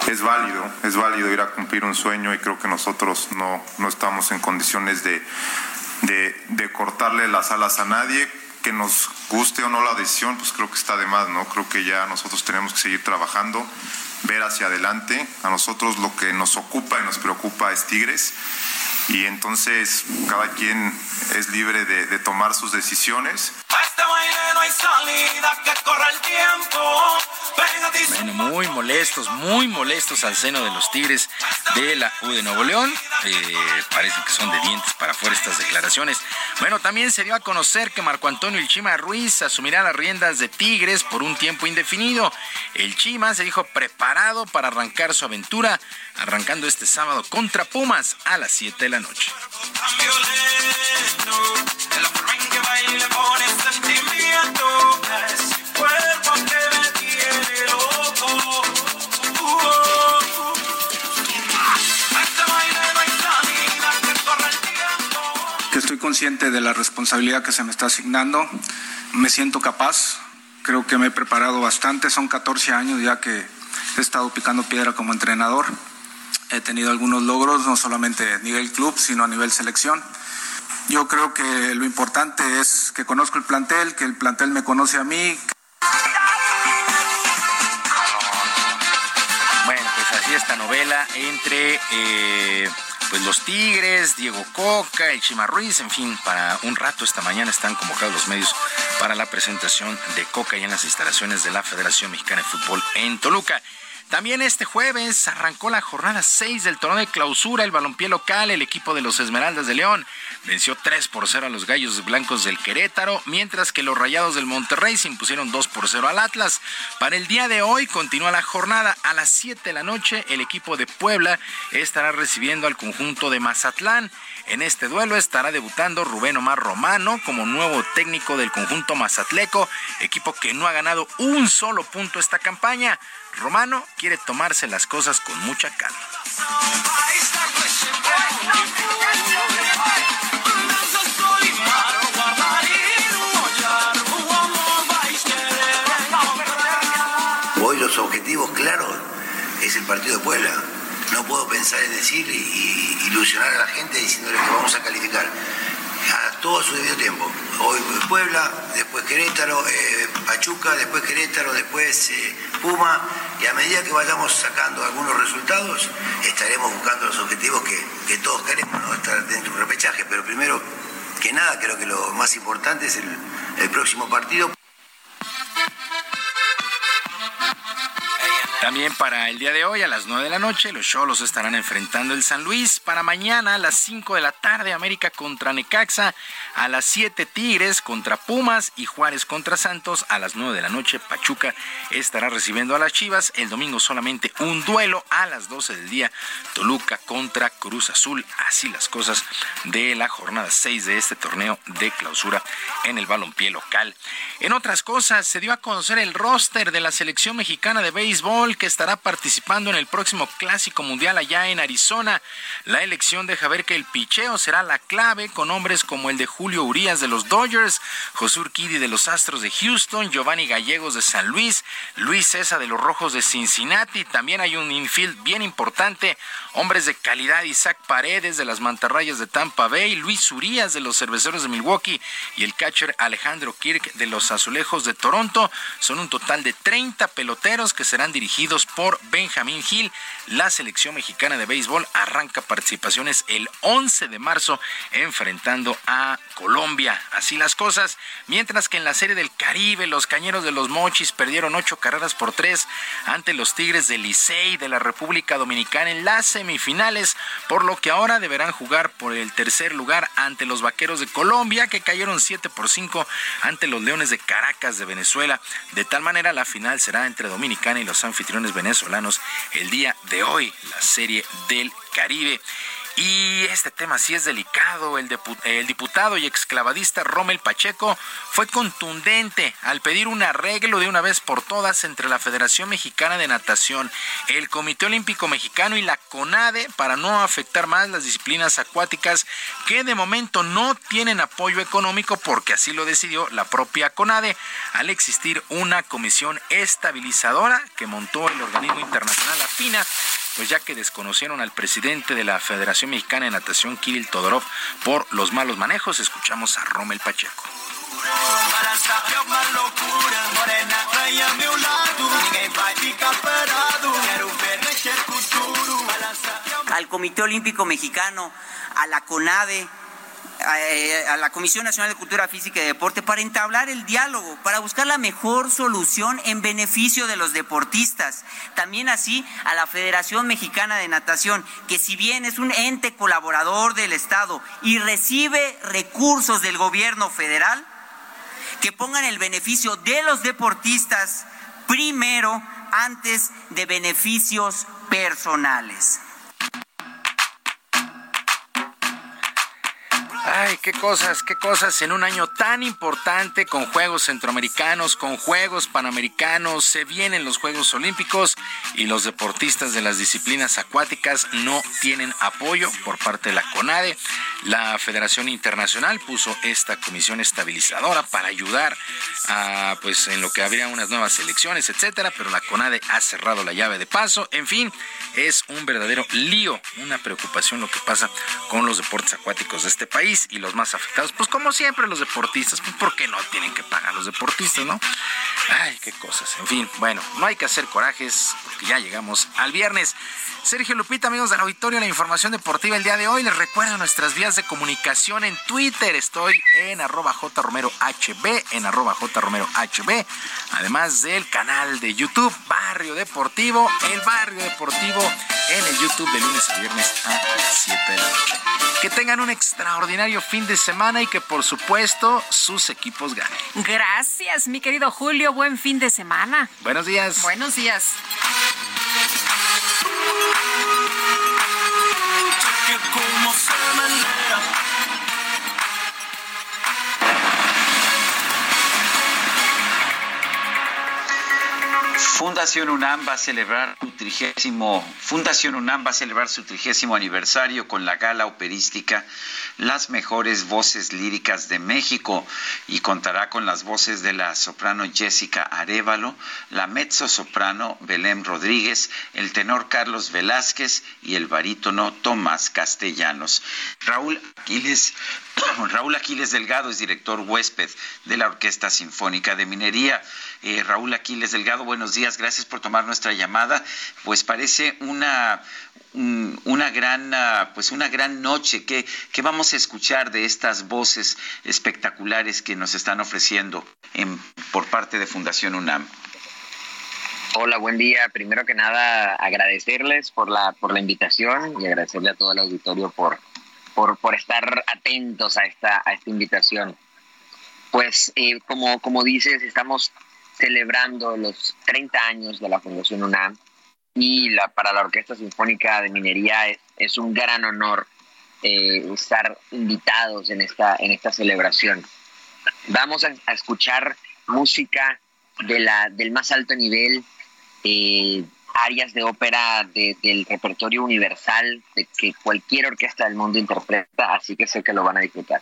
Es válido, es válido ir a cumplir un sueño y creo que nosotros no, no estamos en condiciones de, de, de cortarle las alas a nadie que nos guste o no la decisión, pues creo que está de más, ¿no? Creo que ya nosotros tenemos que seguir trabajando, ver hacia adelante. A nosotros lo que nos ocupa y nos preocupa es Tigres. Y entonces cada quien es libre de, de tomar sus decisiones. Bueno, muy molestos, muy molestos al seno de los Tigres de la U de Nuevo León. Eh, parece que son de dientes para afuera estas declaraciones. Bueno, también se dio a conocer que Marco Antonio El Chima Ruiz asumirá las riendas de Tigres por un tiempo indefinido. El Chima se dijo preparado para arrancar su aventura, arrancando este sábado contra Pumas a las 7 de la noche. La forma en que baile pone sentimiento. Es cuerpo que me tiene loco. Baile no hay salida, que corra el tiempo. que estoy consciente de la responsabilidad que se me está asignando. Me siento capaz, creo que me he preparado bastante, son 14 años ya que he estado picando piedra como entrenador. He tenido algunos logros, no solamente a nivel club, sino a nivel selección. Yo creo que lo importante es que conozco el plantel, que el plantel me conoce a mí, Bueno, pues así esta novela entre eh, pues los Tigres, Diego Coca, el Chima Ruiz, en fin, para un rato esta mañana están convocados los medios para la presentación de Coca y en las instalaciones de la Federación Mexicana de Fútbol en Toluca. También este jueves arrancó la jornada 6 del torneo de clausura. El balompié local, el equipo de los Esmeraldas de León, venció 3 por 0 a los Gallos Blancos del Querétaro, mientras que los Rayados del Monterrey se impusieron 2 por 0 al Atlas. Para el día de hoy continúa la jornada. A las 7 de la noche, el equipo de Puebla estará recibiendo al conjunto de Mazatlán. En este duelo estará debutando Rubén Omar Romano como nuevo técnico del conjunto mazatleco, equipo que no ha ganado un solo punto esta campaña. Romano quiere tomarse las cosas con mucha calma. Hoy los objetivos claros es el partido de Puebla. No puedo pensar en decir y, ilusionar a la gente diciéndole que vamos a calificar a todo su debido tiempo. Hoy Puebla, después Querétaro, eh, Pachuca, después Querétaro, después eh, Puma, y a medida que vayamos sacando algunos resultados, estaremos buscando los objetivos que, que todos queremos, ¿no? estar dentro de un repechaje. Pero primero que nada, creo que lo más importante es el, el próximo partido. También para el día de hoy a las 9 de la noche los Cholos estarán enfrentando el San Luis. Para mañana a las 5 de la tarde América contra Necaxa. A las 7 Tigres contra Pumas y Juárez contra Santos. A las 9 de la noche Pachuca estará recibiendo a las Chivas. El domingo solamente un duelo a las 12 del día. Toluca contra Cruz Azul. Así las cosas de la jornada 6 de este torneo de clausura en el balompié local. En otras cosas se dio a conocer el roster de la selección mexicana de béisbol que estará participando en el próximo Clásico Mundial allá en Arizona. La elección deja ver que el picheo será la clave con hombres como el de Julio Urias de los Dodgers, José Urquidi de los Astros de Houston, Giovanni Gallegos de San Luis, Luis César de los Rojos de Cincinnati. También hay un infield bien importante, hombres de calidad, Isaac Paredes de las Mantarrayas de Tampa Bay, Luis Urias de los Cerveceros de Milwaukee y el catcher Alejandro Kirk de los Azulejos de Toronto. Son un total de 30 peloteros que serán dirigidos por Benjamín Hill. La selección mexicana de béisbol arranca participaciones el 11 de marzo enfrentando a Colombia. Así las cosas. Mientras que en la Serie del Caribe, los Cañeros de los Mochis perdieron ocho carreras por tres ante los Tigres del Licey de la República Dominicana en las semifinales, por lo que ahora deberán jugar por el tercer lugar ante los Vaqueros de Colombia, que cayeron 7 por 5 ante los Leones de Caracas de Venezuela. De tal manera, la final será entre Dominicana y los anfitriones venezolanos el día de hoy, la Serie del Caribe. Y este tema sí es delicado. El, diputado y exclavadista Rommel Pacheco fue contundente al pedir un arreglo de una vez por todas entre la Federación Mexicana de Natación, el Comité Olímpico Mexicano y la CONADE para no afectar más las disciplinas acuáticas que de momento no tienen apoyo económico porque así lo decidió la propia CONADE al existir una comisión estabilizadora que montó el organismo internacional AFINA pues ya que desconocieron al presidente de la Federación Mexicana de Natación, Kirill Todorov, por los malos manejos. Escuchamos a Rommel Pacheco. Al Comité Olímpico Mexicano, a la CONADE, a, la Comisión Nacional de Cultura Física y Deporte para entablar el diálogo, para buscar la mejor solución en beneficio de los deportistas. También así a la Federación Mexicana de Natación, que si bien es un ente colaborador del Estado y recibe recursos del gobierno federal, que pongan el beneficio de los deportistas primero antes de beneficios personales. Ay, qué cosas, qué cosas en un año tan importante con Juegos Centroamericanos, con Juegos Panamericanos, se vienen los Juegos Olímpicos y los deportistas de las disciplinas acuáticas no tienen apoyo por parte de la CONADE. La Federación Internacional puso esta comisión estabilizadora para ayudar pues, en lo que habría unas nuevas elecciones, etcétera, pero la CONADE ha cerrado la llave de paso. En fin, es un verdadero lío, una preocupación lo que pasa con los deportes acuáticos de este país y los más afectados, pues como siempre los deportistas, pues ¿por qué no tienen que pagar los deportistas, no? Ay, qué cosas. En fin, bueno, no hay que hacer corajes porque ya llegamos al viernes. Sergio Lupita, amigos del auditorio, la información deportiva el día de hoy. Les recuerdo nuestras vías de comunicación en Twitter. Estoy en arroba jromerohb, en arroba jromerohb, además del canal de YouTube Barrio Deportivo, el Barrio Deportivo en el YouTube de lunes a viernes a las 7 de la noche. Que tengan un extraordinario fin de semana y que por supuesto sus equipos ganen. Gracias, mi querido Julio. Buen fin de semana. Buenos días. Buenos días. Fundación UNAM va a celebrar su trigésimo, Fundación UNAM va a celebrar su trigésimo aniversario con la gala operística Las mejores voces líricas de México y contará con las voces de la soprano Jessica Arevalo, la mezzo soprano Belén Rodríguez, el tenor Carlos Velázquez y el barítono Tomás Castellanos. Raúl Aquiles Raúl Aquiles Delgado es director huésped de la Orquesta Sinfónica de Minería. Eh, Raúl Aquiles Delgado, buenos días, gracias por tomar nuestra llamada. Pues parece una, una, gran, ah, pues una gran noche. ¿Qué, ¿Qué vamos a escuchar de estas voces espectaculares que nos están ofreciendo en, por parte de Fundación UNAM? Hola, buen día. Primero que nada, agradecerles por la, por la invitación y agradecerle a todo el auditorio por, por, por estar atentos a esta, a esta invitación. Pues eh, como, como dices, estamos celebrando los 30 años de la Fundación UNAM y la, para la Orquesta Sinfónica de Minería es, es un gran honor eh, estar invitados en esta, en esta celebración. Vamos a, escuchar música de la, del más alto nivel, eh, áreas de ópera de- del repertorio universal de que cualquier orquesta del mundo interpreta, así que sé que lo van a disfrutar.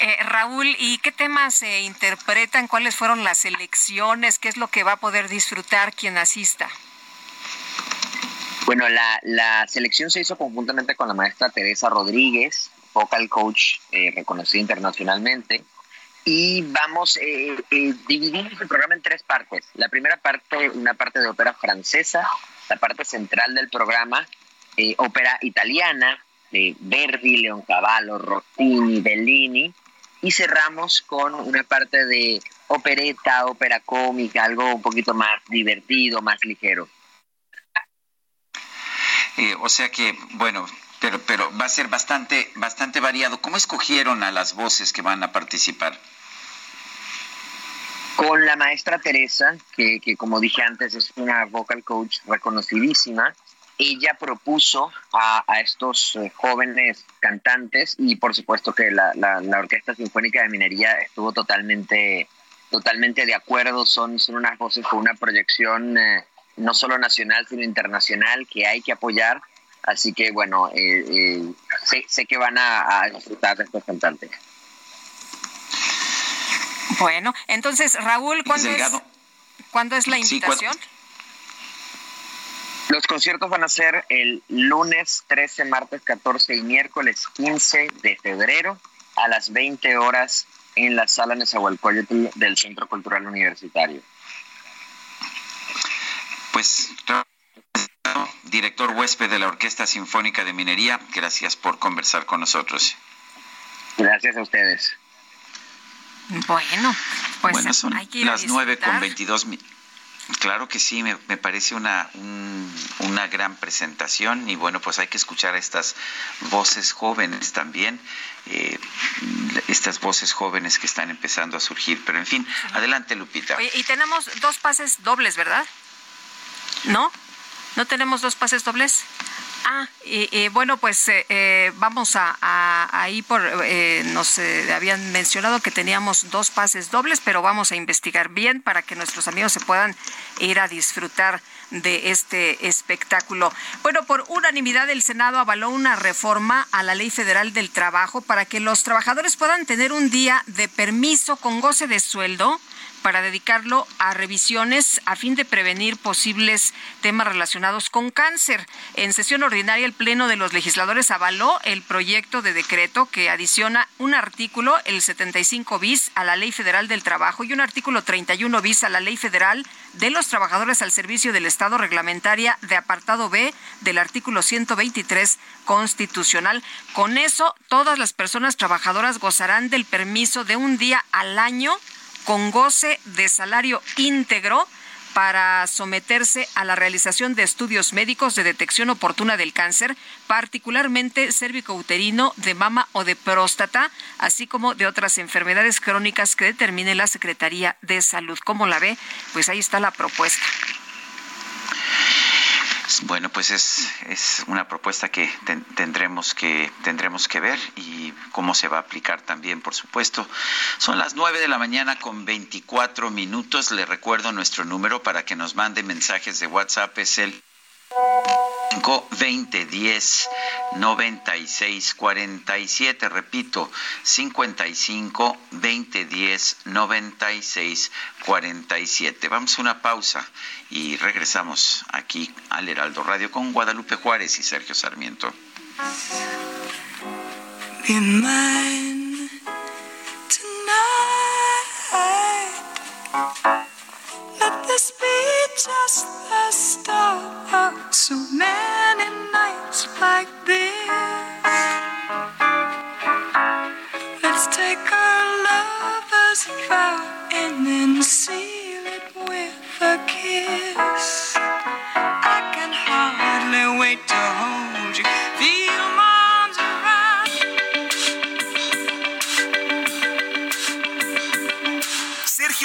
Eh, Raúl, ¿y qué temas se interpretan? ¿Cuáles fueron las elecciones? ¿Qué es lo que va a poder disfrutar quien asista? Bueno, la, la selección se hizo conjuntamente con la maestra Teresa Rodríguez, vocal coach eh, reconocida internacionalmente, y vamos, eh, eh, dividimos el programa en tres partes. La primera parte, una parte de ópera francesa, la parte central del programa, eh, ópera italiana, de Verdi, Leoncavallo, Rossini, Bellini, y cerramos con una parte de opereta, ópera cómica, algo un poquito más divertido, más ligero. Eh, o sea que, bueno, pero, pero va a ser bastante, bastante variado. ¿Cómo escogieron a las voces que van a participar? Con la maestra Teresa, que, como dije antes es una vocal coach reconocidísima. Ella propuso a, estos eh, jóvenes cantantes y por supuesto que la, la- Orquesta Sinfónica de Minería estuvo totalmente, totalmente de acuerdo. Son, son unas voces con una proyección eh, no solo nacional sino internacional que hay que apoyar. Así que bueno, eh, eh, sé, sé que van a, a disfrutar de estos cantantes. Bueno, entonces, Raúl, ¿cuándo es. ¿cuándo es la invitación? Los conciertos van a ser el lunes 13, martes 14 y miércoles 15 de febrero a las 20 horas en la sala Nezahualcóyotl del Centro Cultural Universitario. Pues, director huésped de la Orquesta Sinfónica de Minería, gracias por conversar con nosotros. Gracias a ustedes. Bueno, pues bueno, son hay que ir las nueve con disfrutar. 22 mi- Claro que sí, me, me parece una, un- una gran presentación y bueno, pues hay que escuchar a estas voces jóvenes también, eh, estas voces jóvenes que están empezando a surgir. Pero en fin, adelante Lupita. Oye, y tenemos dos pases dobles, ¿verdad? ¿No? ¿No tenemos dos pases dobles? Ah, y, y bueno, pues eh, eh, vamos a, a- ahí por, eh, nos eh, habían mencionado que teníamos dos pases dobles, pero vamos a investigar bien para que nuestros amigos se puedan ir a disfrutar de este espectáculo. Bueno, por unanimidad el Senado avaló una reforma a la Ley Federal del Trabajo para que los trabajadores puedan tener un día de permiso con goce de sueldo para dedicarlo a revisiones a fin de prevenir posibles temas relacionados con cáncer. En sesión ordinaria, el Pleno de los Legisladores avaló el proyecto de decreto que adiciona un artículo, el 75 bis, a la Ley Federal del Trabajo y un artículo 31 bis a la Ley Federal de los Trabajadores al Servicio del Estado reglamentaria de apartado B del artículo 123 constitucional. Con eso, todas las personas trabajadoras gozarán del permiso de un día al año con goce de salario íntegro para someterse a la realización de estudios médicos de detección oportuna del cáncer, particularmente cérvico-uterino, de mama o de próstata, así como de otras enfermedades crónicas que determine la Secretaría de Salud. ¿Cómo la ve? Pues ahí está la propuesta. Bueno, pues es, es una propuesta que ten- tendremos que tendremos que ver y cómo se va a aplicar también, por supuesto. Son las 9 de la mañana con 24 minutos. Le recuerdo nuestro número para que nos mande mensajes de WhatsApp es el 5 20 10 96 47 repito 55 20 10 96 47 vamos a una pausa y regresamos aquí al Heraldo Radio con Guadalupe Juárez y Sergio Sarmiento Be. Just the start of so many nights like this. Let's take our lovers' vow and then seal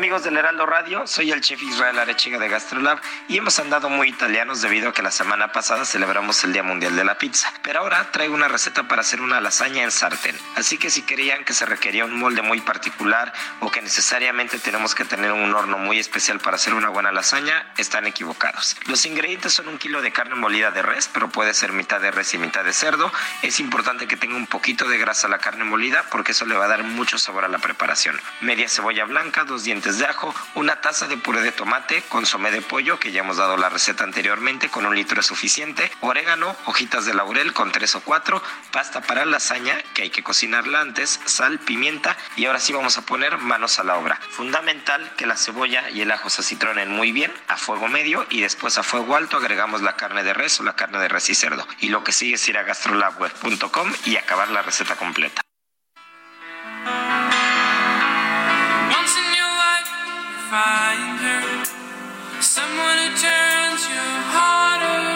Amigos del Heraldo Radio, soy el chef Israel Arechiga de Gastrolab y hemos andado muy italianos debido a que la semana pasada celebramos el Día Mundial de la Pizza. Pero ahora traigo una receta para hacer una lasaña en sartén. Así que si creían que se requería un molde muy particular o que necesariamente tenemos que tener un horno muy especial para hacer una buena lasaña, están equivocados. Los ingredientes son un kilo de carne molida de res, pero puede ser mitad de res y mitad de cerdo. Es importante que tenga un poquito de grasa la carne molida porque eso le va a dar mucho sabor a la preparación. Media cebolla blanca, dos dientes de ajo, una taza de puré de tomate, consomé de pollo, que ya hemos dado la receta anteriormente, con un litro es suficiente, orégano, hojitas de laurel con tres o cuatro, pasta para lasaña, que hay que cocinarla antes, sal, pimienta, y ahora sí vamos a poner manos a la obra. Fundamental que la cebolla y el ajo se citronen muy bien a fuego medio y después a fuego alto agregamos la carne de res o la carne de res y cerdo. Y lo que sigue es ir a gastrolabweb.com y acabar la receta completa. Find her. Someone who turns your heart around,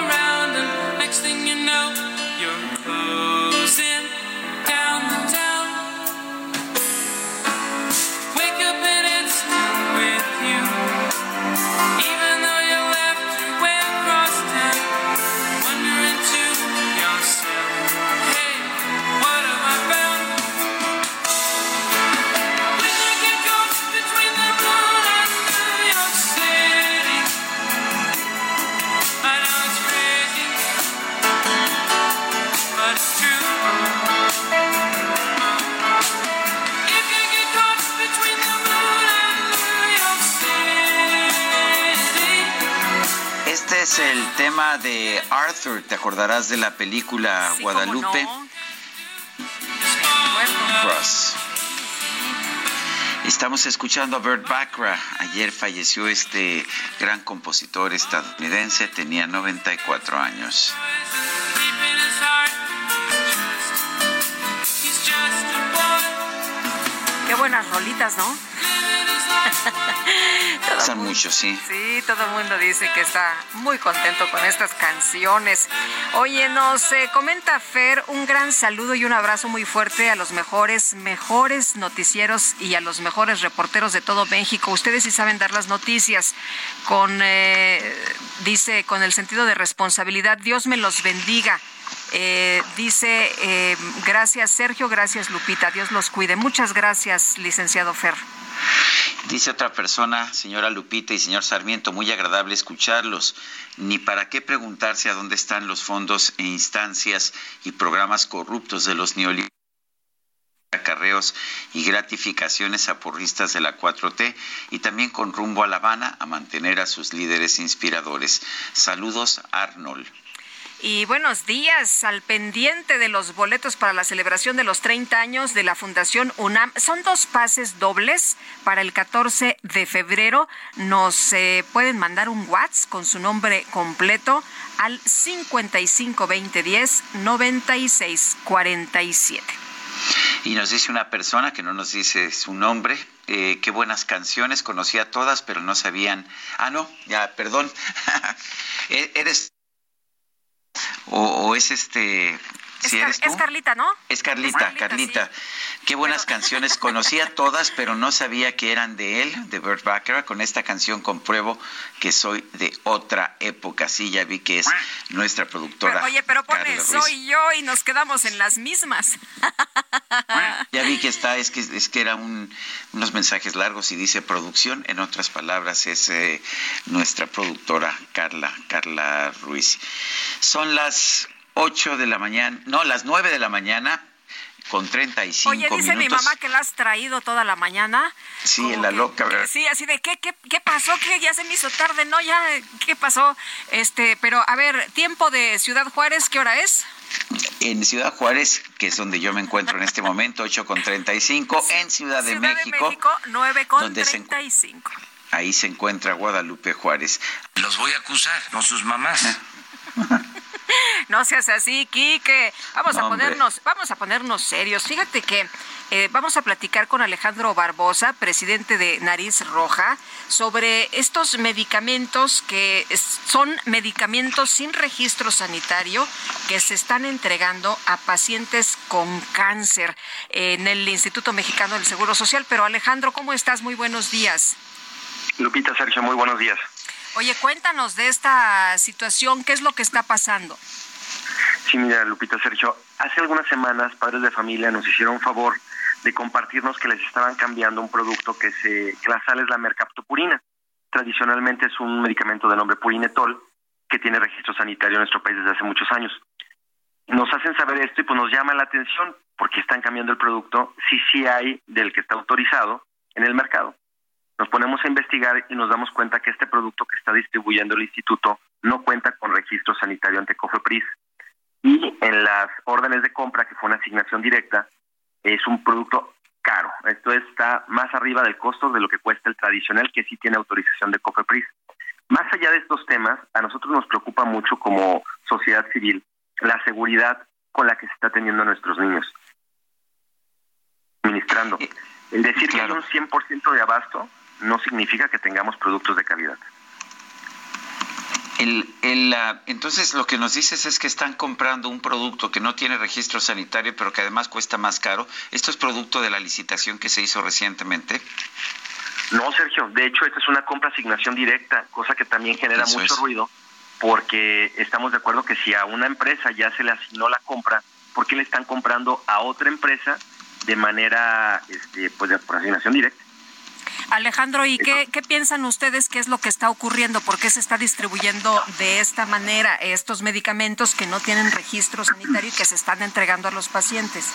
te acordarás de la película Sí, Guadalupe no. Cross. Estamos escuchando a Burt Bacharach. Ayer falleció este gran compositor estadounidense, tenía 94 años. Qué buenas rolitas, ¿no? Son muchos, sí. Sí, todo el mundo dice que está muy contento con estas canciones. Oye, nos eh, comenta Fer un gran saludo y un abrazo muy fuerte a los mejores, mejores noticieros y a los mejores reporteros de todo México. Ustedes sí saben dar las noticias con, eh, dice, con el sentido de responsabilidad. Dios me los bendiga. Eh, dice, eh, gracias Sergio, gracias Lupita, Dios los cuide. Muchas gracias, licenciado Fer. Dice otra persona, señora Lupita y señor Sarmiento, muy agradable escucharlos. Ni para qué preguntarse a dónde están los fondos e instancias y programas corruptos de los neoliberales acarreos y gratificaciones a porristas de la 4T y también con rumbo a La Habana a mantener a sus líderes inspiradores. Saludos, Arnold. Y buenos días, al pendiente de los boletos para la celebración de los 30 años de la Fundación UNAM. Son dos pases dobles para el 14 de febrero. Nos eh, pueden mandar un WhatsApp con su nombre completo al 552010 9647. Y nos dice una persona que no nos dice su nombre, eh, qué buenas canciones, conocía todas, pero no sabían. Ah, no, ya, perdón. E- ¿Eres o, o es este Es, si Car- eres tú? es Carlita, ¿no? Es Carlita, Carlita. Qué buenas canciones. Conocía todas, pero no sabía que eran de él, de Burt Bacharach. Con esta canción compruebo que soy de otra época. Sí, ya vi que es nuestra productora. Pero, oye, pero pone soy yo y nos quedamos en las mismas. Ya vi que está, es que, es que era un, unos mensajes largos y dice producción, en otras palabras es eh, nuestra productora Carla, Carla Ruiz. Son las 8 de la mañana, no, las 9 de la mañana con 35 Oye, dice mi mamá que la has traído toda la mañana. Sí, en la que- loca, ¿verdad? Sí, así de ¿qué, qué, qué pasó, que ya se me hizo tarde, no, ya, ¿qué pasó? Este, pero a ver, tiempo de Ciudad Juárez, ¿qué hora es? En Ciudad Juárez, que es donde yo me encuentro en este momento, 8 con 35, en Ciudad de Ciudad México, de México, 9 con donde se encu- 35. ahí se encuentra Guadalupe Juárez. Los voy a acusar con sus mamás. No seas así, Quique. Vamos a hombre. ponernos, vamos a ponernos serios. Fíjate que eh, vamos a platicar con Alejandro Barbosa, presidente de Nariz Roja, sobre estos medicamentos que es- son medicamentos sin registro sanitario que se están entregando a pacientes con cáncer en el Instituto Mexicano del Seguro Social. Pero Alejandro, ¿cómo estás? Muy buenos días. Lupita, Sergio, muy buenos días. Oye, cuéntanos de esta situación, ¿qué es lo que está pasando? Sí, mira, Lupita, Sergio, hace algunas semanas padres de familia nos hicieron favor de compartirnos que les estaban cambiando un producto que se que la sal es la mercaptopurina. Tradicionalmente es un medicamento de nombre purinetol que tiene registro sanitario en nuestro país desde hace muchos años. Nos hacen saber esto y pues nos llama la atención porque están cambiando el producto si sí hay del que está autorizado en el mercado. Nos ponemos a investigar y nos damos cuenta que este producto que está distribuyendo el instituto no cuenta con registro sanitario ante COFEPRIS y en las órdenes de compra, que fue una asignación directa, es un producto caro. Esto está más arriba del costo de lo que cuesta el tradicional, que sí tiene autorización de COFEPRIS. Más allá de estos temas, a nosotros nos preocupa mucho como sociedad civil la seguridad con la que se está atendiendo a nuestros niños, ministrando. El decir que hay un 100% de abasto no significa que tengamos productos de calidad. El, el, entonces lo que nos dices es que están comprando un producto que no tiene registro sanitario, pero que además cuesta más caro. ¿Esto es producto de la licitación que se hizo recientemente? No, Sergio, de hecho esta es una compra asignación directa, cosa que también genera Eso mucho es. ruido, porque estamos de acuerdo que si a una empresa ya se le asignó la compra, ¿por qué le están comprando a otra empresa de manera, este, pues, de por asignación directa? Alejandro, ¿y qué, qué piensan ustedes qué es lo que está ocurriendo? ¿Por qué se está distribuyendo de esta manera estos medicamentos que no tienen registro sanitario y que se están entregando a los pacientes?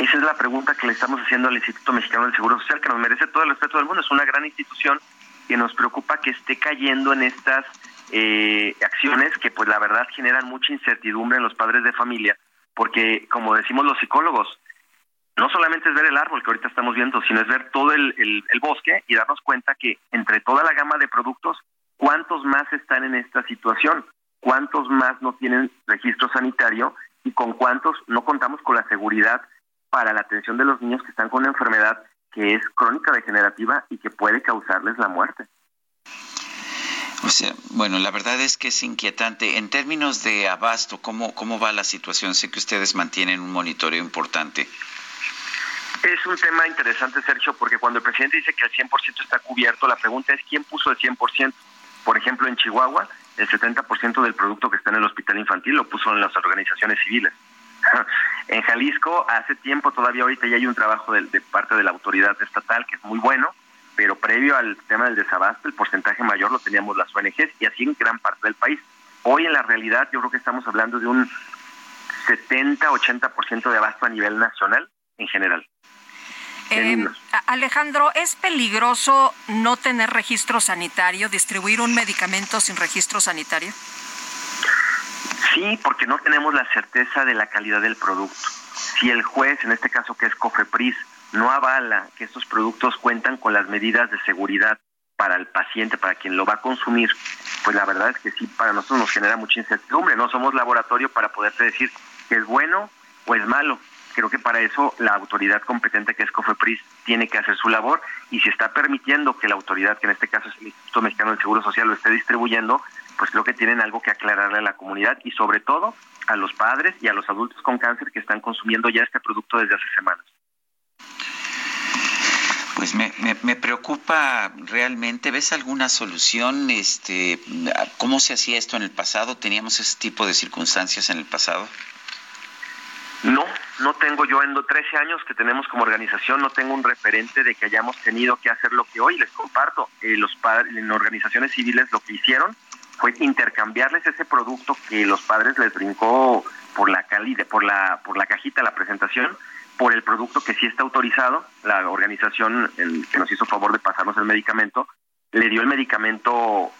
Esa es la pregunta que le estamos haciendo al Instituto Mexicano del Seguro Social, que nos merece todo el respeto del mundo. Es una gran institución que nos preocupa que esté cayendo en estas eh, acciones que, pues, la verdad generan mucha incertidumbre en los padres de familia, porque, como decimos los psicólogos, no solamente es ver el árbol que ahorita estamos viendo, sino es ver todo el, bosque y darnos cuenta que entre toda la gama de productos, ¿cuántos más están en esta situación? ¿Cuántos más no tienen registro sanitario? ¿Y con cuántos no contamos con la seguridad para la atención de los niños que están con una enfermedad que es crónica degenerativa y que puede causarles la muerte? O sea, bueno, la verdad es que es inquietante. En términos de abasto, ¿cómo, cómo va la situación? Sé que ustedes mantienen un monitoreo importante. Es un tema interesante, Sergio, porque cuando el presidente dice que el 100% está cubierto, la pregunta es quién puso el 100%. Por ejemplo, en Chihuahua, el 70% del producto que está en el hospital infantil lo puso en las organizaciones civiles. en Jalisco, hace tiempo, todavía ahorita ya hay un trabajo de, de parte de la autoridad estatal que es muy bueno, pero previo al tema del desabasto, el porcentaje mayor lo teníamos las ONGs y así en gran parte del país. Hoy en la realidad yo creo que estamos hablando de un 70-80% de abasto a nivel nacional en general. Eh, a- Alejandro, ¿es peligroso no tener registro sanitario, distribuir un medicamento sin registro sanitario? Sí, porque no tenemos la certeza de la calidad del producto. Si el juez, en este caso que es COFEPRIS, no avala que estos productos cuentan con las medidas de seguridad para el paciente, para quien lo va a consumir, pues la verdad es que sí, para nosotros nos genera mucha incertidumbre. No somos laboratorio para poderte decir que es bueno o es malo. Creo que para eso la autoridad competente que es COFEPRIS tiene que hacer su labor y si está permitiendo que la autoridad, que en este caso es el Instituto Mexicano del Seguro Social, lo esté distribuyendo, pues creo que tienen algo que aclararle a la comunidad y sobre todo a los padres y a los adultos con cáncer que están consumiendo ya este producto desde hace semanas. Pues me, me, me preocupa realmente. ¿Ves alguna solución? Este, ¿Cómo se hacía esto en el pasado? ¿Teníamos ese tipo de circunstancias en el pasado? No, no tengo yo en los 13 años que tenemos como organización, no tengo un referente de que hayamos tenido que hacer lo que hoy les comparto. Eh, los padres en organizaciones civiles lo que hicieron fue intercambiarles ese producto que los padres les brincó por la calidad, por la por la cajita la presentación, por el producto que sí está autorizado. La organización que nos hizo favor de pasarnos el medicamento le dio el medicamento,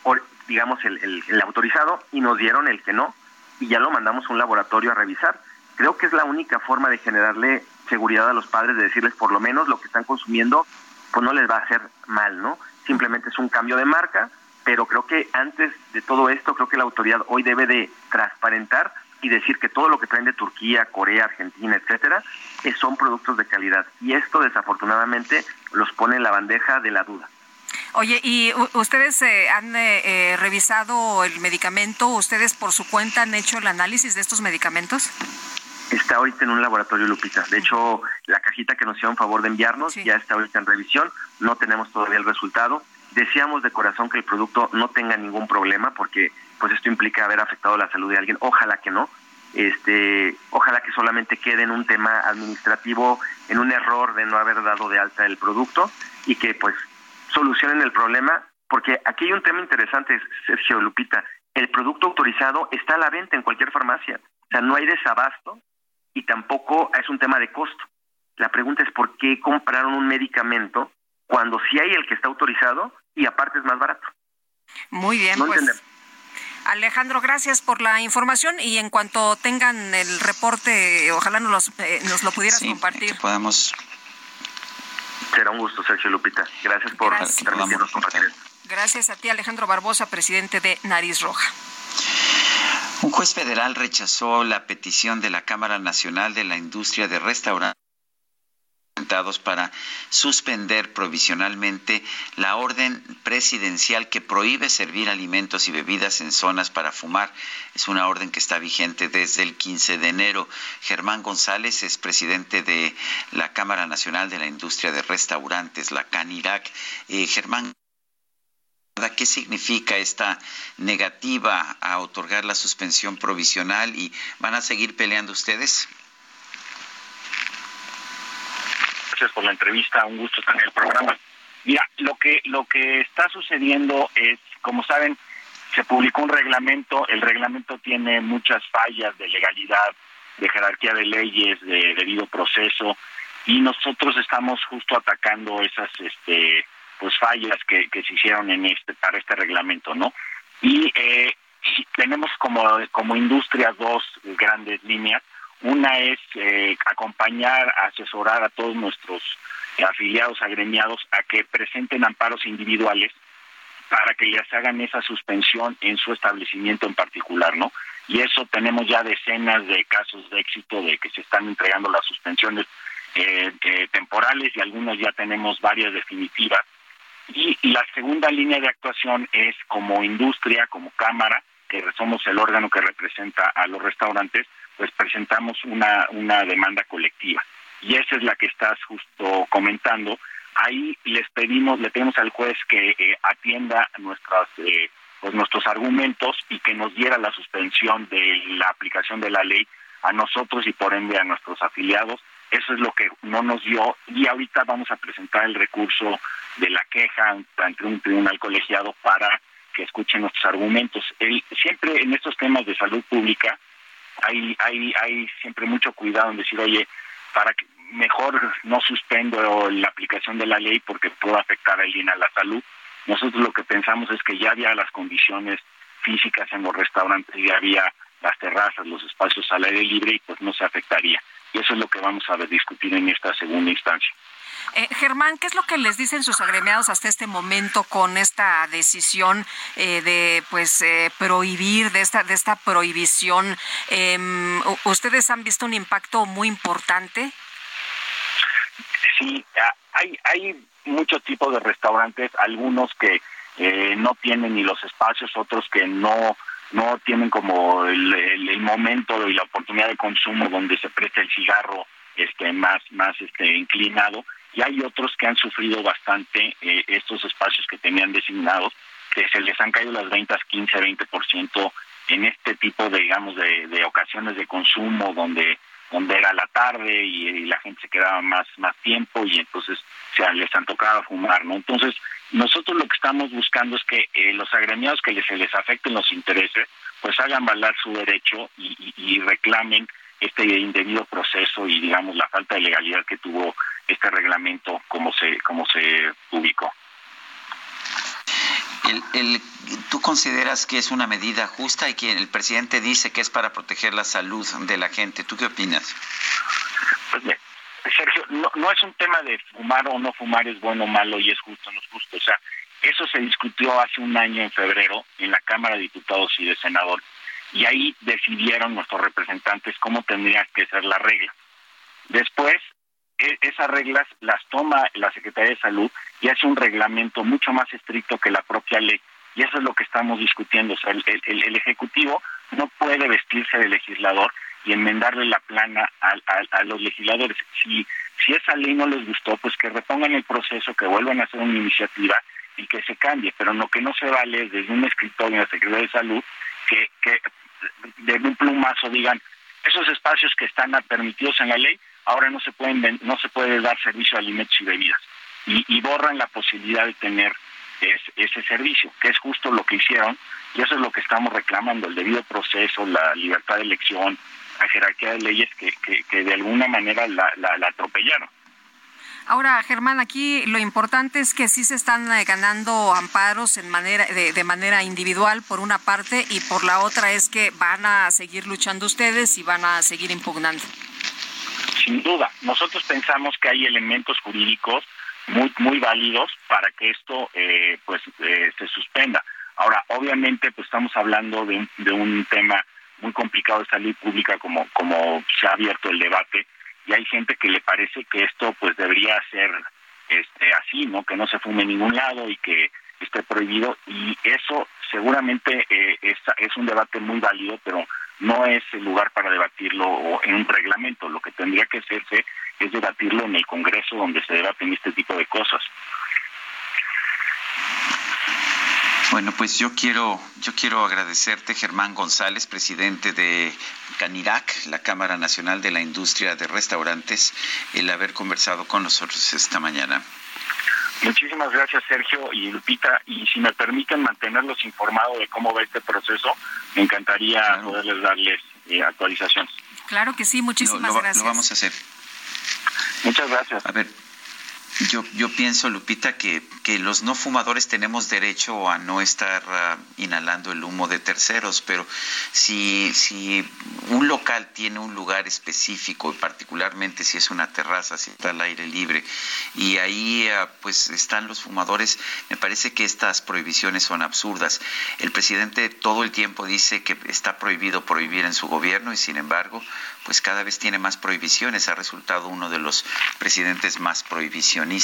digamos el autorizado y nos dieron el que no y ya lo mandamos a un laboratorio a revisar creo que es la única forma de generarle seguridad a los padres, de decirles por lo menos lo que están consumiendo, pues no les va a hacer mal, ¿no? Simplemente es un cambio de marca, pero creo que antes de todo esto, creo que la autoridad hoy debe de transparentar y decir que todo lo que traen de Turquía, Corea, Argentina, etcétera, eh, son productos de calidad. Y esto desafortunadamente los pone en la bandeja de la duda. Oye, ¿y ustedes eh, han eh, eh, revisado el medicamento? ¿Ustedes por su cuenta han hecho el análisis de estos medicamentos? Está ahorita en un laboratorio, Lupita. De hecho, la cajita que nos hicieron favor de enviarnos ya está ahorita en revisión. No tenemos todavía el resultado. Deseamos de corazón que el producto no tenga ningún problema porque pues esto implica haber afectado la salud de alguien. Ojalá que no. Este, ojalá que solamente quede en un tema administrativo, en un error de no haber dado de alta el producto y que pues solucionen el problema, porque aquí hay un tema interesante, Sergio Lupita. El producto autorizado está a la venta en cualquier farmacia. O sea, no hay desabasto y tampoco es un tema de costo. La pregunta es por qué compraron un medicamento cuando sí hay el que está autorizado y aparte es más barato. Muy bien, No pues. entendemos. Alejandro, gracias por la información y en cuanto tengan el reporte, ojalá nos, los, eh, nos lo pudieras compartir. Podemos Será un gusto, Sergio Lupita. Gracias por Gracias. permitirnos compartir. Gracias a ti, Alejandro Barbosa, presidente de Nariz Roja. Un juez federal rechazó la petición de la Cámara Nacional de la Industria de Restaurantes para suspender provisionalmente la orden presidencial que prohíbe servir alimentos y bebidas en zonas para fumar. Es una orden que está vigente desde el 15 de enero. Germán González es presidente de la Cámara Nacional de la Industria de Restaurantes, la CANIRAC. Eh, Germán, ¿Qué significa esta negativa a otorgar la suspensión provisional y van a seguir peleando ustedes? Gracias por la entrevista, un gusto estar en el programa. Mira, lo que lo que está sucediendo es, como saben, se publicó un reglamento, el reglamento tiene muchas fallas de legalidad, de jerarquía de leyes, de debido proceso, y nosotros estamos justo atacando esas este pues fallas que, que se hicieron en este para este reglamento, ¿no? Y eh, tenemos como como industria dos grandes líneas. Una es eh, acompañar, asesorar a todos nuestros afiliados agremiados a que presenten amparos individuales para que les hagan esa suspensión en su establecimiento en particular, ¿no? Y eso tenemos ya decenas de casos de éxito de que se están entregando las suspensiones eh, eh, temporales y algunos ya tenemos varias definitivas. Y la segunda línea de actuación es como industria, como cámara, que somos el órgano que representa a los restaurantes, pues presentamos una, una demanda colectiva. Y esa es la que estás justo comentando. Ahí les pedimos, le pedimos al juez que eh, atienda nuestras, eh, pues nuestros argumentos y que nos diera la suspensión de la aplicación de la ley a nosotros y por ende a nuestros afiliados. Eso es lo que no nos dio y ahorita vamos a presentar el recurso de la queja ante un tribunal colegiado para que escuchen nuestros argumentos. El, siempre en estos temas de salud pública hay, hay, hay siempre mucho cuidado en decir, oye, para que mejor no suspendo la aplicación de la ley porque puede afectar a alguien a la salud. Nosotros lo que pensamos es que ya había las condiciones físicas en los restaurantes, ya había las terrazas, los espacios al aire libre y pues no se afectaría. Y eso es lo que vamos a discutir en esta segunda instancia. Eh, Germán, ¿qué es lo que les dicen sus agremiados hasta este momento con esta decisión eh, de pues eh, prohibir de esta de esta prohibición? Em, ¿Ustedes han visto un impacto muy importante? Sí, hay, hay muchos tipos de restaurantes, algunos que eh, no tienen ni los espacios, otros que no no tienen como el, el- momento y la oportunidad de consumo donde se presta el cigarro este más más este inclinado. Y hay otros que han sufrido bastante eh, estos espacios que tenían designados que se les han caído las ventas 15 20% en este tipo de digamos de, de ocasiones de consumo donde donde era la tarde y, la gente se quedaba más más tiempo y entonces se les tocado fumar no entonces nosotros lo que estamos buscando es que eh, los agremiados que les, se les afecten los intereses pues hagan valer su derecho y, y- y reclamen este indebido proceso y digamos la falta de legalidad que tuvo este reglamento como se como se publicó El, el- ¿Tú consideras que es una medida justa y que el presidente dice que es para proteger la salud de la gente? ¿Tú qué opinas? Pues bien, Sergio, no, no es un tema de fumar o no fumar es bueno o malo y es justo o no es justo. O sea, Eso se discutió hace un año en febrero en la Cámara de Diputados y de Senadores y ahí decidieron nuestros representantes cómo tendría que ser la regla. Después, esas reglas las toma la Secretaría de Salud y hace un reglamento mucho más estricto que la propia ley. Y eso es lo que estamos discutiendo. O sea, el, el- el Ejecutivo no puede vestirse de legislador y enmendarle la plana a, a- a los legisladores. Si, si esa ley no les gustó, pues que repongan el proceso, que vuelvan a hacer una iniciativa y que se cambie. Pero lo que no se vale es desde un escritorio en la Secretaría de Salud que, que de un plumazo digan esos espacios que están permitidos en la ley ahora no se pueden no se puede dar servicio de alimentos y bebidas y, borran la posibilidad de tener es- ese servicio que es justo lo que hicieron y eso es lo que estamos reclamando el debido proceso la libertad de elección la jerarquía de leyes que, que, de alguna manera la atropellaron Ahora, Germán, aquí lo importante es que sí se están eh, ganando amparos en manera, de, de manera individual por una parte y por la otra es que van a seguir luchando ustedes y van a seguir impugnando. Sin duda. Nosotros pensamos que hay elementos jurídicos muy muy válidos para que esto eh, pues eh, se suspenda. Ahora, obviamente, pues estamos hablando de un, de un tema muy complicado de salud pública como como se ha abierto el debate y hay gente que le parece que esto pues debería ser este así, ¿no? Que no se fume en ningún lado y que esté prohibido y eso seguramente eh, es, es un debate muy válido, pero no es el lugar para debatirlo en un reglamento. Lo que tendría que hacerse es debatirlo en el Congreso donde se debaten este tipo de cosas. Bueno, pues yo quiero, yo quiero agradecerte, Germán González, presidente de Canirac, la Cámara Nacional de la Industria de Restaurantes, el haber conversado con nosotros esta mañana. Muchísimas gracias, Sergio y Lupita. Y si me permiten mantenerlos informados de cómo va este proceso, me encantaría poderles darles eh, actualizaciones. Claro que sí, muchísimas Lo- lo- gracias. Lo vamos a hacer. Muchas gracias. A ver, yo, yo pienso, Lupita, que, que los no fumadores tenemos derecho a no estar ah, inhalando el humo de terceros, pero si, si un local tiene un lugar específico, y particularmente si es una terraza, si está al aire libre, y ahí ah, pues están los fumadores, me parece que estas prohibiciones son absurdas. El presidente todo el tiempo dice que está prohibido prohibir en su gobierno y sin embargo, pues cada vez tiene más prohibiciones. Ha resultado uno de los presidentes más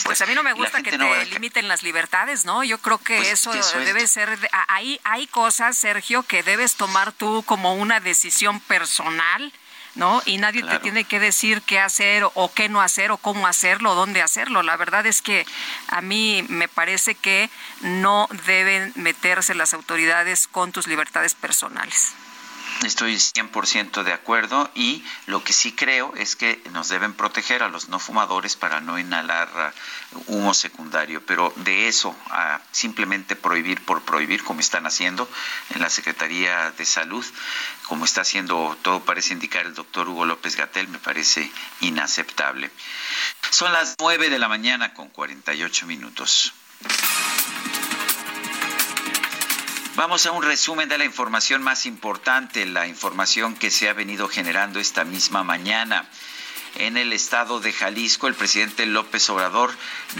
Pues a mí no me gusta que te no limiten las libertades, ¿no? Yo creo que Pues, eso debe ser, de- hay, hay cosas, Sergio, que debes tomar tú como una decisión personal, ¿no? Y nadie te tiene que decir qué hacer o qué no hacer o cómo hacerlo o dónde hacerlo. La verdad es que a mí me parece que no deben meterse las autoridades con tus libertades personales. Estoy 100% de acuerdo y lo que sí creo es que nos deben proteger a los no fumadores para no inhalar ah, humo secundario, pero de eso a simplemente prohibir por prohibir, como están haciendo en la Secretaría de Salud, como está haciendo, todo parece indicar el doctor Hugo López Gatel, me parece inaceptable. Son las 9 de la mañana con 48 minutos. Vamos a un resumen de la información más importante, la información que se ha venido generando esta misma mañana. En el estado de Jalisco, el presidente López Obrador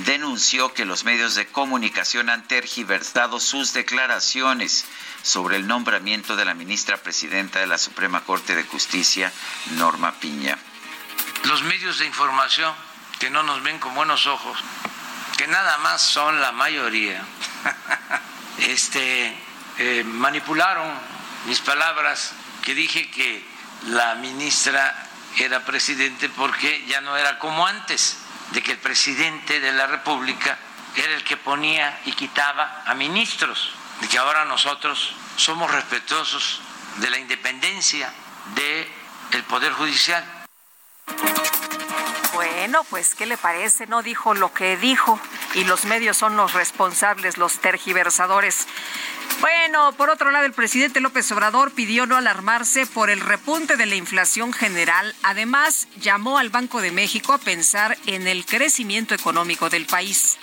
denunció que los medios de comunicación han tergiversado sus declaraciones sobre el nombramiento de la ministra presidenta de la Suprema Corte de Justicia, Norma Piña. los medios de información que no nos ven con buenos ojos, que nada más son la mayoría, este, eh, manipularon mis palabras, que dije que la ministra era presidente porque ya no era como antes, de que el presidente de la República era el que ponía y quitaba a ministros, de que ahora nosotros somos respetuosos de la independencia del Poder Judicial. Bueno, pues, ¿qué le parece? No dijo lo que dijo y los medios son los responsables, los tergiversadores. Bueno, por otro lado, el presidente López Obrador pidió no alarmarse por el repunte de la inflación general. Además, llamó al Banco de México a pensar en el crecimiento económico del país.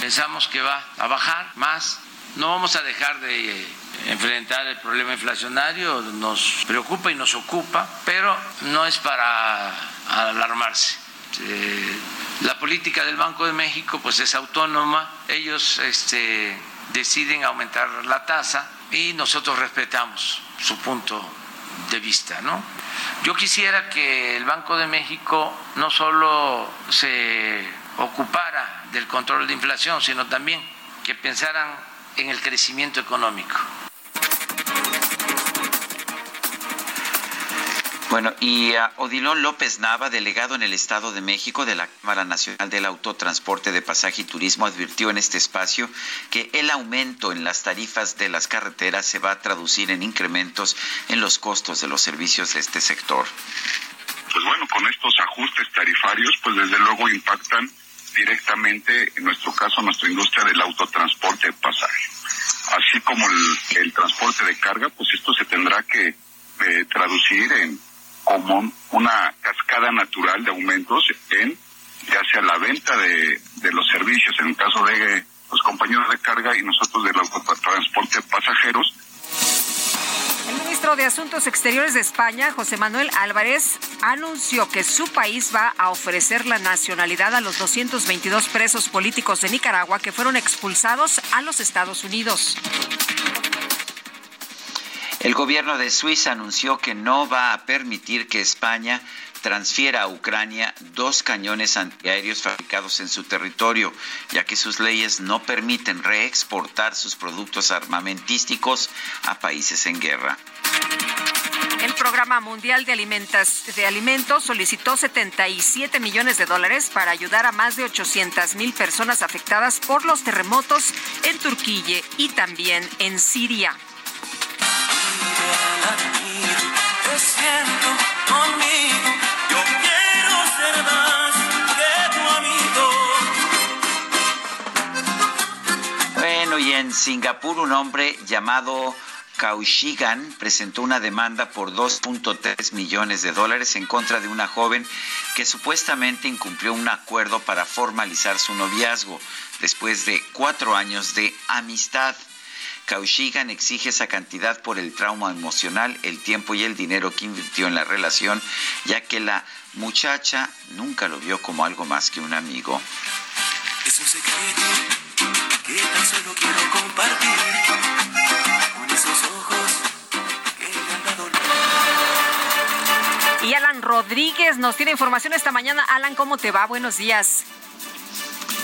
Pensamos que va a bajar más. No vamos a dejar de eh, enfrentar el problema inflacionario, nos preocupa y nos ocupa, pero no es para alarmarse. Eh, La política del Banco de México pues es autónoma, ellos este, deciden aumentar la tasa y nosotros respetamos su punto de vista, ¿no? Yo quisiera que el Banco de México no solo se ocupara del control de inflación, sino también que pensaran en el crecimiento económico. Bueno, y uh, Odilón López Nava, delegado en el Estado de México de la Cámara Nacional del Autotransporte de Pasaje y Turismo, advirtió en este espacio que el aumento en las tarifas de las carreteras se va a traducir en incrementos en los costos de los servicios de este sector. Pues bueno, con estos ajustes tarifarios, pues desde luego impactan directamente, en nuestro caso, nuestra industria del autotransporte de pasaje. Así como el, el transporte de carga, pues esto se tendrá que eh, traducir en como una cascada natural de aumentos en ya sea la venta de, de los servicios, en el caso de los compañeros de carga y nosotros del autotransporte de pasajeros, El ministro de Asuntos Exteriores de España, José Manuel Álvarez, anunció que su país va a ofrecer la nacionalidad a los 222 presos políticos de Nicaragua que fueron expulsados a los Estados Unidos. El gobierno de Suiza anunció que no va a permitir que España transfiera a Ucrania dos cañones antiaéreos fabricados en su territorio, ya que sus leyes no permiten reexportar sus productos armamentísticos a países en guerra. El Programa Mundial de, Alimentas- de Alimentos solicitó 77 millones de dólares para ayudar a más de 800 mil personas afectadas por los terremotos en Turquía y también en Siria. En Singapur un hombre llamado Kaushigan presentó una demanda por 2.3 millones de dólares en contra de una joven que supuestamente incumplió un acuerdo para formalizar su noviazgo después de cuatro años de amistad. Kaushigan exige esa cantidad por el trauma emocional, el tiempo y el dinero que invirtió en la relación, ya que la muchacha nunca lo vio como algo más que un amigo. Es un secreto que tan solo quiero compartir con esos ojos que han dado Y Alan Rodríguez nos tiene información esta mañana. Alan, ¿cómo te va? Buenos días.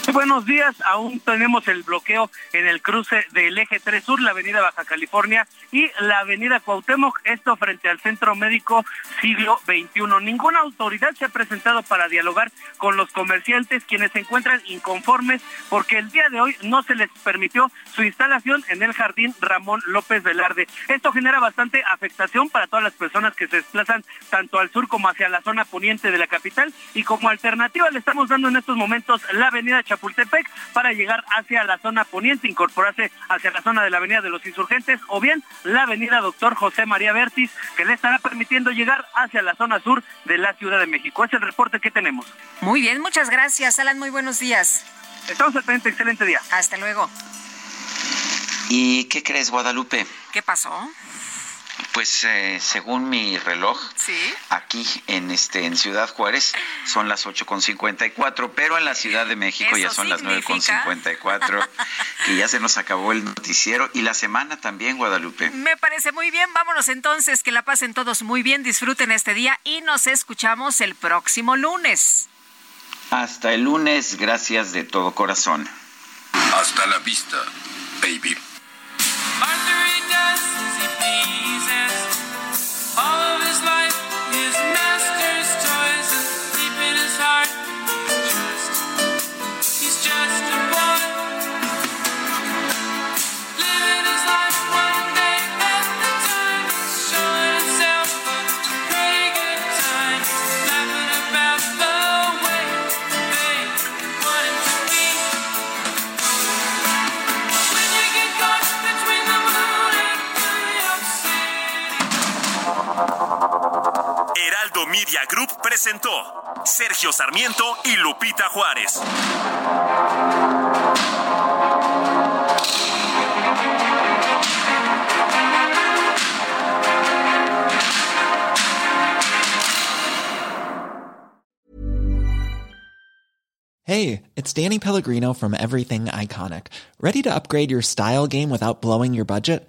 Buenos días, aún tenemos el bloqueo en el cruce del eje 3 Sur, la avenida Baja California y la avenida Cuauhtémoc, esto frente al Centro Médico Siglo XXI. Ninguna autoridad se ha presentado para dialogar con los comerciantes quienes se encuentran inconformes porque el día de hoy no se les permitió su instalación en el Jardín Ramón López Velarde. Esto genera bastante afectación para todas las personas que se desplazan tanto al sur como hacia la zona poniente de la capital y como alternativa le estamos dando en estos momentos la avenida Chapultepec para llegar hacia la zona poniente, incorporarse hacia la zona de la avenida de los insurgentes o bien la avenida Doctor José María Bertis que le estará permitiendo llegar hacia la zona sur de la Ciudad de México. Es el reporte que tenemos. Muy bien, muchas gracias, Alan. Muy buenos días. Estamos al pendiente, excelente día. Hasta luego. ¿Y qué crees, Guadalupe? ¿Qué pasó? Pues eh, según mi reloj, aquí en este en Ciudad Juárez son las 8.54, pero en la Ciudad de México ya son las significa- 9.54, que ya se nos acabó el noticiero y la semana también, Guadalupe. Me parece muy bien. Vámonos entonces, que la pasen todos muy bien, disfruten este día y nos escuchamos el próximo lunes. Hasta el lunes, gracias de todo corazón. Hasta la vista, baby. Media Group presentó Sergio Sarmiento y Lupita Juárez. Hey, it's Danny Pellegrino from Everything Iconic. Ready to upgrade your style game without blowing your budget?